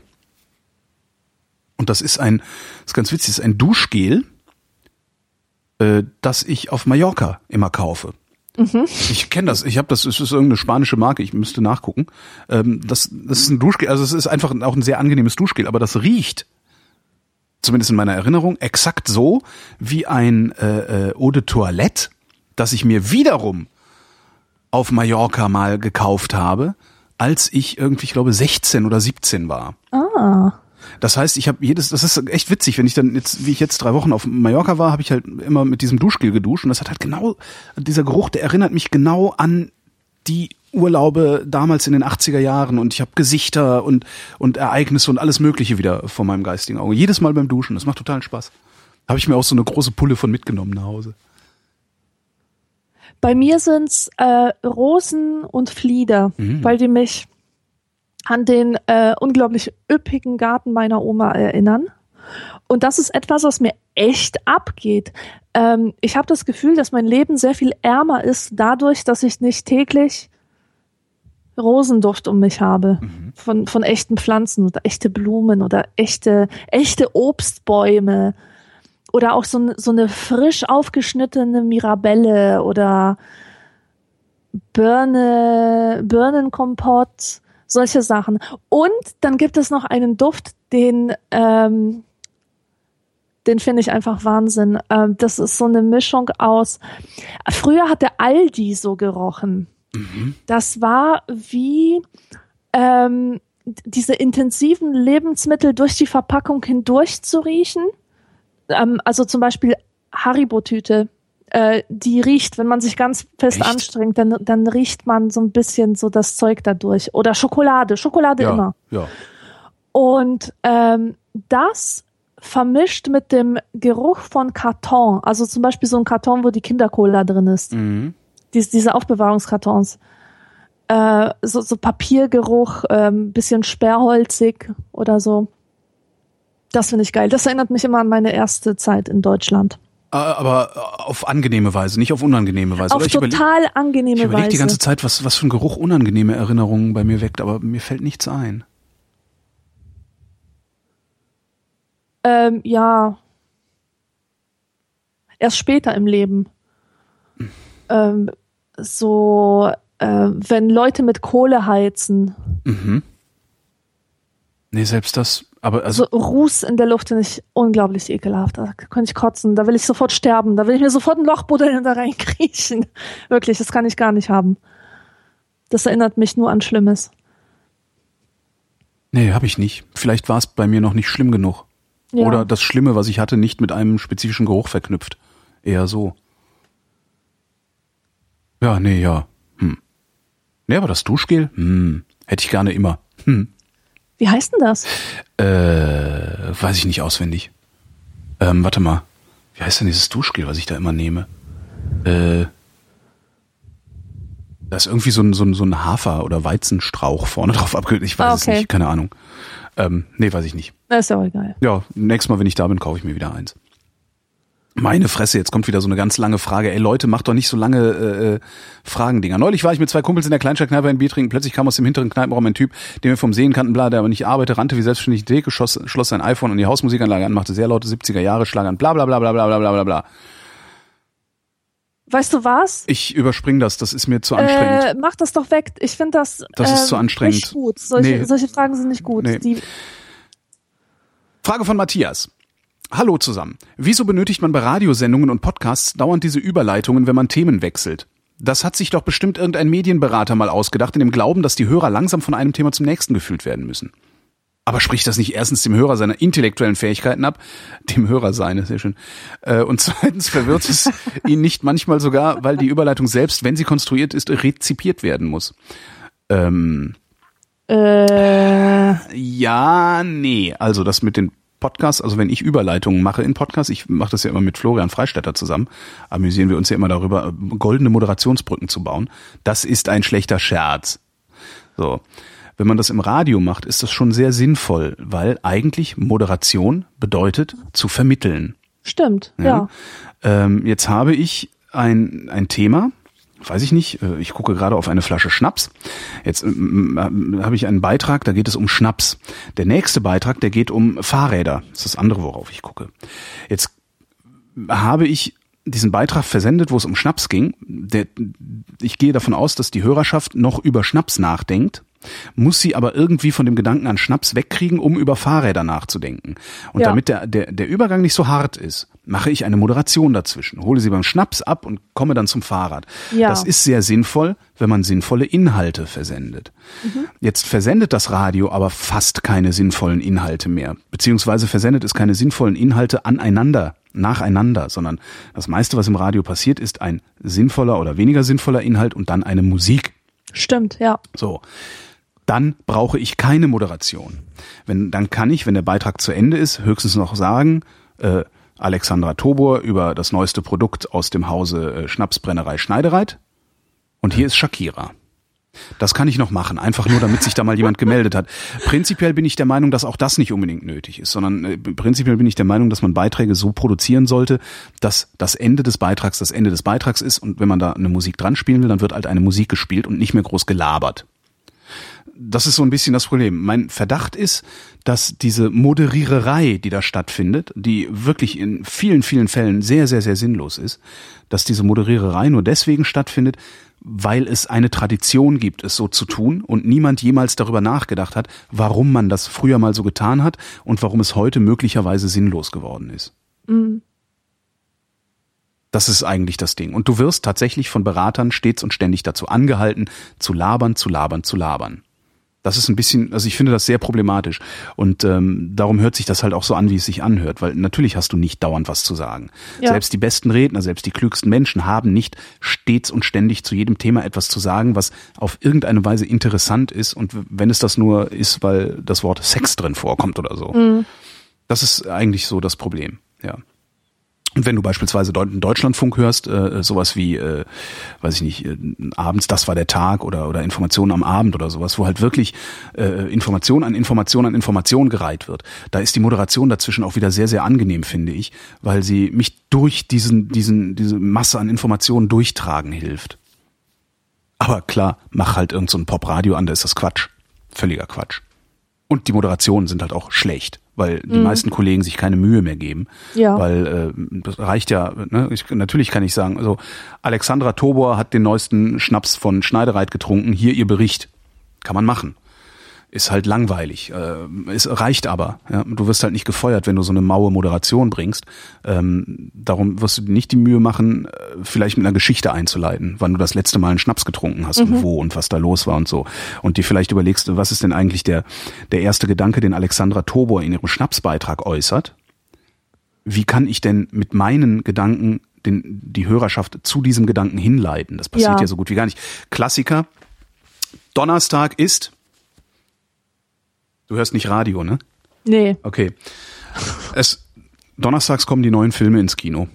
Und das ist ein, das ist ganz witzig, ist ein Duschgel, äh, das ich auf Mallorca immer kaufe. Mhm. Ich kenne das. Ich habe das. Es ist irgendeine spanische Marke. Ich müsste nachgucken. Ähm, das, das ist ein Duschgel. Also es ist einfach auch ein sehr angenehmes Duschgel. Aber das riecht, zumindest in meiner Erinnerung, exakt so wie ein äh, äh, Eau de Toilette, das ich mir wiederum auf Mallorca mal gekauft habe, als ich irgendwie, ich glaube, 16 oder 17 war. Ah. Das heißt, ich habe jedes, das ist echt witzig, wenn ich dann jetzt, wie ich jetzt drei Wochen auf Mallorca war, habe ich halt immer mit diesem Duschgel geduscht und das hat halt genau, dieser Geruch, der erinnert mich genau an die Urlaube damals in den 80er Jahren und ich habe Gesichter und, und Ereignisse und alles Mögliche wieder vor meinem geistigen Auge. Jedes Mal beim Duschen, das macht totalen Spaß. Habe ich mir auch so eine große Pulle von mitgenommen nach Hause. Bei mir sind's äh, Rosen und Flieder, Mhm. weil die mich an den äh, unglaublich üppigen Garten meiner Oma erinnern. Und das ist etwas, was mir echt abgeht. Ähm, ich habe das Gefühl, dass mein Leben sehr viel ärmer ist dadurch, dass ich nicht täglich Rosenduft um mich habe von, von echten Pflanzen oder echte Blumen oder echte, echte Obstbäume oder auch so, so eine frisch aufgeschnittene Mirabelle oder Birne, Birnenkompott, solche Sachen. Und dann gibt es noch einen Duft, den, ähm, den finde ich einfach Wahnsinn. Ähm, das ist so eine Mischung aus. Früher hat der Aldi so gerochen. Das war wie ähm, diese intensiven Lebensmittel durch die Verpackung hindurch zu riechen. Ähm, also zum Beispiel Haribo-Tüte. Äh, die riecht, wenn man sich ganz fest Echt? anstrengt, dann, dann riecht man so ein bisschen so das Zeug dadurch. Oder Schokolade, Schokolade immer. ja. Und ähm, das vermischt mit dem Geruch von Karton, also zum Beispiel so ein Karton, wo die Kindercola drin ist, Mhm. Dies, diese Aufbewahrungskartons, äh, so, so Papiergeruch, ähm, bisschen sperrholzig oder so. Das finde ich geil. Das erinnert mich immer an meine erste Zeit in Deutschland. Äh, Aber auf angenehme Weise, nicht auf unangenehme Weise. Auf total angenehme Ich überlege Weise. die ganze Zeit, was, was für ein Geruch unangenehme Erinnerungen bei mir weckt, aber mir fällt nichts ein. Ähm, ja. Erst später im Leben. Ähm, so, äh, wenn Leute mit Kohle heizen, Mhm. Nee, selbst das, aber also, so Ruß in der Luft finde ich unglaublich ekelhaft. Da könnte ich kotzen, da will ich sofort sterben, da will ich mir sofort ein Loch buddeln und da reinkriechen. Wirklich, das kann ich gar nicht haben. Das erinnert mich nur an Schlimmes. nee, habe ich nicht. Vielleicht war es bei mir noch nicht schlimm genug. Ja. Oder das Schlimme, was ich hatte, nicht mit einem spezifischen Geruch verknüpft. Eher so. Ja, nee, ja. Hm. Nee, aber das Duschgel, hm, hätte ich gerne immer. Hm. Wie heißt denn das? Äh, weiß ich nicht auswendig. Ähm, warte mal. Wie heißt denn dieses Duschgel, was ich da immer nehme? Äh, da ist irgendwie so ein, so ein, so ein Hafer- oder Weizenstrauch vorne drauf abgebildet. Ich weiß Ah, es okay. nicht, keine Ahnung. Ähm, nee, weiß ich nicht. Na, ist ja auch egal. Ja, nächstes Mal, wenn ich da bin, kaufe ich mir wieder eins. Meine Fresse, jetzt kommt wieder so eine ganz lange Frage. Ey Leute, macht doch nicht so lange äh, äh, Fragendinger. Neulich war ich mit zwei Kumpels in der Kleinstadtkneipe ein Bier trinken. Plötzlich kam aus dem hinteren Kneipenraum ein Typ, den wir vom Sehen kannten, bla, der aber nicht arbeitet, rannte wie selbstständig Theke, schoss, schloss sein iPhone und die Hausmusikanlage an, machte sehr laute 70er Jahre Schlager an, bla bla bla bla bla bla bla bla bla. Weißt du was? Ich überspring das, das ist mir zu anstrengend. Äh, mach das doch weg. Ich finde das, Das ist ähm, zu anstrengend. nicht gut. Solche, Nee. solche Fragen sind nicht gut. Nee. Die, Frage von Matthias. Hallo zusammen. Wieso benötigt man bei Radiosendungen und Podcasts dauernd diese Überleitungen, wenn man Themen wechselt? Das hat sich doch bestimmt irgendein Medienberater mal ausgedacht, in dem Glauben, dass die Hörer langsam von einem Thema zum nächsten geführt werden müssen. Aber spricht das nicht erstens dem Hörer seine intellektuellen Fähigkeiten ab, dem Hörer seine, sehr schön, äh, und zweitens verwirrt es ihn nicht manchmal sogar, weil die Überleitung selbst, wenn sie konstruiert ist, rezipiert werden muss. Ähm, äh, ja, nee. Also das mit den Podcasts, also wenn ich Überleitungen mache in Podcasts, ich mache das ja immer mit Florian Freistetter zusammen, amüsieren wir uns ja immer darüber, goldene Moderationsbrücken zu bauen. Das ist ein schlechter Scherz. So. Wenn man das im Radio macht, ist das schon sehr sinnvoll, weil eigentlich Moderation bedeutet zu vermitteln. stimmt, ja. Ja. Ähm, jetzt habe ich ein, ein Thema, weiß ich nicht, äh, ich gucke gerade auf eine Flasche Schnaps. Jetzt ähm, äh, habe ich einen Beitrag, da geht es um Schnaps. Der nächste Beitrag, der geht um Fahrräder. Das ist das andere, worauf ich gucke. Jetzt habe ich diesen Beitrag versendet, wo es um Schnaps ging. Der, ich gehe davon aus, dass die Hörerschaft noch über Schnaps nachdenkt muss sie aber irgendwie von dem Gedanken an Schnaps wegkriegen, um über Fahrräder nachzudenken. Und Ja. damit der, der, der Übergang nicht so hart ist, mache ich eine Moderation dazwischen, hole sie beim Schnaps ab und komme dann zum Fahrrad. Ja. Das ist sehr sinnvoll, wenn man sinnvolle Inhalte versendet. Jetzt versendet das Radio aber fast keine sinnvollen Inhalte mehr, beziehungsweise versendet es keine sinnvollen Inhalte aneinander, nacheinander, sondern das meiste, was im Radio passiert, ist ein sinnvoller oder weniger sinnvoller Inhalt und dann eine Musik. Stimmt, ja. So. Dann brauche ich keine Moderation. Wenn, dann kann ich, wenn der Beitrag zu Ende ist, höchstens noch sagen, äh, Alexandra Tobor über das neueste Produkt aus dem Hause äh, Schnapsbrennerei Schneidereit. Und hier ist Shakira. Das kann ich noch machen, einfach nur, damit sich da mal jemand gemeldet hat. Prinzipiell bin ich der Meinung, dass auch das nicht unbedingt nötig ist, sondern äh, prinzipiell bin ich der Meinung, dass man Beiträge so produzieren sollte, dass das Ende des Beitrags das Ende des Beitrags ist und wenn man da eine Musik dran spielen will, dann wird halt eine Musik gespielt und nicht mehr groß gelabert. Das ist so ein bisschen das Problem. Mein Verdacht ist, dass diese Moderiererei, die da stattfindet, die wirklich in vielen, vielen Fällen sehr, sehr, sehr sinnlos ist, dass diese Moderiererei nur deswegen stattfindet, weil es eine Tradition gibt, es so zu tun und niemand jemals darüber nachgedacht hat, warum man das früher mal so getan hat und warum es heute möglicherweise sinnlos geworden ist. Das ist eigentlich das Ding. Und du wirst tatsächlich von Beratern stets und ständig dazu angehalten, zu labern, zu labern, zu labern. Das ist ein bisschen, also ich finde das sehr problematisch. Und ähm, darum hört sich das halt auch so an, wie es sich anhört, weil natürlich hast du nicht dauernd was zu sagen. Ja. Selbst die besten Redner, selbst die klügsten Menschen haben nicht stets und ständig zu jedem Thema etwas zu sagen, was auf irgendeine Weise interessant ist. Und wenn es das nur ist, weil das Wort Sex drin vorkommt oder so. Das ist eigentlich so das Problem, ja. Und wenn du beispielsweise Deutschlandfunk hörst, äh, sowas wie, äh, weiß ich nicht, äh, abends, das war der Tag oder, oder Informationen am Abend oder sowas, wo halt wirklich äh, Information an Information an Information gereiht wird, da ist die Moderation dazwischen auch wieder sehr, sehr angenehm, finde ich, weil sie mich durch diesen, diesen, diese Masse an Informationen durchtragen hilft. Aber klar, mach halt irgend so ein Popradio an, da ist das Quatsch. Völliger Quatsch. Und die Moderationen sind halt auch schlecht, weil die meisten Kollegen sich keine Mühe mehr geben. Ja. Weil äh, das reicht ja, ne? ich, natürlich kann ich sagen, also Alexandra Tobor hat den neuesten Schnaps von Schneidereit getrunken, hier ihr Bericht. Kann man machen. Ist halt langweilig. Äh, es reicht aber. Ja? Du wirst halt nicht gefeuert, wenn du so eine maue Moderation bringst. Ähm, darum wirst du dir nicht die Mühe machen, äh, vielleicht mit einer Geschichte einzuleiten, wann du das letzte Mal einen Schnaps getrunken hast und wo und was da los war und so. Und dir vielleicht überlegst, was ist denn eigentlich der, der erste Gedanke, den Alexandra Tobor in ihrem Schnapsbeitrag äußert? Wie kann ich denn mit meinen Gedanken den, die Hörerschaft zu diesem Gedanken hinleiten? Das passiert Ja. ja so gut wie gar nicht. Klassiker. Donnerstag ist Du hörst nicht Radio, ne? Nee. Okay. Es, donnerstags kommen die neuen Filme ins Kino.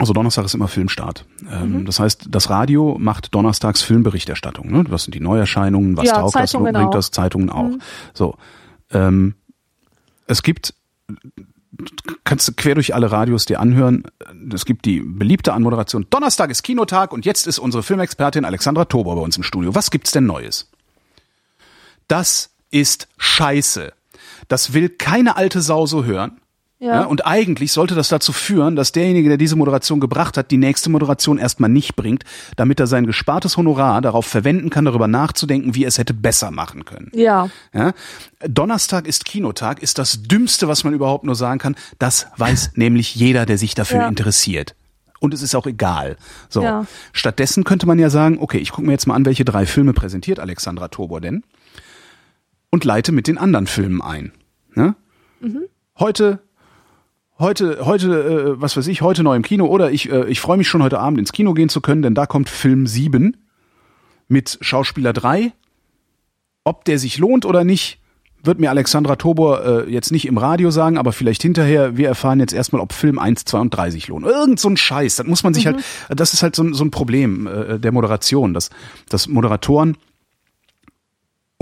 Also Donnerstag ist immer Filmstart. Ähm, Das heißt, das Radio macht donnerstags Filmberichterstattung. Ne? Was sind die Neuerscheinungen? Was Ja, taugt das? Wo bringt auch. das? Zeitungen auch. So. Ähm, es gibt kannst du quer durch alle Radios dir anhören. Es gibt die beliebte Anmoderation. Donnerstag ist Kinotag und jetzt ist unsere Filmexpertin Alexandra Tobor bei uns im Studio. Was gibt's denn Neues? Das ist Scheiße. Das will keine alte Sau so hören. Ja. Ja, und eigentlich sollte das dazu führen, dass derjenige, der diese Moderation gebracht hat, die nächste Moderation erstmal nicht bringt, damit er sein gespartes Honorar darauf verwenden kann, darüber nachzudenken, wie er es hätte besser machen können. Ja. Ja? Donnerstag ist Kinotag, ist das Dümmste, was man überhaupt nur sagen kann. Das weiß nämlich jeder, der sich dafür Ja. interessiert. Und es ist auch egal. So. Ja. Stattdessen könnte man ja sagen, okay, ich gucke mir jetzt mal an, welche drei Filme präsentiert Alexandra Tobor denn und leite mit den anderen Filmen ein. Ne? Heute heute, heute, äh, was weiß ich, heute neu im Kino oder ich, äh, ich freue mich schon heute Abend ins Kino gehen zu können, denn da kommt Film 7 mit Schauspieler 3. Ob der sich lohnt oder nicht, wird mir Alexandra Tobor äh, jetzt nicht im Radio sagen, aber vielleicht hinterher, wir erfahren jetzt erstmal, ob Film 1, 2 und 3 sich lohnen. Irgend so ein Scheiß, das muss man sich halt, das ist halt so, ein- so ein Problem äh, der Moderation, dass, dass Moderatoren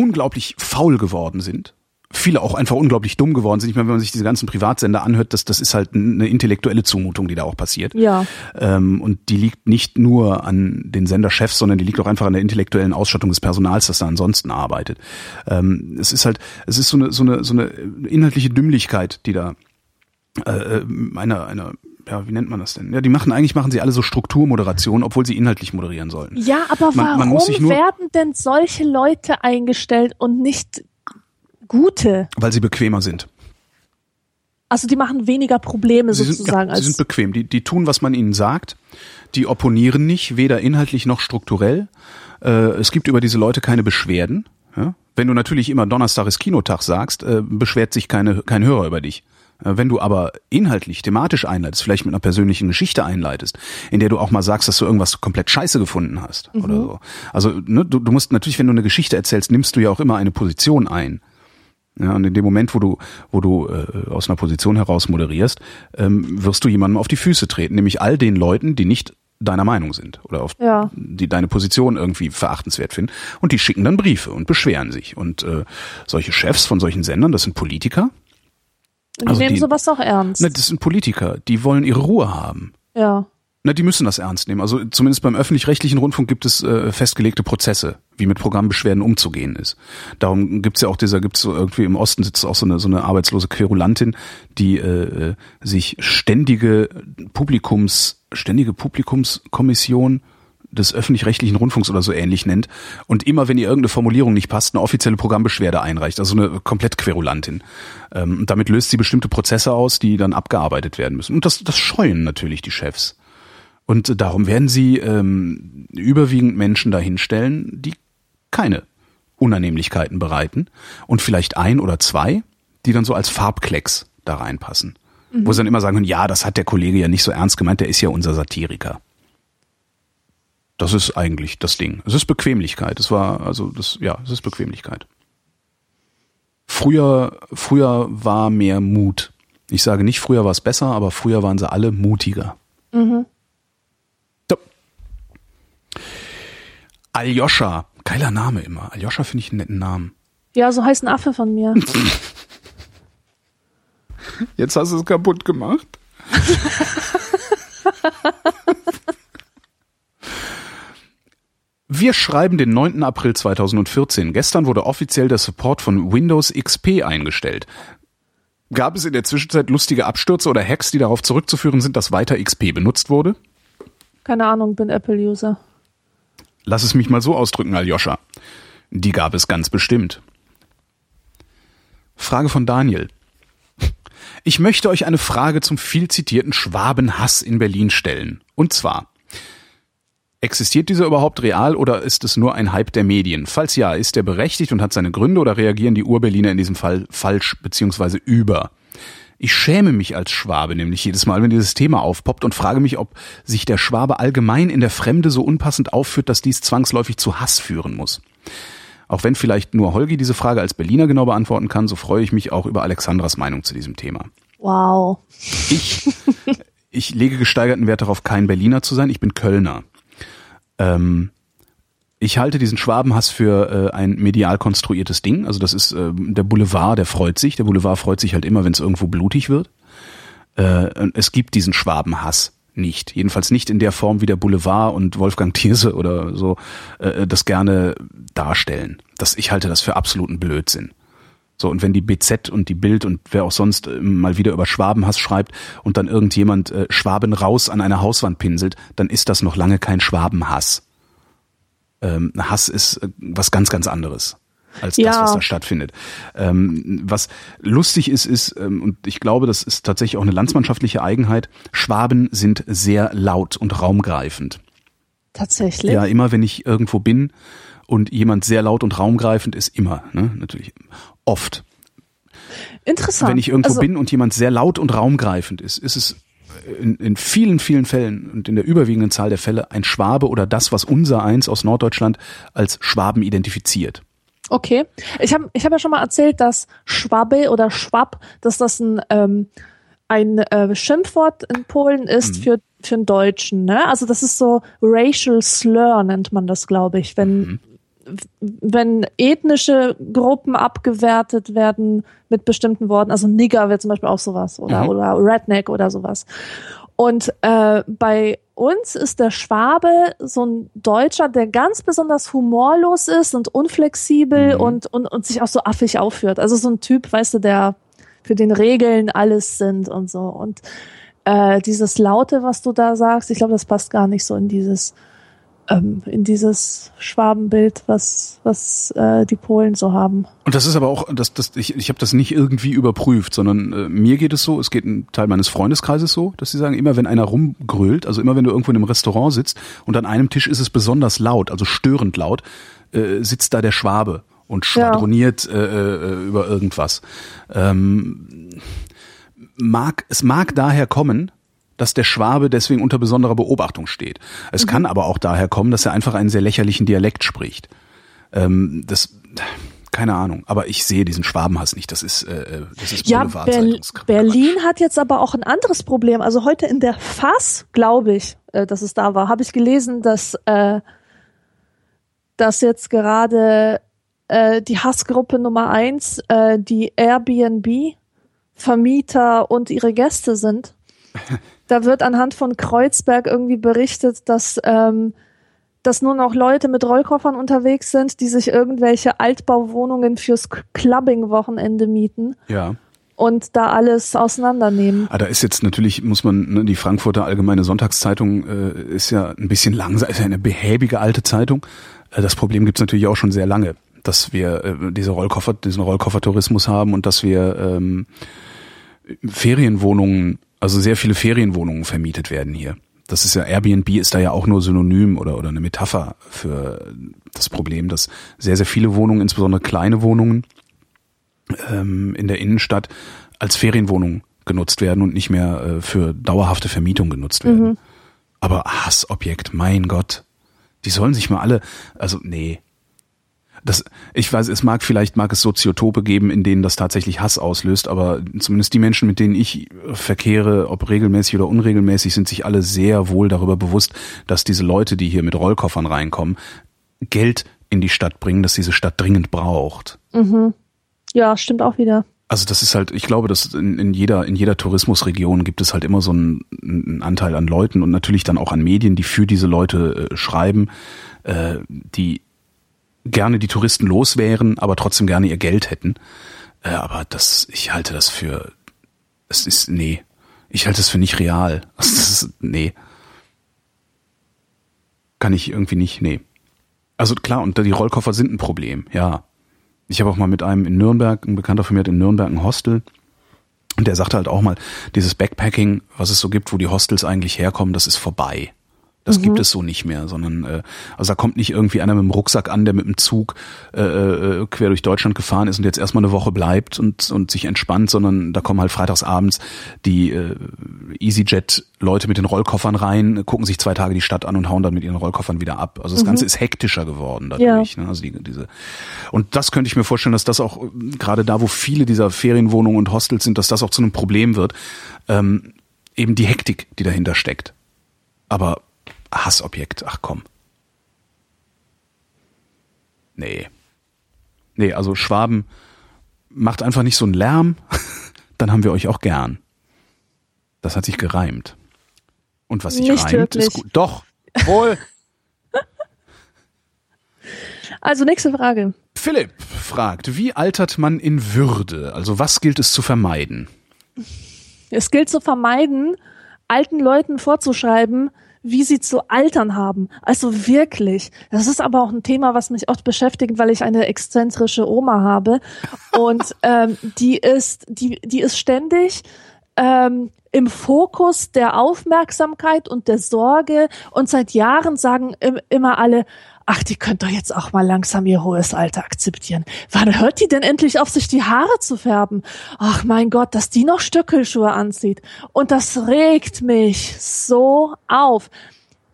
unglaublich faul geworden sind. Viele auch einfach unglaublich dumm geworden sind. Ich meine, wenn man sich diese ganzen Privatsender anhört, das, das ist halt eine intellektuelle Zumutung, die da auch passiert. Ja. Ähm, und die liegt nicht nur an den Senderchefs, sondern die liegt auch einfach an der intellektuellen Ausstattung des Personals, das da ansonsten arbeitet. Ähm, es ist halt, es ist so eine, so eine, so eine inhaltliche Dümmlichkeit, die da äh, einer, einer ja, wie nennt man das denn? Ja, die machen eigentlich machen sie alle so Strukturmoderation, obwohl sie inhaltlich moderieren sollten. Ja, aber Man- warum man werden denn solche Leute eingestellt und nicht gute? Weil sie bequemer sind. Also die machen weniger Probleme Sie sind, sozusagen ja, sie sind als bequem. Die, die tun, was man ihnen sagt. Die opponieren nicht, weder inhaltlich noch strukturell. Äh, es gibt über diese Leute keine Beschwerden. Ja? Wenn du natürlich immer Donnerstag ist Kinotag sagst, äh, beschwert sich keine, kein Hörer über dich. Äh, Wenn du aber inhaltlich, thematisch einleitest, vielleicht mit einer persönlichen Geschichte einleitest, in der du auch mal sagst, dass du irgendwas komplett scheiße gefunden hast oder so. Also ne, du, du musst natürlich, wenn du eine Geschichte erzählst, nimmst du ja auch immer eine Position ein. Ja, und in dem Moment, wo du, wo du äh, aus einer Position heraus moderierst, ähm, wirst du jemandem auf die Füße treten, nämlich all den Leuten, die nicht deiner Meinung sind oder auf Ja. die deine Position irgendwie verachtenswert finden. Und die schicken dann Briefe und beschweren sich. Und äh, solche Chefs von solchen Sendern, das sind Politiker. Und die also nehmen die- sowas auch ernst. Ne, das sind Politiker, die wollen ihre Ruhe haben. ja. Na, die müssen das ernst nehmen. Also zumindest beim öffentlich-rechtlichen Rundfunk gibt es äh, festgelegte Prozesse, wie mit Programmbeschwerden umzugehen ist. Darum gibt's ja auch dieser, gibt's so irgendwie im Osten sitzt auch so eine so eine arbeitslose Querulantin, die äh, äh, sich ständige Publikums, ständige Publikumskommission des öffentlich-rechtlichen Rundfunks oder so ähnlich nennt und immer, wenn ihr irgendeine Formulierung nicht passt, eine offizielle Programmbeschwerde einreicht, also eine komplett Querulantin. Ähm, und damit löst sie bestimmte Prozesse aus, die dann abgearbeitet werden müssen. Und das, das scheuen natürlich die Chefs. Und darum werden sie ähm, überwiegend Menschen dahinstellen, die keine Unannehmlichkeiten bereiten und vielleicht ein oder zwei, die dann so als Farbklecks da reinpassen. Wo sie dann immer sagen ja, das hat der Kollege ja nicht so ernst gemeint, der ist ja unser Satiriker. Das ist eigentlich das Ding. Es ist Bequemlichkeit. Es war, also das, ja, es ist Bequemlichkeit. Früher, früher war mehr Mut. Ich sage nicht, früher war es besser, aber früher waren sie alle mutiger. So. Aljoscha. Geiler Name immer. Aljoscha finde ich einen netten Namen. ja, so heißt ein Affe von mir. Jetzt hast du es kaputt gemacht. Wir schreiben den 9. April 2014. Gestern wurde offiziell der Support von Windows XP eingestellt. Gab es in der Zwischenzeit lustige Abstürze oder Hacks, die darauf zurückzuführen sind, dass weiter XP benutzt wurde? Keine Ahnung, bin Apple-User. Lass es mich mal so ausdrücken, Aljoscha. Die gab es ganz bestimmt. Frage von Daniel. Ich möchte euch eine Frage zum viel zitierten Schwabenhass in Berlin stellen. Und zwar, existiert dieser überhaupt real oder ist es nur ein Hype der Medien? Falls ja, ist er berechtigt und hat seine Gründe oder reagieren die Urberliner in diesem Fall falsch bzw. über? Ich schäme mich als Schwabe nämlich jedes Mal, wenn dieses Thema aufpoppt und frage mich, ob sich der Schwabe allgemein in der Fremde so unpassend aufführt, dass dies zwangsläufig zu Hass führen muss. Auch wenn vielleicht nur Holgi diese Frage als Berliner genau beantworten kann, so freue ich mich auch über Alexandras Meinung zu diesem Thema. Wow. Ich, ich lege gesteigerten Wert darauf, kein Berliner zu sein. Ich bin Kölner. Ähm, ich halte diesen Schwabenhass für äh, ein medial konstruiertes Ding. Also das ist äh, der Boulevard, der freut sich. Der Boulevard freut sich halt immer, wenn es irgendwo blutig wird. Äh, es gibt diesen Schwabenhass nicht. Jedenfalls nicht in der Form, wie der Boulevard und Wolfgang Thierse oder so äh, das gerne darstellen. Das, ich halte das für absoluten Blödsinn. So, und wenn die BZ und die Bild und wer auch sonst äh, mal wieder über Schwabenhass schreibt und dann irgendjemand äh, Schwaben raus an einer Hauswand pinselt, dann ist das noch lange kein Schwabenhass. Ähm, Hass ist äh, was ganz, ganz anderes als das, Ja. was da stattfindet. Ähm, was lustig ist, ist, ähm, und ich glaube, das ist tatsächlich auch eine landsmannschaftliche Eigenheit, Schwaben sind sehr laut und raumgreifend. Tatsächlich. Ja, immer wenn ich irgendwo bin und jemand sehr laut und raumgreifend ist, immer, ne, natürlich, oft. Interessant. Wenn ich irgendwo also, bin und jemand sehr laut und raumgreifend ist, ist es in, in vielen, vielen Fällen und in der überwiegenden Zahl der Fälle ein Schwabe oder das, was unser eins aus Norddeutschland als Schwaben identifiziert. Okay. Ich habe ich hab ja schon mal erzählt, dass Schwabe oder Schwab, dass das ein, ähm, ein äh, Schimpfwort in Polen ist Mhm. für, für einen Deutschen. Ne? Also das ist so Racial Slur, nennt man das, glaube ich, wenn, Mhm. Wenn ethnische Gruppen abgewertet werden mit bestimmten Worten. Also Nigger wäre zum Beispiel auch sowas oder, Mhm. oder Redneck oder sowas. Und äh, bei uns ist der Schwabe so ein Deutscher, der ganz besonders humorlos ist und unflexibel Mhm. und, und, und sich auch so affig aufführt. Also so ein Typ, weißt du, der für den Regeln alles sind und so. Und äh, dieses Laute, was du da sagst, ich glaube, das passt gar nicht so in dieses ähm, in dieses Schwabenbild, was was äh, die Polen so haben. Und das ist aber auch, das, das, ich, ich habe das nicht irgendwie überprüft, sondern äh, mir geht es so, es geht ein Teil meines Freundeskreises so, dass sie sagen, immer wenn einer rumgrölt, also immer wenn du irgendwo in einem Restaurant sitzt und an einem Tisch ist es besonders laut, also störend laut, äh, sitzt da der Schwabe und schwadroniert ja. äh, äh, über irgendwas. Ähm, mag, es mag daher kommen, dass der Schwabe deswegen unter besonderer Beobachtung steht. Es mhm. kann aber auch daher kommen, dass er einfach einen sehr lächerlichen Dialekt spricht. Ähm, das keine Ahnung, aber ich sehe diesen Schwabenhass nicht. Das ist, äh, das ist ja, Ber Berlin hat jetzt aber auch ein anderes Problem. Also heute in der Fass, glaube ich, äh, dass es da war, habe ich gelesen, dass äh, dass jetzt gerade äh, die Hassgruppe Nummer eins äh, die Airbnb Vermieter und ihre Gäste sind. da wird anhand von Kreuzberg irgendwie berichtet, dass, ähm, dass nur noch Leute mit Rollkoffern unterwegs sind, die sich irgendwelche Altbauwohnungen fürs Clubbing-Wochenende mieten. Ja und da alles auseinandernehmen. Ah, da ist jetzt natürlich, muss man, ne, die Frankfurter Allgemeine Sonntagszeitung äh, ist ja ein bisschen langsam, ist ja eine behäbige alte Zeitung. Äh, das Problem gibt's natürlich auch schon sehr lange, dass wir äh, diese Rollkoffer, diesen Rollkoffertourismus haben und dass wir ähm, Ferienwohnungen also sehr viele Ferienwohnungen vermietet werden hier. Das ist ja, Airbnb ist da ja auch nur Synonym oder, oder eine Metapher für das Problem, dass sehr, sehr viele Wohnungen, insbesondere kleine Wohnungen ähm, in der Innenstadt als Ferienwohnung genutzt werden und nicht mehr äh, für dauerhafte Vermietung genutzt werden. Mhm. Aber Hassobjekt, mein Gott. Die sollen sich mal alle, also nee, das, ich weiß, es mag vielleicht, mag es Soziotope geben, in denen das tatsächlich Hass auslöst, aber zumindest die Menschen, mit denen ich verkehre, ob regelmäßig oder unregelmäßig, sind sich alle sehr wohl darüber bewusst, dass diese Leute, die hier mit Rollkoffern reinkommen, Geld in die Stadt bringen, dass diese Stadt dringend braucht. Mhm. Ja, stimmt auch wieder. Also das ist halt, ich glaube, dass in, in jeder in jeder Tourismusregion gibt es halt immer so einen, einen, Anteil an Leuten und natürlich dann auch an Medien, die für diese Leute äh, schreiben, äh, die gerne die Touristen los wären, aber trotzdem gerne ihr Geld hätten. Äh, aber das, ich halte das für, es ist, nee. Ich halte das für nicht real. Das ist, nee. Kann ich irgendwie nicht, nee. Also klar, und die Rollkoffer sind ein Problem, ja. Ich habe auch mal mit einem in Nürnberg, ein Bekannter von mir hat in Nürnberg ein Hostel, und der sagte halt auch mal, dieses Backpacking, was es so gibt, wo die Hostels eigentlich herkommen, das ist vorbei. Das mhm. gibt es so nicht mehr, sondern äh, also da kommt nicht irgendwie einer mit dem Rucksack an, der mit dem Zug äh, äh, quer durch Deutschland gefahren ist und jetzt erstmal eine Woche bleibt und und sich entspannt, sondern da kommen halt freitagsabends die äh, EasyJet-Leute mit den Rollkoffern rein, gucken sich zwei Tage die Stadt an und hauen dann mit ihren Rollkoffern wieder ab. Also das mhm. Ganze ist hektischer geworden dadurch. Ja. Ne? Also die, diese und das könnte ich mir vorstellen, dass das auch gerade da, wo viele dieser Ferienwohnungen und Hostels sind, dass das auch zu einem Problem wird. Ähm, eben die Hektik, die dahinter steckt. Aber Hassobjekt, ach komm. Nee. Nee, also Schwaben macht einfach nicht so einen Lärm, dann haben wir euch auch gern. Das hat sich gereimt. Und was sich nicht reimt, wirklich. ist gut. Doch, wohl. Also nächste Frage. Philipp fragt, wie altert man in Würde? Also was gilt es zu vermeiden? Es gilt zu vermeiden, alten Leuten vorzuschreiben, wie sie zu altern haben. Also wirklich. Das ist aber auch ein Thema, was mich oft beschäftigt, weil ich eine exzentrische Oma habe. Und ähm, die ist, die, die ist ständig ähm, im Fokus der Aufmerksamkeit und der Sorge. Und seit Jahren sagen im, immer alle, ach, die könnt doch jetzt auch mal langsam ihr hohes Alter akzeptieren. Wann hört die denn endlich auf, sich die Haare zu färben? Ach mein Gott, dass die noch Stöckelschuhe anzieht. Und das regt mich so auf.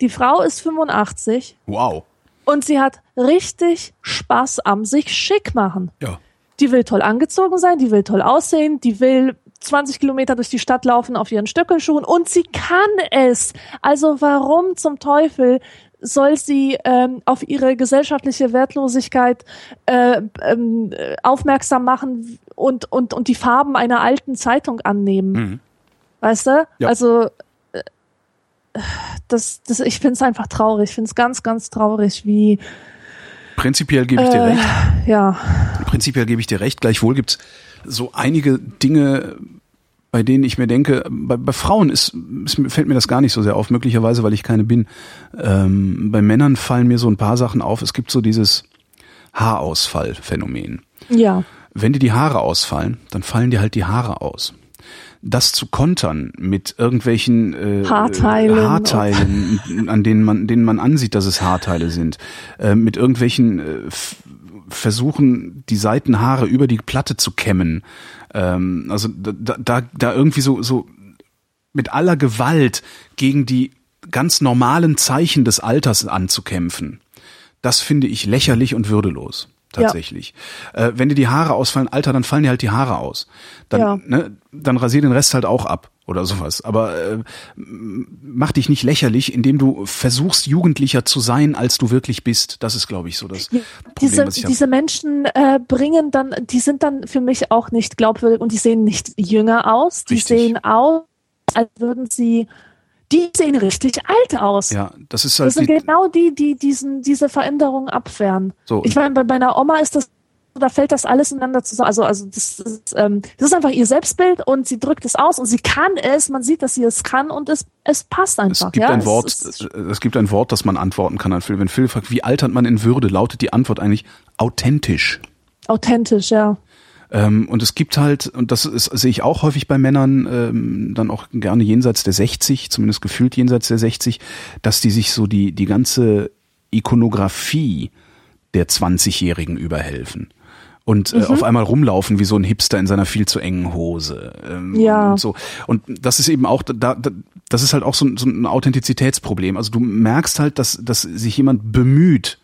Die Frau ist 85. Wow. Und sie hat richtig Spaß am sich schick machen. Ja. Die will toll angezogen sein, die will toll aussehen, die will 20 Kilometer durch die Stadt laufen auf ihren Stöckelschuhen und sie kann es. Also warum zum Teufel soll sie ähm, auf ihre gesellschaftliche Wertlosigkeit äh, ähm, aufmerksam machen und, und, und die Farben einer alten Zeitung annehmen. Mhm. Weißt du? Ja. Also äh, das, das, ich finde es einfach traurig. Ich finde es ganz, ganz traurig, wie Prinzipiell gebe ich dir äh, recht. Ja. Prinzipiell gebe ich dir recht. Gleichwohl gibt's so einige Dinge, bei denen ich mir denke, bei, bei Frauen ist, ist, fällt mir das gar nicht so sehr auf, möglicherweise, weil ich keine bin. Ähm, bei Männern fallen mir so ein paar Sachen auf. Es gibt so dieses Haarausfall-Phänomen. Ja. Wenn dir die Haare ausfallen, dann fallen dir halt die Haare aus das zu kontern mit irgendwelchen äh, Haarteilen, Haarteilen an denen man, denen man ansieht, dass es Haarteile sind, äh, mit irgendwelchen äh, Versuchen, die Seitenhaare über die Platte zu kämmen. Ähm, also da, da, da irgendwie so, so mit aller Gewalt gegen die ganz normalen Zeichen des Alters anzukämpfen. Das finde ich lächerlich und würdelos tatsächlich. Ja. Äh, wenn dir die Haare ausfallen, Alter, dann fallen dir halt die Haare aus. Dann, ja. ne, dann rasier den Rest halt auch ab oder sowas. Aber äh, mach dich nicht lächerlich, indem du versuchst, jugendlicher zu sein, als du wirklich bist. Das ist, glaube ich, so das ja, Problem, diese, diese Menschen äh, bringen dann, die sind dann für mich auch nicht glaubwürdig und die sehen nicht jünger aus. Die Richtig. sehen aus, als würden sie die sehen richtig alt aus. Ja, das ist halt. Das sind die, genau die, die diesen, diese Veränderungen abwehren. So. Ich meine, bei meiner Oma ist das, da fällt das alles ineinander zusammen. Also, also das ist, ähm, das ist einfach ihr Selbstbild und sie drückt es aus und sie kann es, man sieht, dass sie es kann und es, es passt einfach. Es gibt ja? ein Wort, es, es gibt ein Wort, das man antworten kann an Phil. Wenn Phil fragt, wie altert man in Würde, lautet die Antwort eigentlich authentisch. Authentisch, ja. Ähm, und es gibt halt, und das ist, sehe ich auch häufig bei Männern, ähm, dann auch gerne jenseits der 60, zumindest gefühlt jenseits der 60, dass die sich so die, die ganze Ikonografie der 20-Jährigen überhelfen und äh, mhm. auf einmal rumlaufen wie so ein Hipster in seiner viel zu engen Hose. Ähm, ja. Und so. Und das ist eben auch, da, da, das ist halt auch so, so ein Authentizitätsproblem. Also du merkst halt, dass, dass sich jemand bemüht,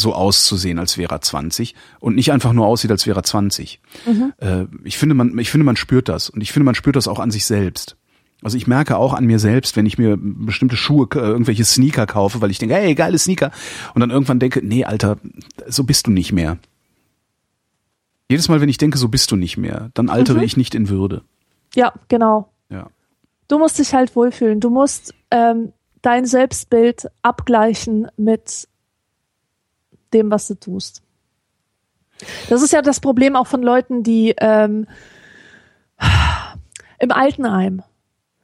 so auszusehen, als wäre er 20 und nicht einfach nur aussieht, als wäre er 20. Mhm. Äh, ich finde, man, ich finde, man spürt das und ich finde, man spürt das auch an sich selbst. Also ich merke auch an mir selbst, wenn ich mir bestimmte Schuhe, äh, irgendwelche Sneaker kaufe, weil ich denke, hey, geile Sneaker, und dann irgendwann denke, nee, Alter, so bist du nicht mehr. Jedes Mal, wenn ich denke, so bist du nicht mehr, dann altere mhm. ich nicht in Würde. Ja, genau. Ja. Du musst dich halt wohlfühlen. Du musst ähm, dein Selbstbild abgleichen mit dem, was du tust. Das ist ja das Problem auch von Leuten, die ähm, im Altenheim.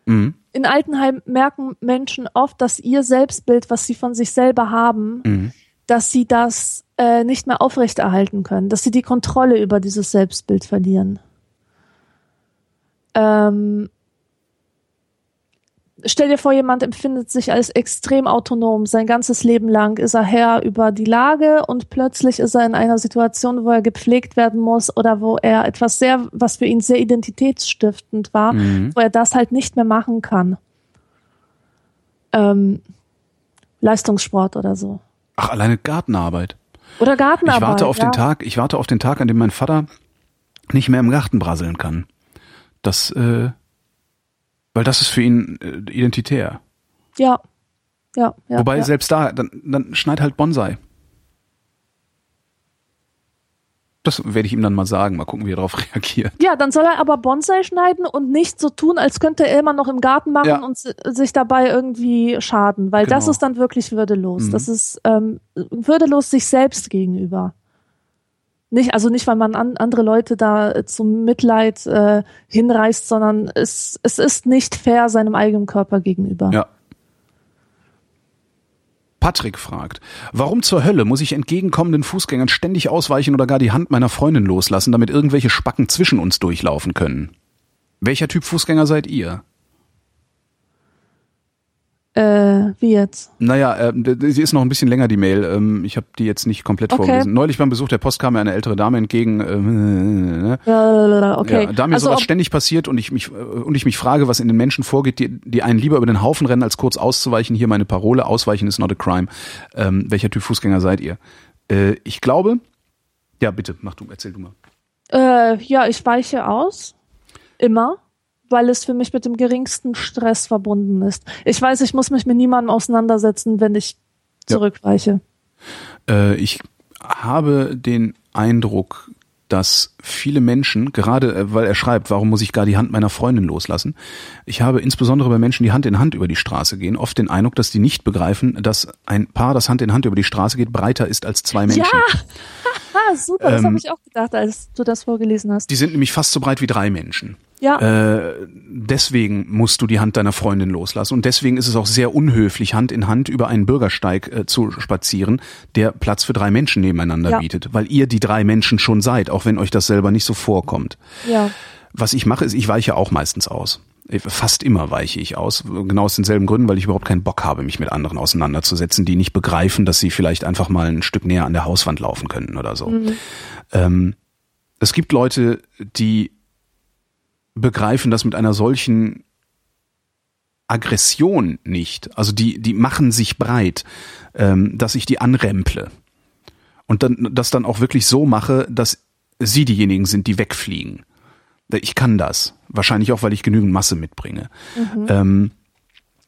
Mhm. In Altenheim merken Menschen oft, dass ihr Selbstbild, was sie von sich selber haben, mhm. dass sie das äh, nicht mehr aufrechterhalten können, dass sie die Kontrolle über dieses Selbstbild verlieren. Ähm, stell dir vor, jemand empfindet sich als extrem autonom. Sein ganzes Leben lang ist er Herr über die Lage und plötzlich ist er in einer Situation, wo er gepflegt werden muss oder wo er etwas sehr, was für ihn sehr identitätsstiftend war, mhm. wo er das halt nicht mehr machen kann. Ähm, Leistungssport oder so. Ach, alleine Gartenarbeit. Oder Gartenarbeit. Ich warte auf ja. den Tag, ich warte auf den Tag, an dem mein Vater nicht mehr im Garten braseln kann. Das, äh, weil das ist für ihn äh, identitär. Ja. Ja, ja, Wobei ja. selbst da, dann, dann schneid halt Bonsai. Das werde ich ihm dann mal sagen. Mal gucken, wie er darauf reagiert. Ja, dann soll er aber Bonsai schneiden und nicht so tun, als könnte er immer noch im Garten machen ja. und sich dabei irgendwie schaden, weil genau. das ist dann wirklich würdelos. Mhm. Das ist ähm, würdelos sich selbst gegenüber. Nicht, also nicht, weil man an, andere Leute da äh, zum Mitleid äh, hinreißt, sondern es, es ist nicht fair seinem eigenen Körper gegenüber. Ja. Patrick fragt, warum zur Hölle muss ich entgegenkommenden Fußgängern ständig ausweichen oder gar die Hand meiner Freundin loslassen, damit irgendwelche Spacken zwischen uns durchlaufen können? Welcher Typ Fußgänger seid ihr? Äh, wie jetzt? Naja, äh, sie ist noch ein bisschen länger, die Mail. Ähm, ich habe die jetzt nicht komplett okay. vorgelesen. Neulich beim Besuch der Post kam mir eine ältere Dame entgegen. Äh, ne? okay. Ja, da mir also sowas ständig passiert und ich mich äh, und ich mich frage, was in den Menschen vorgeht, die, die einen lieber über den Haufen rennen, als kurz auszuweichen. Hier meine Parole, ausweichen ist not a crime. Ähm, welcher Typ Fußgänger seid ihr? Äh, ich glaube, ja bitte, mach du, erzähl du mal. Äh, ja, ich weiche aus. Immer weil es für mich mit dem geringsten Stress verbunden ist. Ich weiß, ich muss mich mit niemandem auseinandersetzen, wenn ich zurückweiche. Ja. Äh, ich habe den Eindruck, dass viele Menschen, gerade äh, weil er schreibt, warum muss ich gar die Hand meiner Freundin loslassen? Ich habe insbesondere bei Menschen, die Hand in Hand über die Straße gehen, oft den Eindruck, dass die nicht begreifen, dass ein Paar, das Hand in Hand über die Straße geht, breiter ist als zwei Menschen. Ja, super, das ähm, habe ich auch gedacht, als du das vorgelesen hast. Die sind nämlich fast so breit wie drei Menschen. Ja. Äh, deswegen musst du die Hand deiner Freundin loslassen. Und deswegen ist es auch sehr unhöflich, Hand in Hand über einen Bürgersteig äh, zu spazieren, der Platz für drei Menschen nebeneinander Ja. bietet. Weil ihr die drei Menschen schon seid, auch wenn euch das selber nicht so vorkommt. ja. Was ich mache, ist, ich weiche auch meistens aus. Fast immer weiche ich aus. Genau aus denselben Gründen, weil ich überhaupt keinen Bock habe, mich mit anderen auseinanderzusetzen, die nicht begreifen, dass sie vielleicht einfach mal ein Stück näher an der Hauswand laufen könnten oder so. Ähm, es gibt Leute, die begreifen das mit einer solchen Aggression nicht. Also die, die machen sich breit, ähm, dass ich die anremple. Und dann, das dann auch wirklich so mache, dass sie diejenigen sind, die wegfliegen. Ich kann das. Wahrscheinlich auch, weil ich genügend Masse mitbringe. Ähm,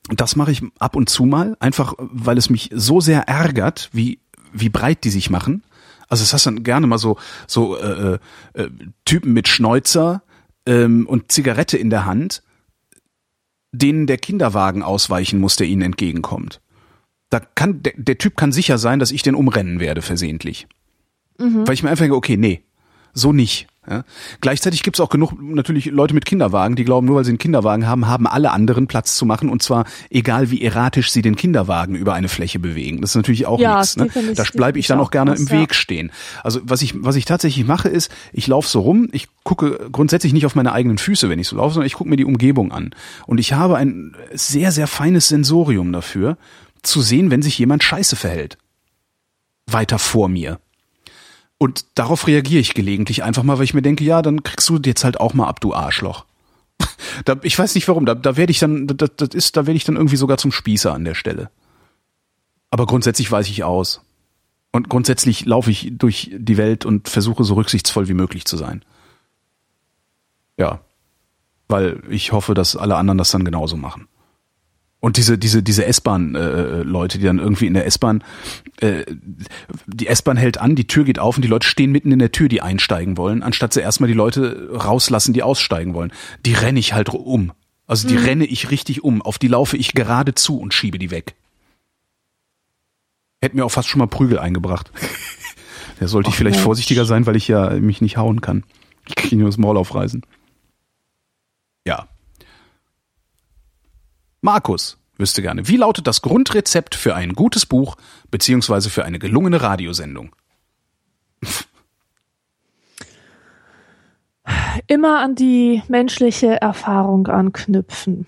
das mache ich ab und zu mal, einfach weil es mich so sehr ärgert, wie, wie breit die sich machen. Also es hast dann gerne mal so, so äh, äh, Typen mit Schnäuzer ähm, und Zigarette in der Hand, denen der Kinderwagen ausweichen muss, der ihnen entgegenkommt. Da kann der, der Typ kann sicher sein, dass ich den umrennen werde versehentlich. Weil ich mir einfach denke, okay, nee, so nicht. Ja. Gleichzeitig gibt's auch genug natürlich Leute mit Kinderwagen, die glauben, nur weil sie einen Kinderwagen haben, haben alle anderen Platz zu machen und zwar egal wie erratisch sie den Kinderwagen über eine Fläche bewegen. Das ist natürlich auch Ja, nichts. Ne? Da bleibe ich dann auch gerne krass, im ja. Weg stehen. Also was ich was ich tatsächlich mache ist, ich laufe so rum, ich gucke grundsätzlich nicht auf meine eigenen Füße, wenn ich so laufe, sondern ich gucke mir die Umgebung an und ich habe ein sehr sehr feines Sensorium dafür zu sehen, wenn sich jemand scheiße verhält. Weiter vor mir. Und darauf reagiere ich gelegentlich einfach mal, weil ich mir denke, ja, dann kriegst du jetzt halt auch mal ab, du Arschloch. Da, ich weiß nicht warum, da, da werde ich dann, das, das ist, da werde ich dann irgendwie sogar zum Spießer an der Stelle. Aber grundsätzlich weiß ich aus. Und grundsätzlich laufe ich durch die Welt und versuche so rücksichtsvoll wie möglich zu sein. Ja. Weil ich hoffe, dass alle anderen das dann genauso machen. Und diese, diese, diese S-Bahn-Leute, die dann irgendwie in der S-Bahn, äh, die S-Bahn hält an, die Tür geht auf und die Leute stehen mitten in der Tür, die einsteigen wollen, anstatt sie erstmal die Leute rauslassen, die aussteigen wollen. Die renne ich halt um. Also die renne ich richtig um. Auf die laufe ich gerade zu und schiebe die weg. Hätte mir auch fast schon mal Prügel eingebracht. Da sollte ich vielleicht Mensch. vorsichtiger sein, weil ich ja mich nicht hauen kann. Ich kriege nur das Maul aufreißen. Ja. Markus wüsste gerne, wie lautet das Grundrezept für ein gutes Buch beziehungsweise für eine gelungene Radiosendung? immer an die menschliche Erfahrung anknüpfen.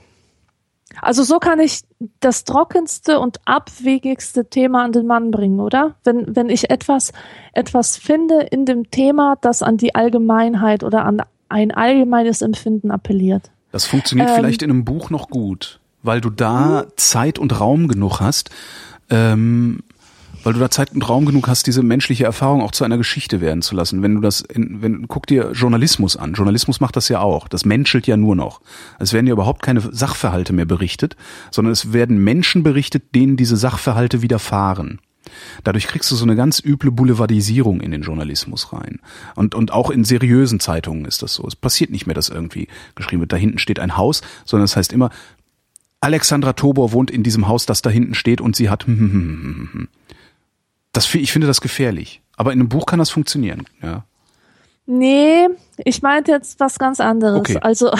Also so kann ich das trockenste und abwegigste Thema an den Mann bringen, oder? Wenn, wenn ich etwas, etwas finde in dem Thema, das an die Allgemeinheit oder an ein allgemeines Empfinden appelliert. Das funktioniert Ähm. vielleicht in einem Buch noch gut, weil du da Zeit und Raum genug hast, ähm, weil du da Zeit und Raum genug hast, diese menschliche Erfahrung auch zu einer Geschichte werden zu lassen. Wenn du das, in, wenn guck dir Journalismus an. Journalismus macht das ja auch. Das menschelt ja nur noch. Es werden ja überhaupt keine Sachverhalte mehr berichtet, sondern es werden Menschen berichtet, denen diese Sachverhalte widerfahren. Dadurch kriegst du so eine ganz üble Boulevardisierung in den Journalismus rein. Und, und auch in seriösen Zeitungen ist das so. Es passiert nicht mehr, dass irgendwie geschrieben wird, da hinten steht ein Haus, sondern es heißt immer, Alexandra Tobor wohnt in diesem Haus, das da hinten steht und sie hat. Das, fi- ich finde das gefährlich. Aber in einem Buch kann das funktionieren. Ja. Nee, ich meinte jetzt was ganz anderes. Okay. Also,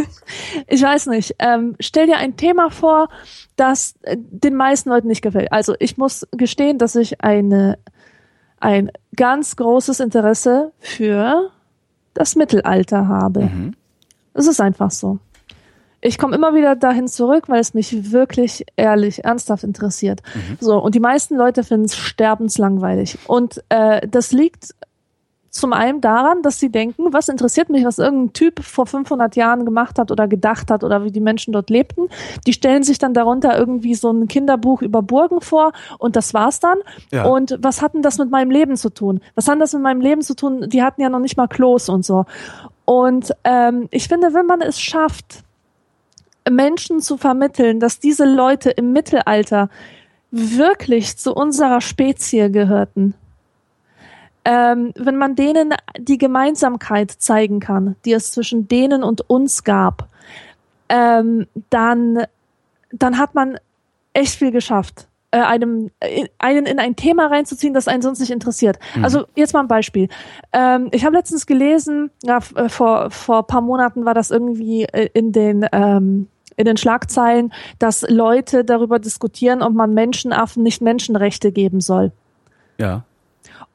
ich weiß nicht. Ähm, stell dir ein Thema vor, das äh, den meisten Leuten nicht gefällt. Also, ich muss gestehen, dass ich eine, ein ganz großes Interesse für das Mittelalter habe. Es ist einfach so. Ich komme immer wieder dahin zurück, weil es mich wirklich ehrlich, ernsthaft interessiert. So, und die meisten Leute finden es sterbenslangweilig. Und äh, das liegt zum einen daran, dass sie denken, was interessiert mich, was irgendein Typ vor 500 Jahren gemacht hat oder gedacht hat oder wie die Menschen dort lebten. Die stellen sich dann darunter irgendwie so ein Kinderbuch über Burgen vor und das war's dann. Ja. Und was hat denn das mit meinem Leben zu tun? Was hat das mit meinem Leben zu tun? Die hatten ja noch nicht mal Klos und so. Und ähm, ich finde, wenn man es schafft, Menschen zu vermitteln, dass diese Leute im Mittelalter wirklich zu unserer Spezie gehörten, ähm, wenn man denen die Gemeinsamkeit zeigen kann, die es zwischen denen und uns gab, ähm, dann, dann hat man echt viel geschafft. äh, einem einen in ein Thema reinzuziehen, das einen sonst nicht interessiert. Mhm. Also jetzt mal ein Beispiel. Ähm, ich habe letztens gelesen, ja, äh, vor vor paar Monaten war das irgendwie äh, in den ähm, in den Schlagzeilen, dass Leute darüber diskutieren, ob man Menschenaffen nicht Menschenrechte geben soll. Ja.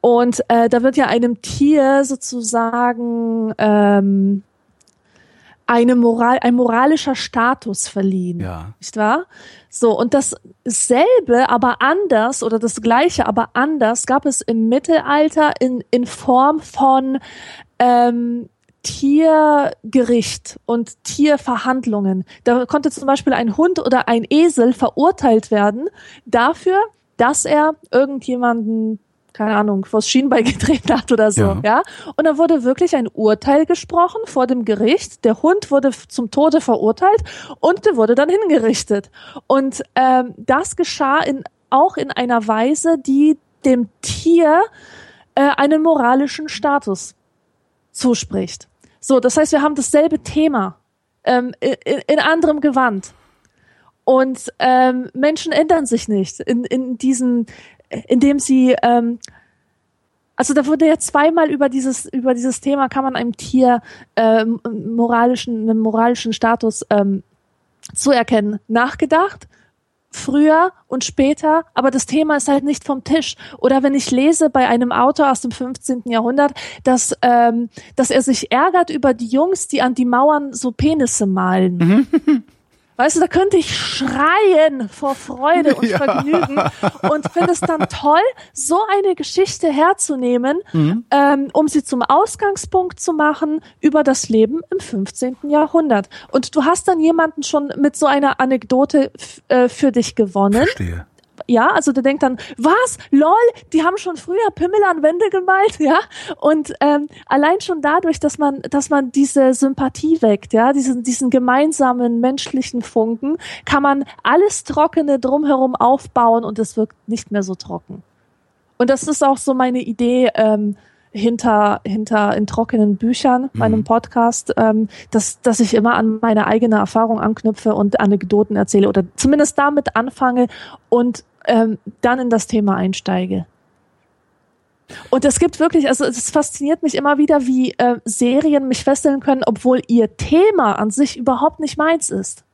Und äh, da wird ja einem Tier sozusagen ähm, eine Moral, ein moralischer Status verliehen. Ja. Nicht wahr? So, und dasselbe, aber anders oder das gleiche, aber anders gab es im Mittelalter in, in Form von ähm, Tiergericht und Tierverhandlungen. Da konnte zum Beispiel ein Hund oder ein Esel verurteilt werden dafür, dass er irgendjemanden keine Ahnung, vors Schienbein getreten hat oder so, Ja. ja. Und da wurde wirklich ein Urteil gesprochen vor dem Gericht. Der Hund wurde zum Tode verurteilt und der wurde dann hingerichtet. Und ähm, das geschah in, auch in einer Weise, die dem Tier äh, einen moralischen Status zuspricht. So, das heißt, wir haben dasselbe Thema ähm, in, in anderem Gewand. Und ähm, Menschen ändern sich nicht in, in diesem, indem sie, ähm, also da wurde ja zweimal über dieses über dieses Thema kann man einem Tier ähm, moralischen einen moralischen Status ähm, zuerkennen nachgedacht früher und später, aber das Thema ist halt nicht vom Tisch. Oder wenn ich lese bei einem Autor aus dem 15. Jahrhundert, dass, ähm, dass er sich ärgert über die Jungs, die an die Mauern so Penisse malen. Weißt du, da könnte ich schreien vor Freude und Ja. Vergnügen und finde es dann toll, so eine Geschichte herzunehmen, ähm, um sie zum Ausgangspunkt zu machen über das Leben im 15. Jahrhundert. Und du hast dann jemanden schon mit so einer Anekdote äh, für dich gewonnen. Verstehe. Ja, also der denkt dann, was? Lol, die haben schon früher Pimmel an Wände gemalt, ja? Und ähm, allein schon dadurch, dass man, dass man diese Sympathie weckt, ja, diesen, diesen gemeinsamen menschlichen Funken, kann man alles Trockene drumherum aufbauen und es wirkt nicht mehr so trocken. Und das ist auch so meine Idee ähm, hinter hinter in trockenen Büchern, meinem Podcast, ähm, dass dass ich immer an meine eigene Erfahrung anknüpfe und Anekdoten erzähle oder zumindest damit anfange und ähm, dann in das Thema einsteige. Und es gibt wirklich, also es fasziniert mich immer wieder, wie äh, Serien mich fesseln können, obwohl ihr Thema an sich überhaupt nicht meins ist.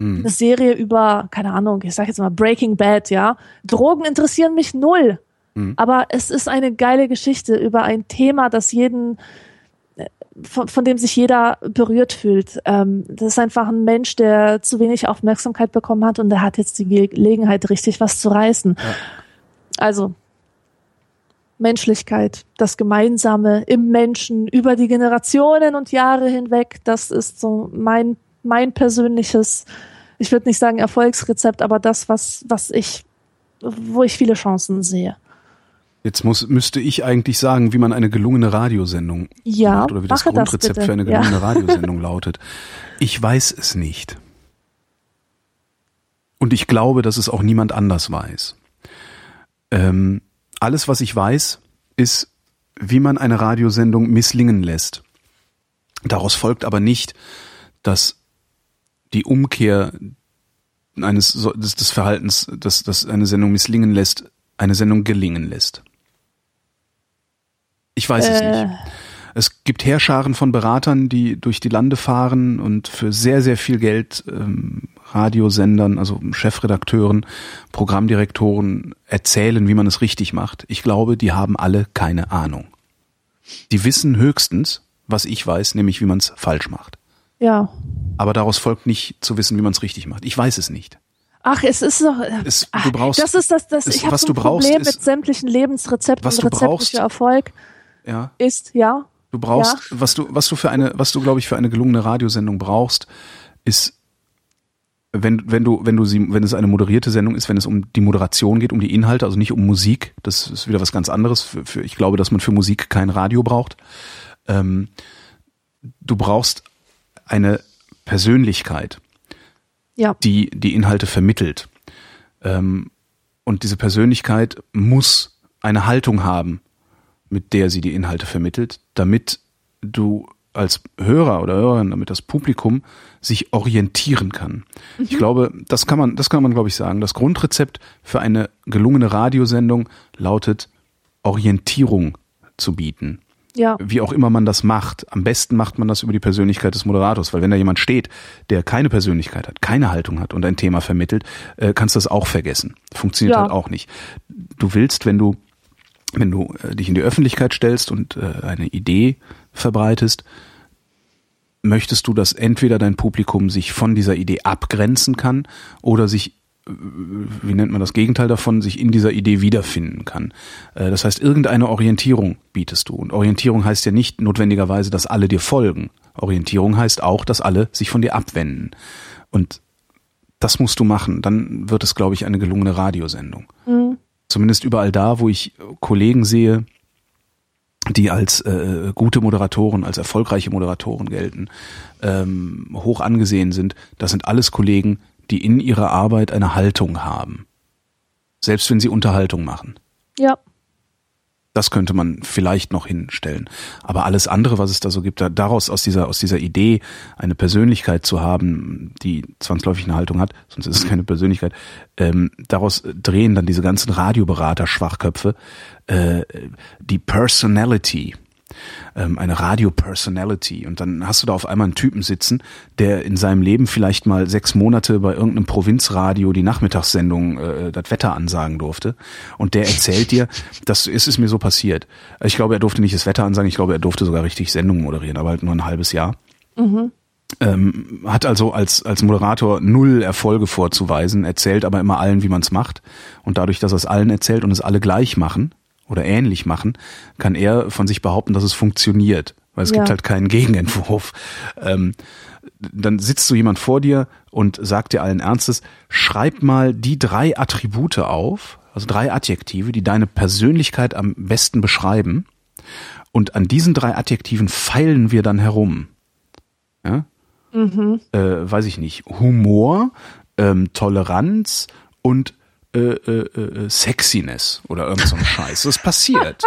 Eine Serie über, keine Ahnung, ich sag jetzt mal Breaking Bad, ja. Drogen interessieren mich null. Aber es ist eine geile Geschichte über ein Thema, das jeden, äh, von, von dem sich jeder berührt fühlt. Ähm, das ist einfach ein Mensch, der zu wenig Aufmerksamkeit bekommen hat und der hat jetzt die Ge- Gelegenheit, richtig was zu reißen. Also Menschlichkeit, das Gemeinsame im Menschen über die Generationen und Jahre hinweg, das ist so mein, mein persönliches, ich würde nicht sagen Erfolgsrezept, aber das, was, was ich, wo ich viele Chancen sehe. Jetzt muss, müsste ich eigentlich sagen, wie man eine gelungene Radiosendung Ja, macht oder wie das das Grundrezept bitte. für eine Ja. gelungene Radiosendung lautet. Ich weiß es nicht. Und ich glaube, dass es auch niemand anders weiß. Ähm, alles, was ich weiß, ist, wie man eine Radiosendung misslingen lässt. Daraus folgt aber nicht, dass die Umkehr eines des, des Verhaltens, dass, dass eine Sendung misslingen lässt, eine Sendung gelingen lässt. Ich weiß es Äh. nicht. Es gibt Heerscharen von Beratern, die durch die Lande fahren und für sehr, sehr viel Geld ähm, Radiosendern, also Chefredakteuren, Programmdirektoren erzählen, wie man es richtig macht. Ich glaube, die haben alle keine Ahnung. Die wissen höchstens, was ich weiß, nämlich wie man es falsch macht. Ja. Aber daraus folgt nicht zu wissen, wie man es richtig macht. Ich weiß es nicht. Ach, es ist doch. Es- ach, du brauchst- das ist das, das es- ich habe so ein brauchst, Problem ist- mit sämtlichen Lebensrezepten was du brauchst- für Erfolg. Ja. Ist, ja. Du brauchst, was du, was du für eine, was du, glaube ich, für eine gelungene Radiosendung brauchst, ist, wenn, wenn du, wenn du sie, wenn es eine moderierte Sendung ist, wenn es um die Moderation geht, um die Inhalte, also nicht um Musik, das ist wieder was ganz anderes. Für, für, ich glaube, dass man für Musik kein Radio braucht. Ähm, du brauchst eine Persönlichkeit, Ja. die die Inhalte vermittelt. Ähm, und diese Persönlichkeit muss eine Haltung haben, mit der sie die Inhalte vermittelt, damit du als Hörer oder Hörerin, damit das Publikum sich orientieren kann. Mhm. Ich glaube, das kann man, das kann man, glaube ich, sagen. Das Grundrezept für eine gelungene Radiosendung lautet, Orientierung zu bieten. Ja. Wie auch immer man das macht. Am besten macht man das über die Persönlichkeit des Moderators, weil wenn da jemand steht, der keine Persönlichkeit hat, keine Haltung hat und ein Thema vermittelt, äh, kannst du das auch vergessen. Funktioniert ja. halt auch nicht. Du willst, wenn du wenn du äh, dich in die Öffentlichkeit stellst und äh, eine Idee verbreitest, möchtest du, dass entweder dein Publikum sich von dieser Idee abgrenzen kann oder sich äh, wie nennt man das Gegenteil davon, sich in dieser Idee wiederfinden kann. Das heißt, irgendeine Orientierung bietest du. Und Orientierung heißt ja nicht notwendigerweise, dass alle dir folgen. Orientierung heißt auch, dass alle sich von dir abwenden. Und das musst du machen. Dann wird es, glaube ich, eine gelungene Radiosendung. Mhm zumindest überall da, wo ich Kollegen sehe, die als äh, gute Moderatoren, als erfolgreiche Moderatoren gelten, ähm, hoch angesehen sind, das sind alles Kollegen, die in ihrer Arbeit eine Haltung haben. Selbst wenn sie Unterhaltung machen. Ja. Das könnte man vielleicht noch hinstellen. Aber alles andere, was es da so gibt, da, daraus aus dieser, aus dieser Idee, eine Persönlichkeit zu haben, die zwangsläufig eine Haltung hat, sonst ist es keine Persönlichkeit, ähm, daraus drehen dann diese ganzen Radioberater-Schwachköpfe äh, die Personality ähm, eine Radio-Personality und dann hast du da auf einmal einen Typen sitzen, der in seinem Leben vielleicht mal sechs Monate bei irgendeinem Provinzradio die Nachmittagssendung äh, das Wetter ansagen durfte und der erzählt dir, das ist es mir so passiert. Ich glaube, er durfte nicht das Wetter ansagen, ich glaube, er durfte sogar richtig Sendungen moderieren, aber halt nur ein halbes Jahr. Mhm. Ähm, hat also als, als Moderator null Erfolge vorzuweisen, erzählt aber immer allen, wie man es macht. Und dadurch, dass er es allen erzählt und es alle gleich machen, oder ähnlich machen, kann er von sich behaupten, dass es funktioniert. Weil es ja. gibt halt keinen Gegenentwurf. Ähm, dann sitzt so jemand vor dir und sagt dir allen Ernstes, schreib mal die drei Attribute auf, also drei Adjektive, die deine Persönlichkeit am besten beschreiben. Und an diesen drei Adjektiven feilen wir dann herum. Ja? Mhm. Äh, weiß ich nicht. Humor, ähm, Toleranz und äh, äh, äh, Sexiness oder irgend so ein Scheiß. Das passiert.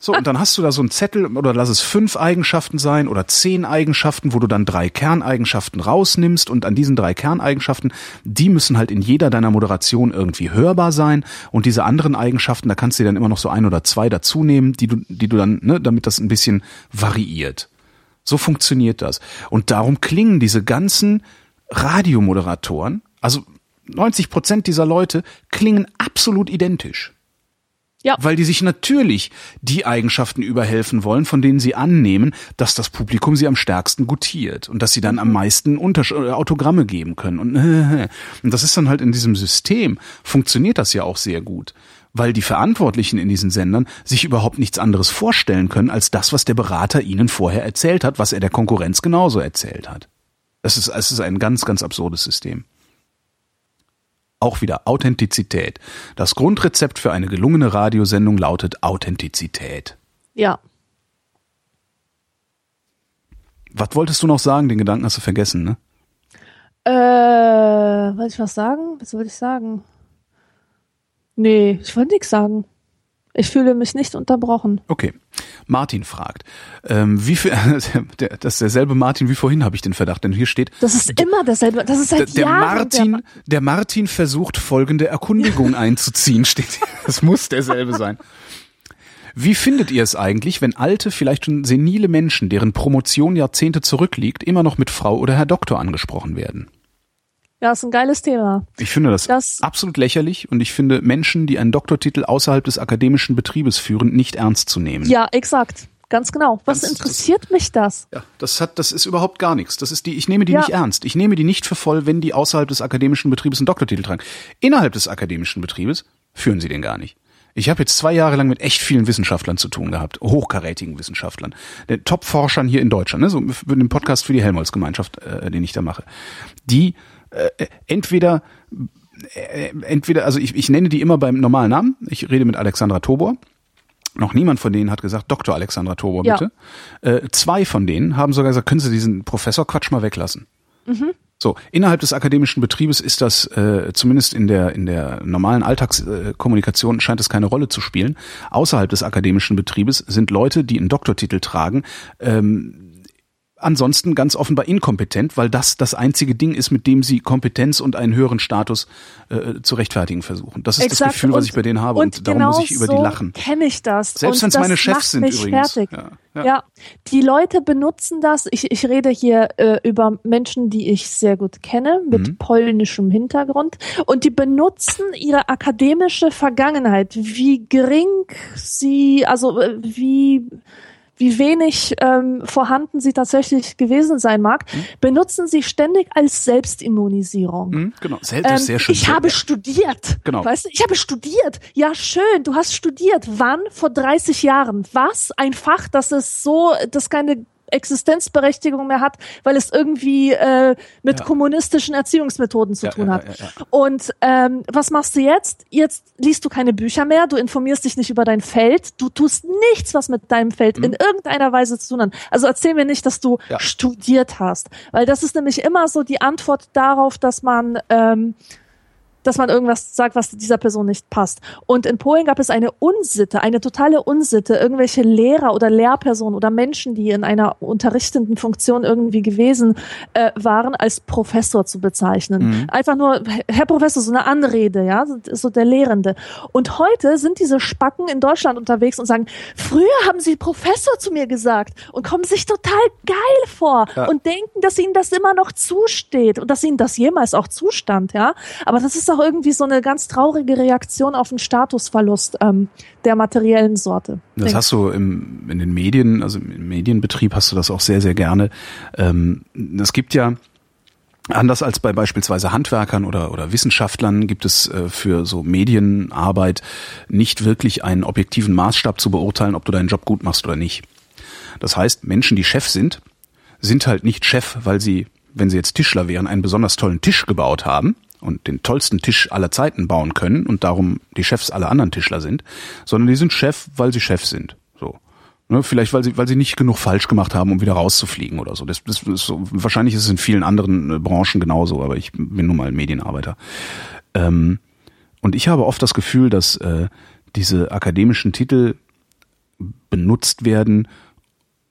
So, und dann hast du da so einen Zettel oder lass es fünf Eigenschaften sein oder zehn Eigenschaften, wo du dann drei Kerneigenschaften rausnimmst und an diesen drei Kerneigenschaften, die müssen halt in jeder deiner Moderation irgendwie hörbar sein und diese anderen Eigenschaften, da kannst du dir dann immer noch so ein oder zwei dazu nehmen, die du, die du dann, ne, damit das ein bisschen variiert. So funktioniert das. Und darum klingen diese ganzen Radiomoderatoren, also 90 Prozent dieser Leute klingen absolut identisch. Ja. Weil die sich natürlich die Eigenschaften überhelfen wollen, von denen sie annehmen, dass das Publikum sie am stärksten gutiert und dass sie dann am mhm. meisten Untersch äh, Autogramme geben können. Und, und das ist dann halt in diesem System, funktioniert das ja auch sehr gut. Weil die Verantwortlichen in diesen Sendern sich überhaupt nichts anderes vorstellen können, als das, was der Berater ihnen vorher erzählt hat, was er der Konkurrenz genauso erzählt hat. Das ist, es ist ein ganz, ganz absurdes System. Auch wieder Authentizität. Das Grundrezept für eine gelungene Radiosendung lautet Authentizität. Ja. Was wolltest du noch sagen? Den Gedanken hast du vergessen, ne? Äh, wollte ich was sagen? Was wollte ich sagen? Nee, ich wollte nichts sagen. Ich fühle mich nicht unterbrochen. Okay. Martin fragt, ähm, wie viel, das ist derselbe Martin wie vorhin, habe ich den Verdacht, denn hier steht. Das ist immer derselbe, das ist seit der Jahren. Martin, der, der Martin versucht folgende Erkundigung einzuziehen, steht. Das muss derselbe sein. Wie findet ihr es eigentlich, wenn alte, vielleicht schon senile Menschen, deren Promotion Jahrzehnte zurückliegt, immer noch mit Frau oder Herr Doktor angesprochen werden? Ja, ist ein geiles Thema. Ich finde das, das, absolut lächerlich und ich finde Menschen, die einen Doktortitel außerhalb des akademischen Betriebes führen, nicht ernst zu nehmen. Ja, exakt. Ganz genau. Was das, interessiert das, mich das? Ja, das hat, das ist überhaupt gar nichts. Das ist die, ich nehme die ja. nicht ernst. Ich nehme die nicht für voll, wenn die außerhalb des akademischen Betriebes einen Doktortitel tragen. Innerhalb des akademischen Betriebes führen sie den gar nicht. Ich habe jetzt zwei Jahre lang mit echt vielen Wissenschaftlern zu tun gehabt, hochkarätigen Wissenschaftlern, den Top-Forschern hier in Deutschland, ne, so für den Podcast für die Helmholtz-Gemeinschaft, äh, den ich da mache. Die äh, entweder äh, entweder, also ich, ich nenne die immer beim normalen Namen. Ich rede mit Alexandra Tobor. Noch niemand von denen hat gesagt, Dr. Alexandra Tobor, bitte. Ja. Äh, zwei von denen haben sogar gesagt, können Sie diesen Professor Quatsch mal weglassen. Mhm. So, innerhalb des akademischen Betriebes ist das äh, zumindest in der in der normalen Alltagskommunikation scheint es keine Rolle zu spielen. Außerhalb des akademischen Betriebes sind Leute, die einen Doktortitel tragen, ähm, ansonsten ganz offenbar inkompetent, weil das das einzige Ding ist, mit dem sie Kompetenz und einen höheren Status äh, zu rechtfertigen versuchen. Das ist Exakt. das Gefühl, was Und- ich bei denen habe und, Und darum genau muss ich über so die lachen. kenne ich das. Selbst wenn es meine Chefs sind übrigens. Fertig. Ja, Ja. ja. die Leute benutzen das. Ich, ich rede hier äh, über Menschen, die ich sehr gut kenne, mit Mhm. polnischem Hintergrund. Und die benutzen ihre akademische Vergangenheit, wie gering sie, also äh, wie wie wenig ähm, vorhanden sie tatsächlich gewesen sein mag, benutzen sie ständig als Selbstimmunisierung. Hm, genau. Sel Ähm, sehr schön. ich habe studiert. Genau. Weißt du, ich habe studiert. Ja, schön. Du hast studiert. Wann? Vor 30 Jahren. Was? Ein Fach, das ist so, das keine Existenzberechtigung mehr hat, weil es irgendwie äh, mit Ja. kommunistischen Erziehungsmethoden zu Ja, tun hat. ja. Und ähm, was machst du jetzt? Jetzt liest du keine Bücher mehr, du informierst dich nicht über dein Feld, du tust nichts, was mit deinem Feld in irgendeiner Weise zu tun hat. Also erzähl mir nicht, dass du Mhm. Studiert hast, weil das ist nämlich immer so die Antwort darauf, dass man ähm, dass man irgendwas sagt, was dieser Person nicht passt. Und in Polen gab es eine Unsitte, eine totale Unsitte, irgendwelche Lehrer oder Lehrpersonen oder Menschen, die in einer unterrichtenden Funktion irgendwie gewesen äh, waren, als Professor zu bezeichnen. Einfach nur, Herr Professor, so eine Anrede, ja, so- so der Lehrende. Und heute sind diese Spacken in Deutschland unterwegs und sagen, früher haben sie Professor zu mir gesagt und kommen sich total geil vor Ja. und denken, dass ihnen das immer noch zusteht und dass ihnen das jemals auch zustand, ja. Aber das ist auch irgendwie so eine ganz traurige Reaktion auf den Statusverlust ähm, der materiellen Sorte. Das Denk- hast du im, in den Medien, also im Medienbetrieb hast du das auch sehr, sehr gerne. Ähm, es gibt ja, anders als bei beispielsweise Handwerkern oder, oder Wissenschaftlern, gibt es äh, für so Medienarbeit nicht wirklich einen objektiven Maßstab zu beurteilen, ob du deinen Job gut machst oder nicht. Das heißt, Menschen, die Chef sind, sind halt nicht Chef, weil sie, wenn sie jetzt Tischler wären, einen besonders tollen Tisch gebaut haben und den tollsten Tisch aller Zeiten bauen können und darum die Chefs aller anderen Tischler sind, sondern die sind Chef, weil sie Chef sind. So. Ne, vielleicht, weil sie, weil sie nicht genug falsch gemacht haben, um wieder rauszufliegen oder so. Das, das ist so. Wahrscheinlich ist es in vielen anderen äh, Branchen genauso, aber ich bin nun mal Medienarbeiter. Ähm, und ich habe oft das Gefühl, dass äh, diese akademischen Titel benutzt werden,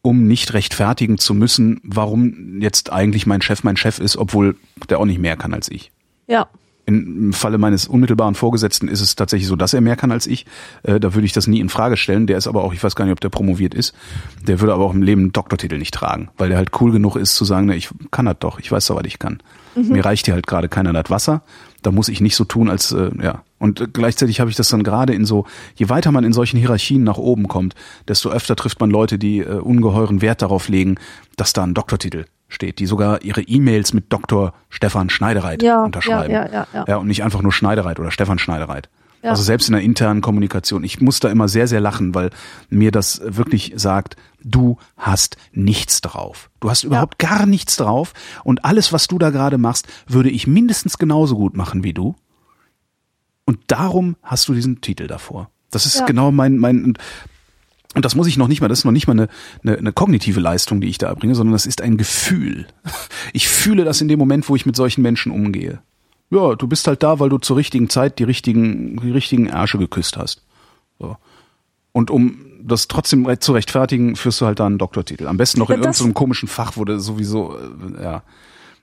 um nicht rechtfertigen zu müssen, warum jetzt eigentlich mein Chef mein Chef ist, obwohl der auch nicht mehr kann als ich. Ja. In, Im Falle meines unmittelbaren Vorgesetzten ist es tatsächlich so, dass er mehr kann als ich. Äh, da würde ich das nie in Frage stellen. Der ist aber auch, ich weiß gar nicht, ob der promoviert ist. Der würde aber auch im Leben einen Doktortitel nicht tragen, weil der halt cool genug ist zu sagen, ne, ich kann das doch, ich weiß doch, was ich kann. Mir reicht hier halt gerade keiner das Wasser. Da muss ich nicht so tun, als äh, ja. Und gleichzeitig habe ich das dann gerade in so, je weiter man in solchen Hierarchien nach oben kommt, desto öfter trifft man Leute, die äh, ungeheuren Wert darauf legen, dass da ein Doktortitel steht, die sogar ihre E-Mails mit Dr. Stefan Schneidereit Ja, unterschreiben. ja, ja, ja, ja. ja, und nicht einfach nur Schneidereit oder Stefan Schneidereit. Ja. Also selbst in der internen Kommunikation. Ich muss da immer sehr, sehr lachen, weil mir das wirklich sagt, du hast nichts drauf. Du hast überhaupt gar nichts drauf und alles, was du da gerade machst, würde ich mindestens genauso gut machen wie du. Und darum hast du diesen Titel davor. Das ist Ja. genau mein, mein, und das muss ich noch nicht mal, das ist noch nicht mal eine, eine, eine kognitive Leistung, die ich da erbringe, sondern das ist ein Gefühl. Ich fühle das in dem Moment, wo ich mit solchen Menschen umgehe. Ja, du bist halt da, weil du zur richtigen Zeit die richtigen, die richtigen Ärsche geküsst hast. So. Und um das trotzdem zu rechtfertigen, führst du halt da einen Doktortitel. Am besten noch in Ja, irgendeinem komischen Fach, wo du sowieso, äh, ja.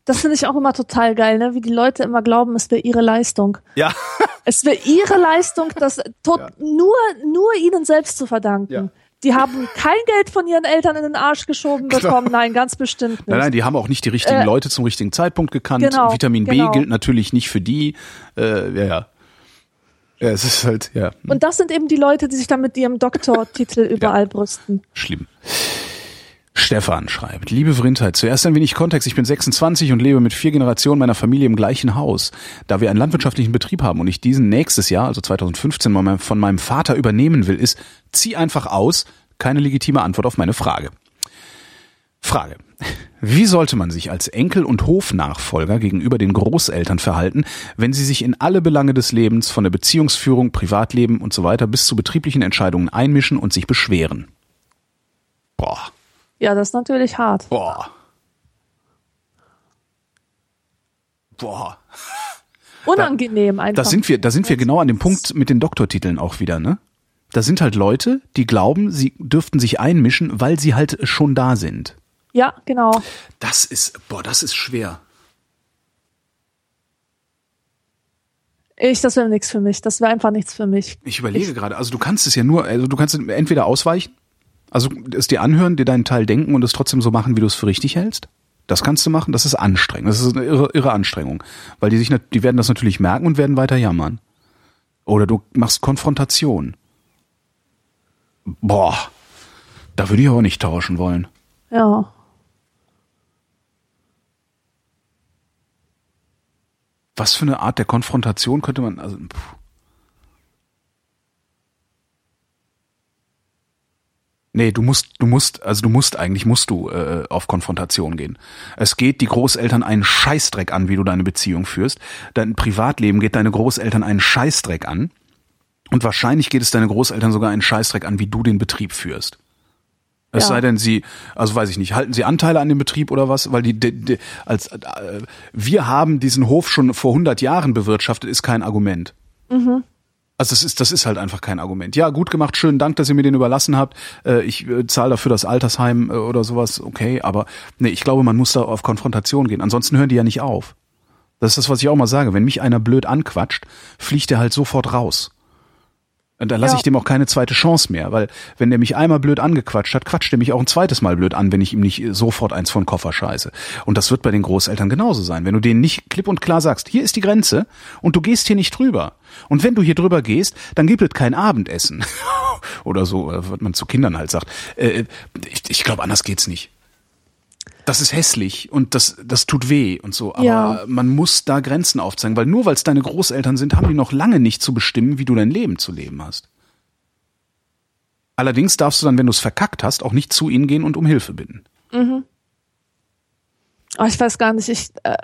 Das finde ich auch immer total geil, ne? wie die Leute immer glauben, es wäre ihre Leistung. Ja. Es wäre ihre Leistung, das tot, Ja. nur, nur ihnen selbst zu verdanken. Ja. Die haben kein Geld von ihren Eltern in den Arsch geschoben bekommen. Nein, ganz bestimmt nicht. Nein, nein, die haben auch nicht die richtigen Äh, Leute zum richtigen Zeitpunkt gekannt. genau, Vitamin B genau. gilt natürlich nicht für die. Äh, ja, ja. Ja, es ist halt, ja, Und das sind eben die Leute, die sich dann mit ihrem Doktortitel überall brüsten. schlimm. Stefan schreibt, liebe Vrindheit, zuerst ein wenig Kontext. Ich bin 26 und lebe mit vier Generationen meiner Familie im gleichen Haus. Da wir einen landwirtschaftlichen Betrieb haben und ich diesen nächstes Jahr, also 2015, mal mein- von meinem Vater übernehmen will, ist, zieh einfach aus. Keine legitime Antwort auf meine Frage. Frage. Wie sollte man sich als Enkel- und Hofnachfolger gegenüber den Großeltern verhalten, wenn sie sich in alle Belange des Lebens, von der Beziehungsführung, Privatleben und so weiter bis zu betrieblichen Entscheidungen einmischen und sich beschweren? Boah. Ja, das ist natürlich hart. Boah. Boah. Unangenehm einfach. Da sind wir, da sind wir genau an dem Punkt mit den Doktortiteln auch wieder, ne? Da sind halt Leute, die glauben, sie dürften sich einmischen, weil sie halt schon da sind. Ja, genau. Das ist, boah, das ist schwer. Ich, das wäre nichts für mich. Das wäre einfach nichts für mich. Ich überlege gerade, also du kannst es ja nur, also du kannst entweder ausweichen, also es dir anhören, dir deinen Teil denken und es trotzdem so machen, wie du es für richtig hältst. Das kannst du machen, das ist anstrengend. Das ist eine irre, irre Anstrengung. Weil die sich, die werden das natürlich merken und werden weiter jammern. Oder du machst Konfrontation. Boah, da würde ich aber nicht tauschen wollen. Ja. Was für eine Art der Konfrontation könnte man, also, pff. Nee, du musst, du musst, also du musst eigentlich musst du äh, auf Konfrontation gehen. Es geht die Großeltern einen Scheißdreck an, wie du deine Beziehung führst. Dein Privatleben geht deine Großeltern einen Scheißdreck an. Und wahrscheinlich geht es deine Großeltern sogar einen Scheißdreck an, wie du den Betrieb führst. Es Ja. sei denn, sie, also weiß ich nicht, halten sie Anteile an dem Betrieb oder was? Weil die, die, die als äh, wir haben diesen Hof schon vor 100 Jahren bewirtschaftet, ist kein Argument. Also das ist, das ist halt einfach kein Argument. Ja, gut gemacht, schönen Dank, dass ihr mir den überlassen habt. Äh, ich äh, zahle dafür das Altersheim äh, oder sowas, okay, aber nee, ich glaube, man muss da auf Konfrontation gehen. Ansonsten hören die ja nicht auf. Das ist das, was ich auch mal sage. Wenn mich einer blöd anquatscht, fliegt er halt sofort raus. Und dann lasse Ja. ich dem auch keine zweite Chance mehr, weil wenn der mich einmal blöd angequatscht hat, quatscht er mich auch ein zweites Mal blöd an, wenn ich ihm nicht äh, sofort eins von Koffer scheiße. Und das wird bei den Großeltern genauso sein. Wenn du denen nicht klipp und klar sagst, hier ist die Grenze und du gehst hier nicht drüber. Und wenn du hier drüber gehst, dann gibt es kein Abendessen. Oder so, was man zu Kindern halt sagt. Äh, Ich, ich glaube, anders geht's nicht. Das ist hässlich und das, das tut weh und so. Aber Ja. man muss da Grenzen aufzeigen, weil nur weil es deine Großeltern sind, haben die noch lange nicht zu bestimmen, wie du dein Leben zu leben hast. Allerdings darfst du dann, wenn du es verkackt hast, auch nicht zu ihnen gehen und um Hilfe bitten. Oh, ich weiß gar nicht, ich, äh,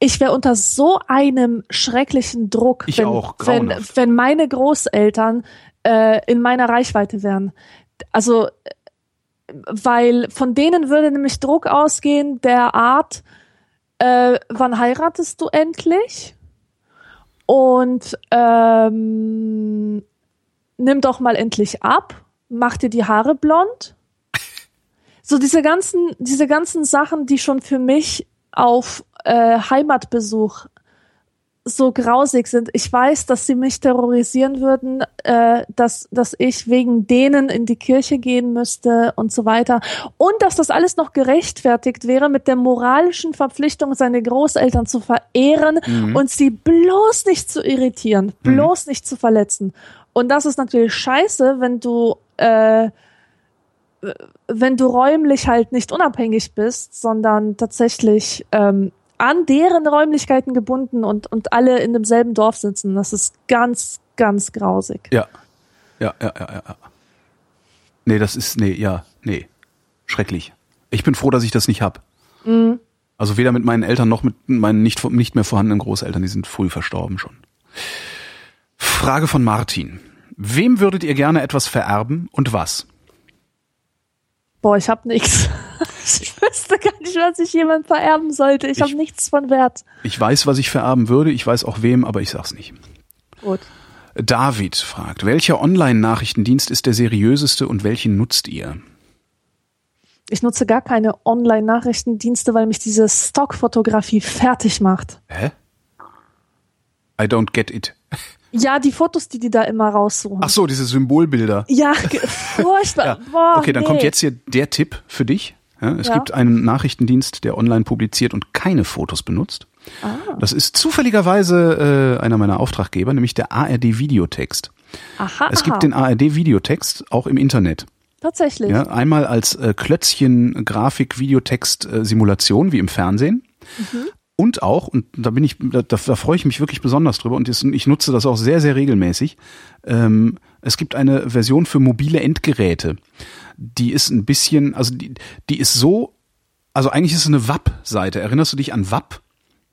ich wäre unter so einem schrecklichen Druck, Ich wenn, auch, wenn, grauenhaft. wenn meine Großeltern äh, in meiner Reichweite wären. Also, weil von denen würde nämlich Druck ausgehen der Art, äh, wann heiratest du endlich? Und ähm, nimm doch mal endlich ab, mach dir die Haare blond. So diese ganzen, diese ganzen Sachen, die schon für mich auf äh, Heimatbesuch so grausig sind. Ich weiß, dass sie mich terrorisieren würden, äh, dass, dass ich wegen denen in die Kirche gehen müsste und so weiter. Und dass das alles noch gerechtfertigt wäre mit der moralischen Verpflichtung, seine Großeltern zu verehren und sie bloß nicht zu irritieren, bloß nicht zu verletzen. Und das ist natürlich scheiße, wenn du äh, wenn du räumlich halt nicht unabhängig bist, sondern tatsächlich ähm, an deren Räumlichkeiten gebunden und, und alle in demselben Dorf sitzen. Das ist ganz, ganz grausig. Ja. Ja, ja, ja, ja. Nee, das ist, nee, ja, nee. Schrecklich. Ich bin froh, dass ich das nicht hab. Also weder mit meinen Eltern noch mit meinen nicht, nicht mehr vorhandenen Großeltern, die sind früh verstorben schon. Frage von Martin. Wem würdet ihr gerne etwas vererben und was? Boah, ich hab nichts. Ich wüsste gar nicht, was ich jemand vererben sollte. Ich, Ich- habe nichts von Wert. Ich weiß, was ich vererben würde, ich weiß auch wem, aber ich sag's nicht. Gut. David fragt, welcher Online-Nachrichtendienst ist der seriöseste und welchen nutzt ihr? Ich nutze gar keine Online-Nachrichtendienste, weil mich diese Stockfotografie fertig macht. Hä? I don't get it. Ja, die Fotos, die die da immer raussuchen. Ach so, diese Symbolbilder. Ja, furchtbar. Ja. Boah, Okay, dann nee. kommt jetzt hier der Tipp für dich. Ja, es Ja. gibt einen Nachrichtendienst, der online publiziert und keine Fotos benutzt. Ah. Das ist zufälligerweise äh, einer meiner Auftraggeber, nämlich der ARD Videotext. Aha, Es gibt den ARD Videotext auch im Internet. Tatsächlich. Ja, einmal als äh, Klötzchen Grafik Videotext äh, Simulation wie im Fernsehen. Mhm. Und auch, und da bin ich, da, da freue ich mich wirklich besonders drüber und ich nutze das auch sehr, sehr regelmäßig. Ähm, es gibt eine Version für mobile Endgeräte. Die ist ein bisschen, also die, die ist so, also eigentlich ist es eine WAP-Seite. Erinnerst du dich an WAP?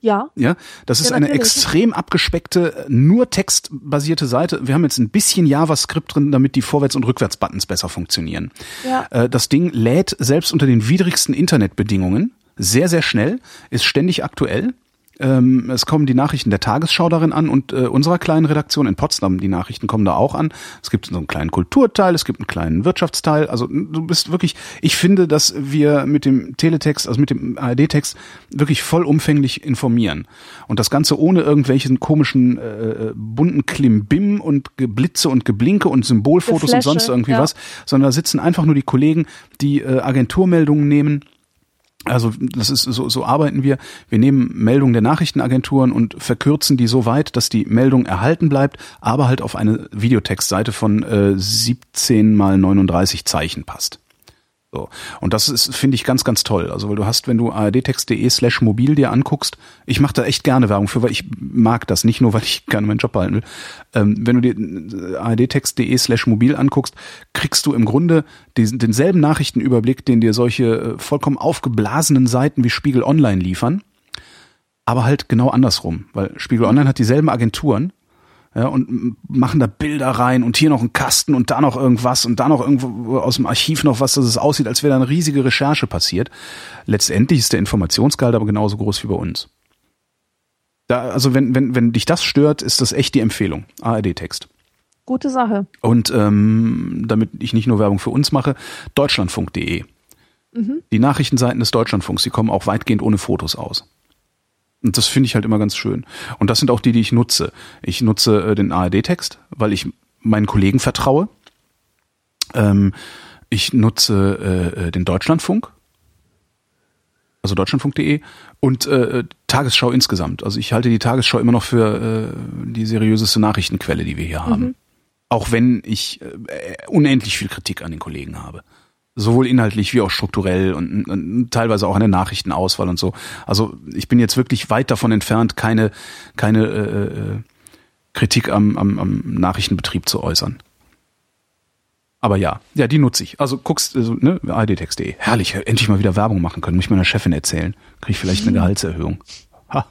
Ja. Ja, das ist Ja, eine extrem abgespeckte, nur textbasierte Seite. Wir haben jetzt ein bisschen JavaScript drin, damit die Vorwärts- und Rückwärtsbuttons besser funktionieren. Ja. Äh, Das Ding lädt selbst unter den widrigsten Internetbedingungen sehr, sehr schnell, ist ständig aktuell Ähm, es kommen die Nachrichten der Tagesschau darin an und äh, unserer kleinen Redaktion in Potsdam, die Nachrichten kommen da auch an. Es gibt so einen kleinen Kulturteil, es gibt einen kleinen Wirtschaftsteil. Also du bist wirklich, ich finde, dass wir mit dem Teletext, also mit dem ARD-Text wirklich vollumfänglich informieren. Und das Ganze ohne irgendwelchen komischen äh, bunten Klimbim und Geblitze und Geblinke und Symbolfotos Geflasche, und sonst irgendwie ja. was, sondern da sitzen einfach nur die Kollegen, die äh, Agenturmeldungen nehmen also das ist so, so arbeiten wir. Wir nehmen Meldungen der Nachrichtenagenturen und verkürzen die so weit, dass die Meldung erhalten bleibt, aber halt auf eine Videotextseite von äh, 17 mal 39 Zeichen passt. So. Und das ist, finde ich, ganz, ganz toll. Also, weil du hast, wenn du ardtext.de slash mobil dir anguckst, ich mache da echt gerne Werbung für, weil ich mag das, nicht nur, weil ich gerne meinen Job behalten will. Ähm, wenn du dir ardtext.de slash mobil anguckst, kriegst du im Grunde diesen, denselben Nachrichtenüberblick, den dir solche äh, vollkommen aufgeblasenen Seiten wie Spiegel Online liefern, aber halt genau andersrum, weil Spiegel Online hat dieselben Agenturen, ja, und machen da Bilder rein und hier noch ein Kasten und da noch irgendwas und da noch irgendwo aus dem Archiv noch was, dass es aussieht, als wäre da eine riesige Recherche passiert. Letztendlich ist der Informationsgehalt aber genauso groß wie bei uns. Da, also wenn, wenn, wenn dich das stört, ist das echt die Empfehlung. ARD-Text. Gute Sache. Und ähm, damit ich nicht nur Werbung für uns mache, deutschlandfunk.de. Die Nachrichtenseiten des Deutschlandfunks, die kommen auch weitgehend ohne Fotos aus. Und das finde ich halt immer ganz schön. Und das sind auch die, die ich nutze. Ich nutze äh, den ARD-Text, weil ich meinen Kollegen vertraue. Ähm, ich nutze äh, äh, den Deutschlandfunk, also deutschlandfunk.de und äh, Tagesschau insgesamt. Also ich halte die Tagesschau immer noch für äh, die seriöseste Nachrichtenquelle, die wir hier haben. Auch wenn ich äh, unendlich viel Kritik an den Kollegen habe. Sowohl inhaltlich wie auch strukturell und, und teilweise auch an der Nachrichtenauswahl und so. Also ich bin jetzt wirklich weit davon entfernt, keine, keine äh, äh, Kritik am, am, am Nachrichtenbetrieb zu äußern. Aber ja, ja, die nutze ich. Also guckst, also, ne, ARD-Text.de. Herrlich, endlich mal wieder Werbung machen können. Muss ich meiner Chefin erzählen. Kriege ich vielleicht eine Gehaltserhöhung.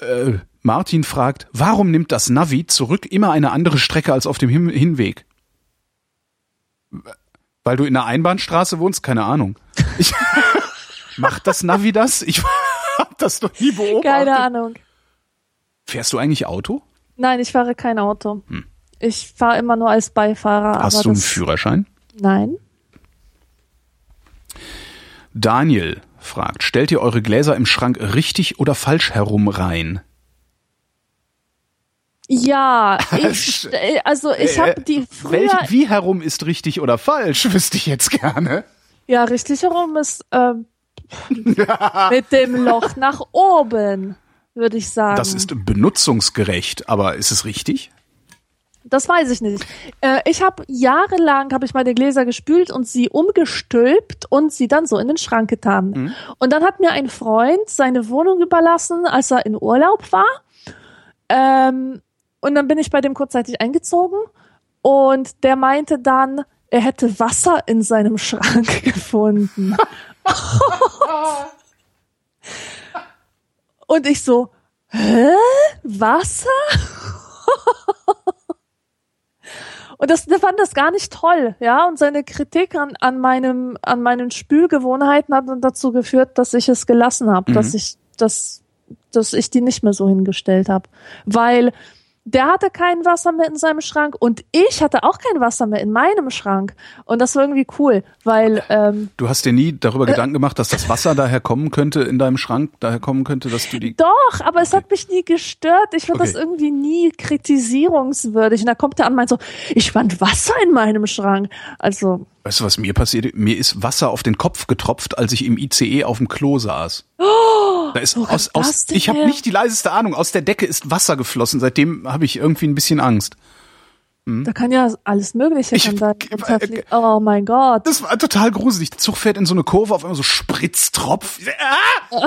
äh, Martin fragt, warum nimmt das Navi zurück immer eine andere Strecke als auf dem Hin Hinweg? Weil du in einer Einbahnstraße wohnst? Keine Ahnung. Ich, macht das Navi das? Ich hab das noch nie beobachtet. Keine Ahnung. Fährst du eigentlich Auto? Nein, ich fahre kein Auto. Ich fahre immer nur als Beifahrer. Hm. Hast aber du einen Führerschein? Nein. Daniel fragt, stellt ihr eure Gläser im Schrank richtig oder falsch herum rein? Ja, ich, äh, also ich Äh, habe die früher, Welch, wie herum ist richtig oder falsch? Wüsste ich jetzt gerne. ja, richtig herum ist ähm, mit dem Loch nach oben, würde ich sagen. Das ist benutzungsgerecht, aber ist es richtig? Das weiß ich nicht. Äh, ich habe jahrelang habe ich meine Gläser gespült und sie umgestülpt und sie dann so in den Schrank getan. Und dann hat mir ein Freund seine Wohnung überlassen, als er in Urlaub war. Ähm, und dann bin ich bei dem kurzzeitig eingezogen und der meinte dann, er hätte Wasser in seinem Schrank gefunden. und ich so, hä? Wasser? Und das, der fand das gar nicht toll, ja. Und seine Kritik an, an meinem, an meinen Spülgewohnheiten hat dann dazu geführt, dass ich es gelassen habe, dass ich, dass, dass ich die nicht mehr so hingestellt habe. Weil der hatte kein Wasser mehr in seinem Schrank und ich hatte auch kein Wasser mehr in meinem Schrank. Und das war irgendwie cool, weil ähm, Du hast dir nie darüber Gedanken gemacht, dass das Wasser daher kommen könnte in deinem Schrank, daher kommen könnte, dass du die. Doch, aber es hat mich nie gestört. Ich fand Okay. das irgendwie nie kritisierungswürdig. Und da kommt er an und meint so, ich fand Wasser in meinem Schrank. Also, Weißt du, was mir passiert? Mir ist Wasser auf den Kopf getropft, als ich im ICE auf dem Klo saß. da ist aus, aus ich habe nicht die leiseste Ahnung. Aus der Decke ist Wasser geflossen. Seitdem habe ich irgendwie ein bisschen Angst. da kann ja alles Mögliche Ich- da äh. Oh mein Gott. Das war total gruselig. Der Zug fährt in so eine Kurve, auf einmal so Spritztropf. Ah!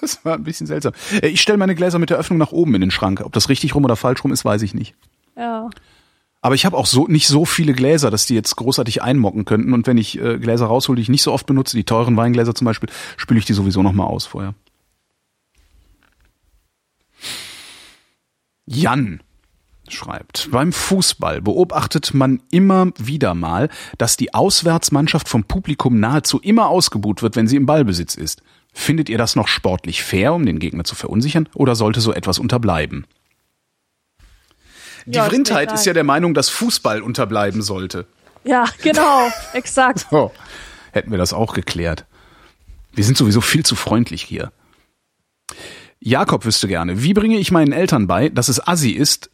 Das war ein bisschen seltsam. Äh, Ich stelle meine Gläser mit der Öffnung nach oben in den Schrank. Ob das richtig rum oder falsch rum ist, weiß ich nicht. Ja. Aber ich habe auch so nicht so viele Gläser, dass die jetzt großartig einmocken könnten. Und wenn ich äh, Gläser raushole, die ich nicht so oft benutze, die teuren Weingläser zum Beispiel, spüle ich die sowieso noch mal aus vorher. Jan schreibt, beim Fußball beobachtet man immer wieder mal, dass die Auswärtsmannschaft vom Publikum nahezu immer ausgebuht wird, wenn sie im Ballbesitz ist. Findet ihr das noch sportlich fair, um den Gegner zu verunsichern, oder sollte so etwas unterbleiben? Die Ja, ist Vrindheit ja der Meinung, dass Fußball unterbleiben sollte. Ja, genau, exakt. So, hätten wir das auch geklärt. Wir sind sowieso viel zu freundlich hier. Jakob wüsste gerne, wie bringe ich meinen Eltern bei, dass es Assi ist,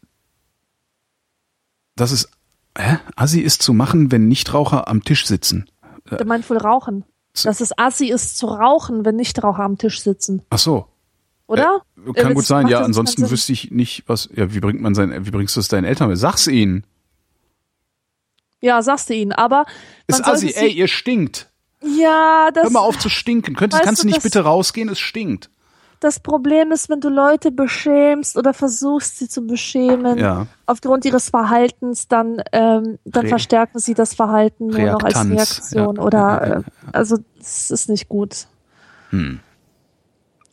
dass es hä? Assi ist zu machen, wenn Nichtraucher am Tisch sitzen. Der meint wohl Rauchen. Dass es assi ist zu rauchen, wenn Nichtraucher am Tisch sitzen, Ach so, oder? kann Äh, gut sein. Ja, ansonsten wüsste ich nicht, was. Ja, wie bringt man sein, wie bringst du es deinen Eltern bei? Sag's ihnen. Ja, sagst du ihnen, aber Ist Assi, ey, ihr stinkt. Ja, das, Hör mal auf zu stinken. Könntest, kannst du nicht das- bitte rausgehen? Es stinkt. das Problem ist, wenn du Leute beschämst oder versuchst, sie zu beschämen Ja. aufgrund ihres Verhaltens, dann, ähm, dann Re- verstärken sie das Verhalten nur noch als Reaktanz, Reaktion ja. oder äh, also es ist nicht gut. Hm.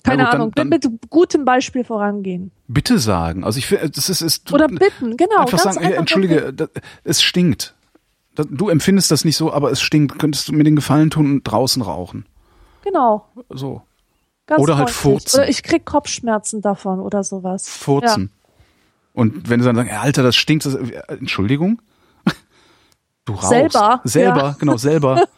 Keine gut, dann- Ahnung, dann- mit gutem Beispiel vorangehen. Bitte sagen. Also ich finde, das ist, ist Oder bitten, genau. einfach sagen, einfach entschuldige, das, es stinkt. Das, du empfindest das nicht so, aber es stinkt. Könntest du mir den Gefallen tun und draußen rauchen? Genau. So. Ganz Oder halt freundlich. furzen. Oder ich krieg Kopfschmerzen davon oder sowas. Furzen. Und wenn sie dann sagen, Alter, das stinkt, das, äh, Entschuldigung? Du rauchst. Selber, Selber, ja. genau, selber.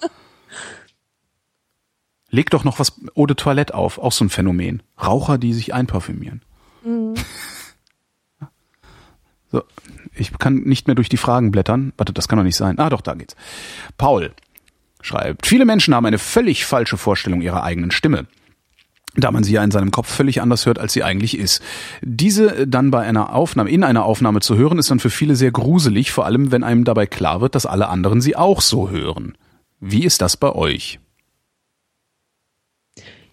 Leg doch noch was Eau de Toilette auf, auch so ein Phänomen. Raucher, die sich einparfümieren. Mhm. So, ich kann nicht mehr durch die Fragen blättern. Warte, das kann doch nicht sein. Ah, doch, da geht's. Paul schreibt, viele Menschen haben eine völlig falsche Vorstellung ihrer eigenen Stimme da man sie ja in seinem Kopf völlig anders hört, als sie eigentlich ist. Diese dann bei einer Aufnahme, in einer Aufnahme zu hören, ist dann für viele sehr gruselig, vor allem wenn einem dabei klar wird, dass alle anderen sie auch so hören. Wie ist das bei euch?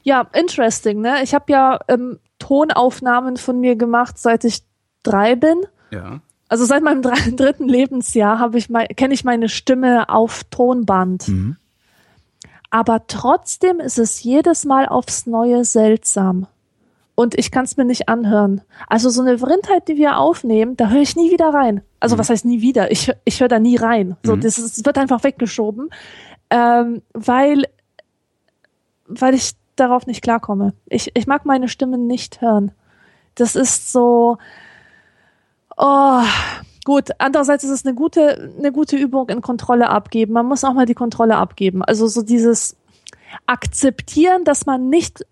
Ja, interesting, ne? Ich habe ja ähm, Tonaufnahmen von mir gemacht, seit ich drei bin. Ja. Also seit meinem drei, dritten Lebensjahr habe ich mein, kenne ich meine Stimme auf Tonband. Mhm. Aber trotzdem ist es jedes Mal aufs Neue seltsam. Und ich kann es mir nicht anhören. Also so eine Vrindheit, die wir aufnehmen, da höre ich nie wieder rein. Also was heißt nie wieder? Ich, ich höre da nie rein. So, das, ist, das wird einfach weggeschoben, ähm, weil, weil ich darauf nicht klarkomme. Ich, ich mag meine Stimme nicht hören. Das ist so, oh, gut. Andererseits ist es eine gute, eine gute Übung in Kontrolle abgeben. Man muss auch mal die Kontrolle abgeben. Also so dieses akzeptieren, dass man nicht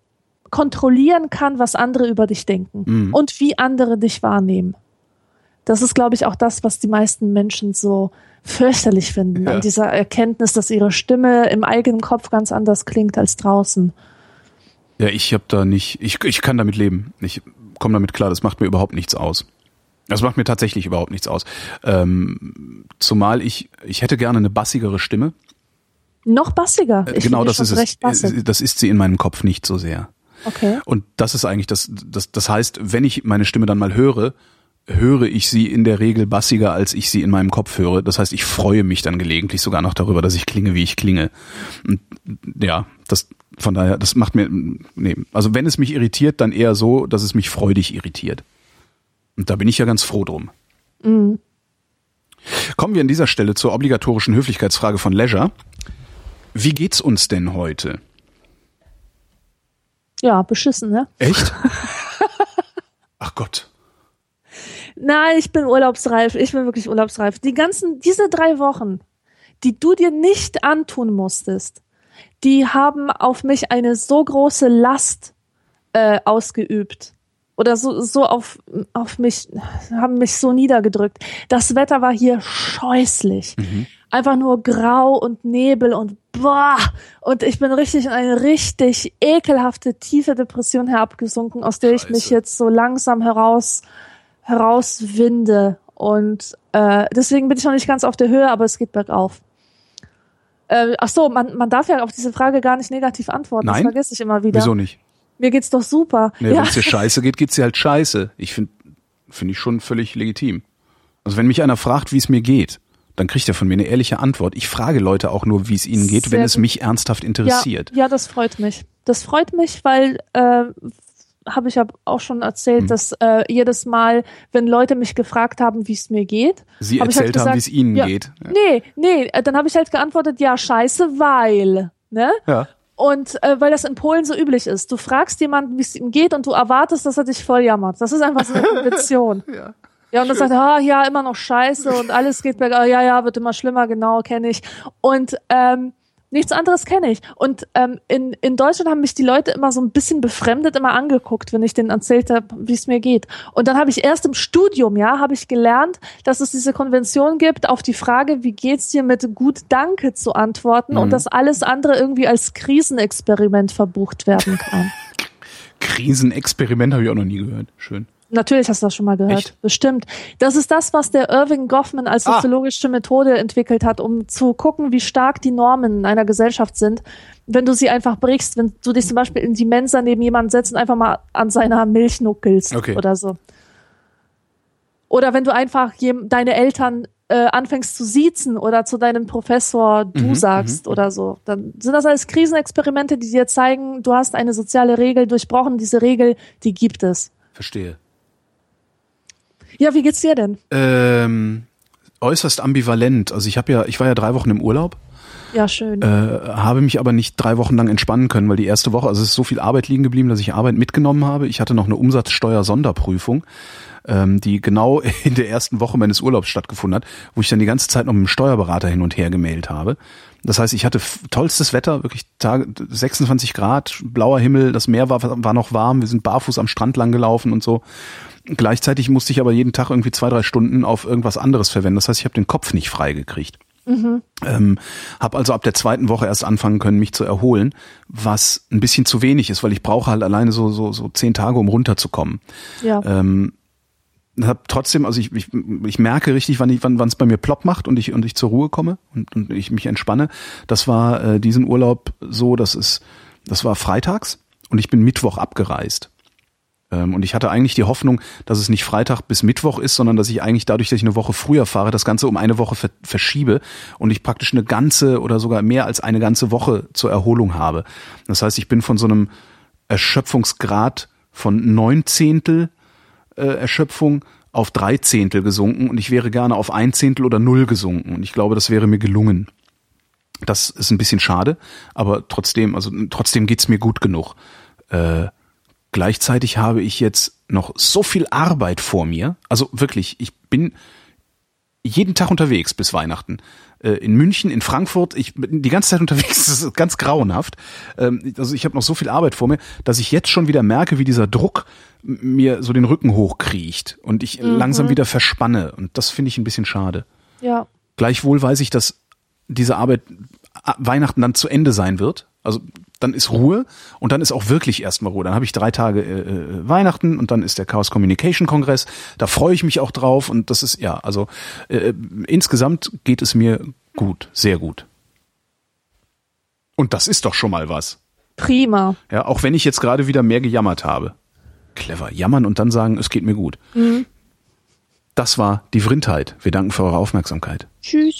kontrollieren kann, was andere über dich denken Mhm. und wie andere dich wahrnehmen. Das ist, glaube ich, auch das, was die meisten Menschen so fürchterlich finden, Ja. an dieser Erkenntnis, dass ihre Stimme im eigenen Kopf ganz anders klingt als draußen. Ja, ich habe da nicht, ich, ich kann damit leben. Ich komme damit klar, das macht mir überhaupt nichts aus. Das macht mir tatsächlich überhaupt nichts aus. Ähm, zumal ich, ich hätte gerne eine bassigere Stimme. Noch bassiger. Ich genau, das ist recht es. bassig. Das ist sie in meinem Kopf nicht so sehr. Okay. Und das ist eigentlich das, das, das heißt, wenn ich meine Stimme dann mal höre, höre ich sie in der Regel bassiger, als ich sie in meinem Kopf höre. Das heißt, ich freue mich dann gelegentlich sogar noch darüber, dass ich klinge, wie ich klinge. Und ja, das, von daher, das macht mir, nee, also wenn es mich irritiert, dann eher so, dass es mich freudig irritiert. Und da bin ich ja ganz froh drum. Kommen wir an dieser Stelle zur obligatorischen Höflichkeitsfrage von Leisure. Wie geht's uns denn heute? Ja, beschissen, ne? Echt? Ach Gott. Nein, ich bin urlaubsreif. Ich bin wirklich urlaubsreif. Die ganzen, diese drei Wochen, die du dir nicht antun musstest, die haben auf mich eine so große Last äh, ausgeübt. Oder so, so auf, auf mich, haben mich so niedergedrückt. Das Wetter war hier scheußlich. Einfach nur grau und Nebel und boah. Und ich bin richtig in eine richtig ekelhafte, tiefe Depression herabgesunken, aus der ich mich Scheiße. jetzt so langsam heraus, herauswinde. Und äh, deswegen bin ich noch nicht ganz auf der Höhe, aber es geht bergauf. Äh, ach so, man, man darf ja auf diese Frage gar nicht negativ antworten. Nein? Das vergesse ich immer wieder. Wieso nicht? Mir geht's doch super. Nee, ja. Wenn es dir scheiße geht, geht's dir halt scheiße. Ich finde finde ich schon völlig legitim. Also wenn mich einer fragt, wie es mir geht, dann kriegt er von mir eine ehrliche Antwort. Ich frage Leute auch nur, wie es ihnen geht, Sehr wenn es mich ernsthaft interessiert. Ja, ja, das freut mich. Das freut mich, weil äh, habe ich ja auch schon erzählt, Hm. dass äh, jedes Mal, wenn Leute mich gefragt haben, wie es mir geht, Sie hab ich halt erzählt haben, gesagt, wie es Ihnen ja, geht. Ja. Nee, nee, äh, dann habe ich halt geantwortet, ja, scheiße, weil, ne? Ja. Und äh, weil das in Polen so üblich ist. Du fragst jemanden, wie es ihm geht und du erwartest, dass er dich voll jammert. Das ist einfach so eine Konvention. Ja. Ja, und dann sagt er, ah, ja, immer noch scheiße und alles geht bergauf. Ja, ja, wird immer schlimmer, genau, kenne ich. Und ähm, nichts anderes kenne ich. Und ähm, in, in Deutschland haben mich die Leute immer so ein bisschen befremdet immer angeguckt, wenn ich denen erzählt habe, wie es mir geht. Und dann habe ich erst im Studium, ja, habe ich gelernt, dass es diese Konvention gibt, auf die Frage, wie geht's dir mit gut Danke zu antworten und dass alles andere irgendwie als Krisenexperiment verbucht werden kann. Krisenexperiment habe ich auch noch nie gehört. Schön. Natürlich hast du das schon mal gehört. Echt? Bestimmt. Das ist das, was der Irving Goffman als Ah. soziologische Methode entwickelt hat, um zu gucken, wie stark die Normen in einer Gesellschaft sind. Wenn du sie einfach brichst, wenn du dich zum Beispiel in die Mensa neben jemanden setzt und einfach mal an seiner Milch nuckelst Okay. oder so. Oder wenn du einfach deine Eltern äh, anfängst zu siezen oder zu deinem Professor du Mhm, sagst oder so, dann sind das alles Krisenexperimente, die dir zeigen, du hast eine soziale Regel durchbrochen. Diese Regel, die gibt es. Verstehe. Ja, wie geht's dir denn? Ähm, äußerst ambivalent. Also ich habe ja, ich war ja drei Wochen im Urlaub, Ja, schön. äh, habe mich aber nicht drei Wochen lang entspannen können, weil die erste Woche, also es ist so viel Arbeit liegen geblieben, dass ich Arbeit mitgenommen habe. Ich hatte noch eine Umsatzsteuer-Sonderprüfung, ähm, die genau in der ersten Woche meines Urlaubs stattgefunden hat, wo ich dann die ganze Zeit noch mit dem Steuerberater hin und her gemailt habe. Das heißt, ich hatte tollstes Wetter, wirklich Tage, 26 Grad, blauer Himmel, das Meer war, war noch warm, wir sind barfuß am Strand lang gelaufen und so. Gleichzeitig musste ich aber jeden Tag irgendwie zwei, drei Stunden auf irgendwas anderes verwenden. Das heißt, ich habe den Kopf nicht frei gekriegt. Ähm, habe also ab der zweiten Woche erst anfangen können, mich zu erholen, was ein bisschen zu wenig ist, weil ich brauche halt alleine so so so zehn Tage, um runterzukommen. ja. Ähm, hab trotzdem, also ich, ich, ich merke richtig, wann ich, wann wann es bei mir plopp macht und ich und ich zur Ruhe komme und, und ich mich entspanne. Das war äh, diesen Urlaub so, dass es, das war freitags und ich bin Mittwoch abgereist. Ähm, und ich hatte eigentlich die Hoffnung, dass es nicht Freitag bis Mittwoch ist, sondern dass ich eigentlich dadurch, dass ich eine Woche früher fahre, das Ganze um eine Woche ver verschiebe und ich praktisch eine ganze oder sogar mehr als eine ganze Woche zur Erholung habe. Das heißt, ich bin von so einem Erschöpfungsgrad von neun Zehntel äh, Erschöpfung auf drei Zehntel gesunken und ich wäre gerne auf ein Zehntel oder null gesunken. Und ich glaube, das wäre mir gelungen. Das ist ein bisschen schade, aber trotzdem, also trotzdem geht's mir gut genug. Äh, gleichzeitig habe ich jetzt noch so viel Arbeit vor mir. Also wirklich, ich bin jeden Tag unterwegs bis Weihnachten. Äh, in München, in Frankfurt, ich bin die ganze Zeit unterwegs, das ist ganz grauenhaft. Ähm, also ich habe noch so viel Arbeit vor mir, dass ich jetzt schon wieder merke, wie dieser Druck mir so den Rücken hochkriecht und ich langsam wieder verspanne. Und das finde ich ein bisschen schade. ja. Gleichwohl weiß ich, dass diese Arbeit a- Weihnachten dann zu Ende sein wird. Also dann ist Ruhe und dann ist auch wirklich erstmal Ruhe. Dann habe ich drei Tage äh, äh, Weihnachten und dann ist der Chaos Communication Kongress. Da freue ich mich auch drauf und das ist ja, also äh, insgesamt geht es mir gut, sehr gut. Und das ist doch schon mal was. Prima. Ja, auch wenn ich jetzt gerade wieder mehr gejammert habe. Clever, jammern und dann sagen, es geht mir gut. Das war die Vrindheit. Wir danken für eure Aufmerksamkeit. Tschüss.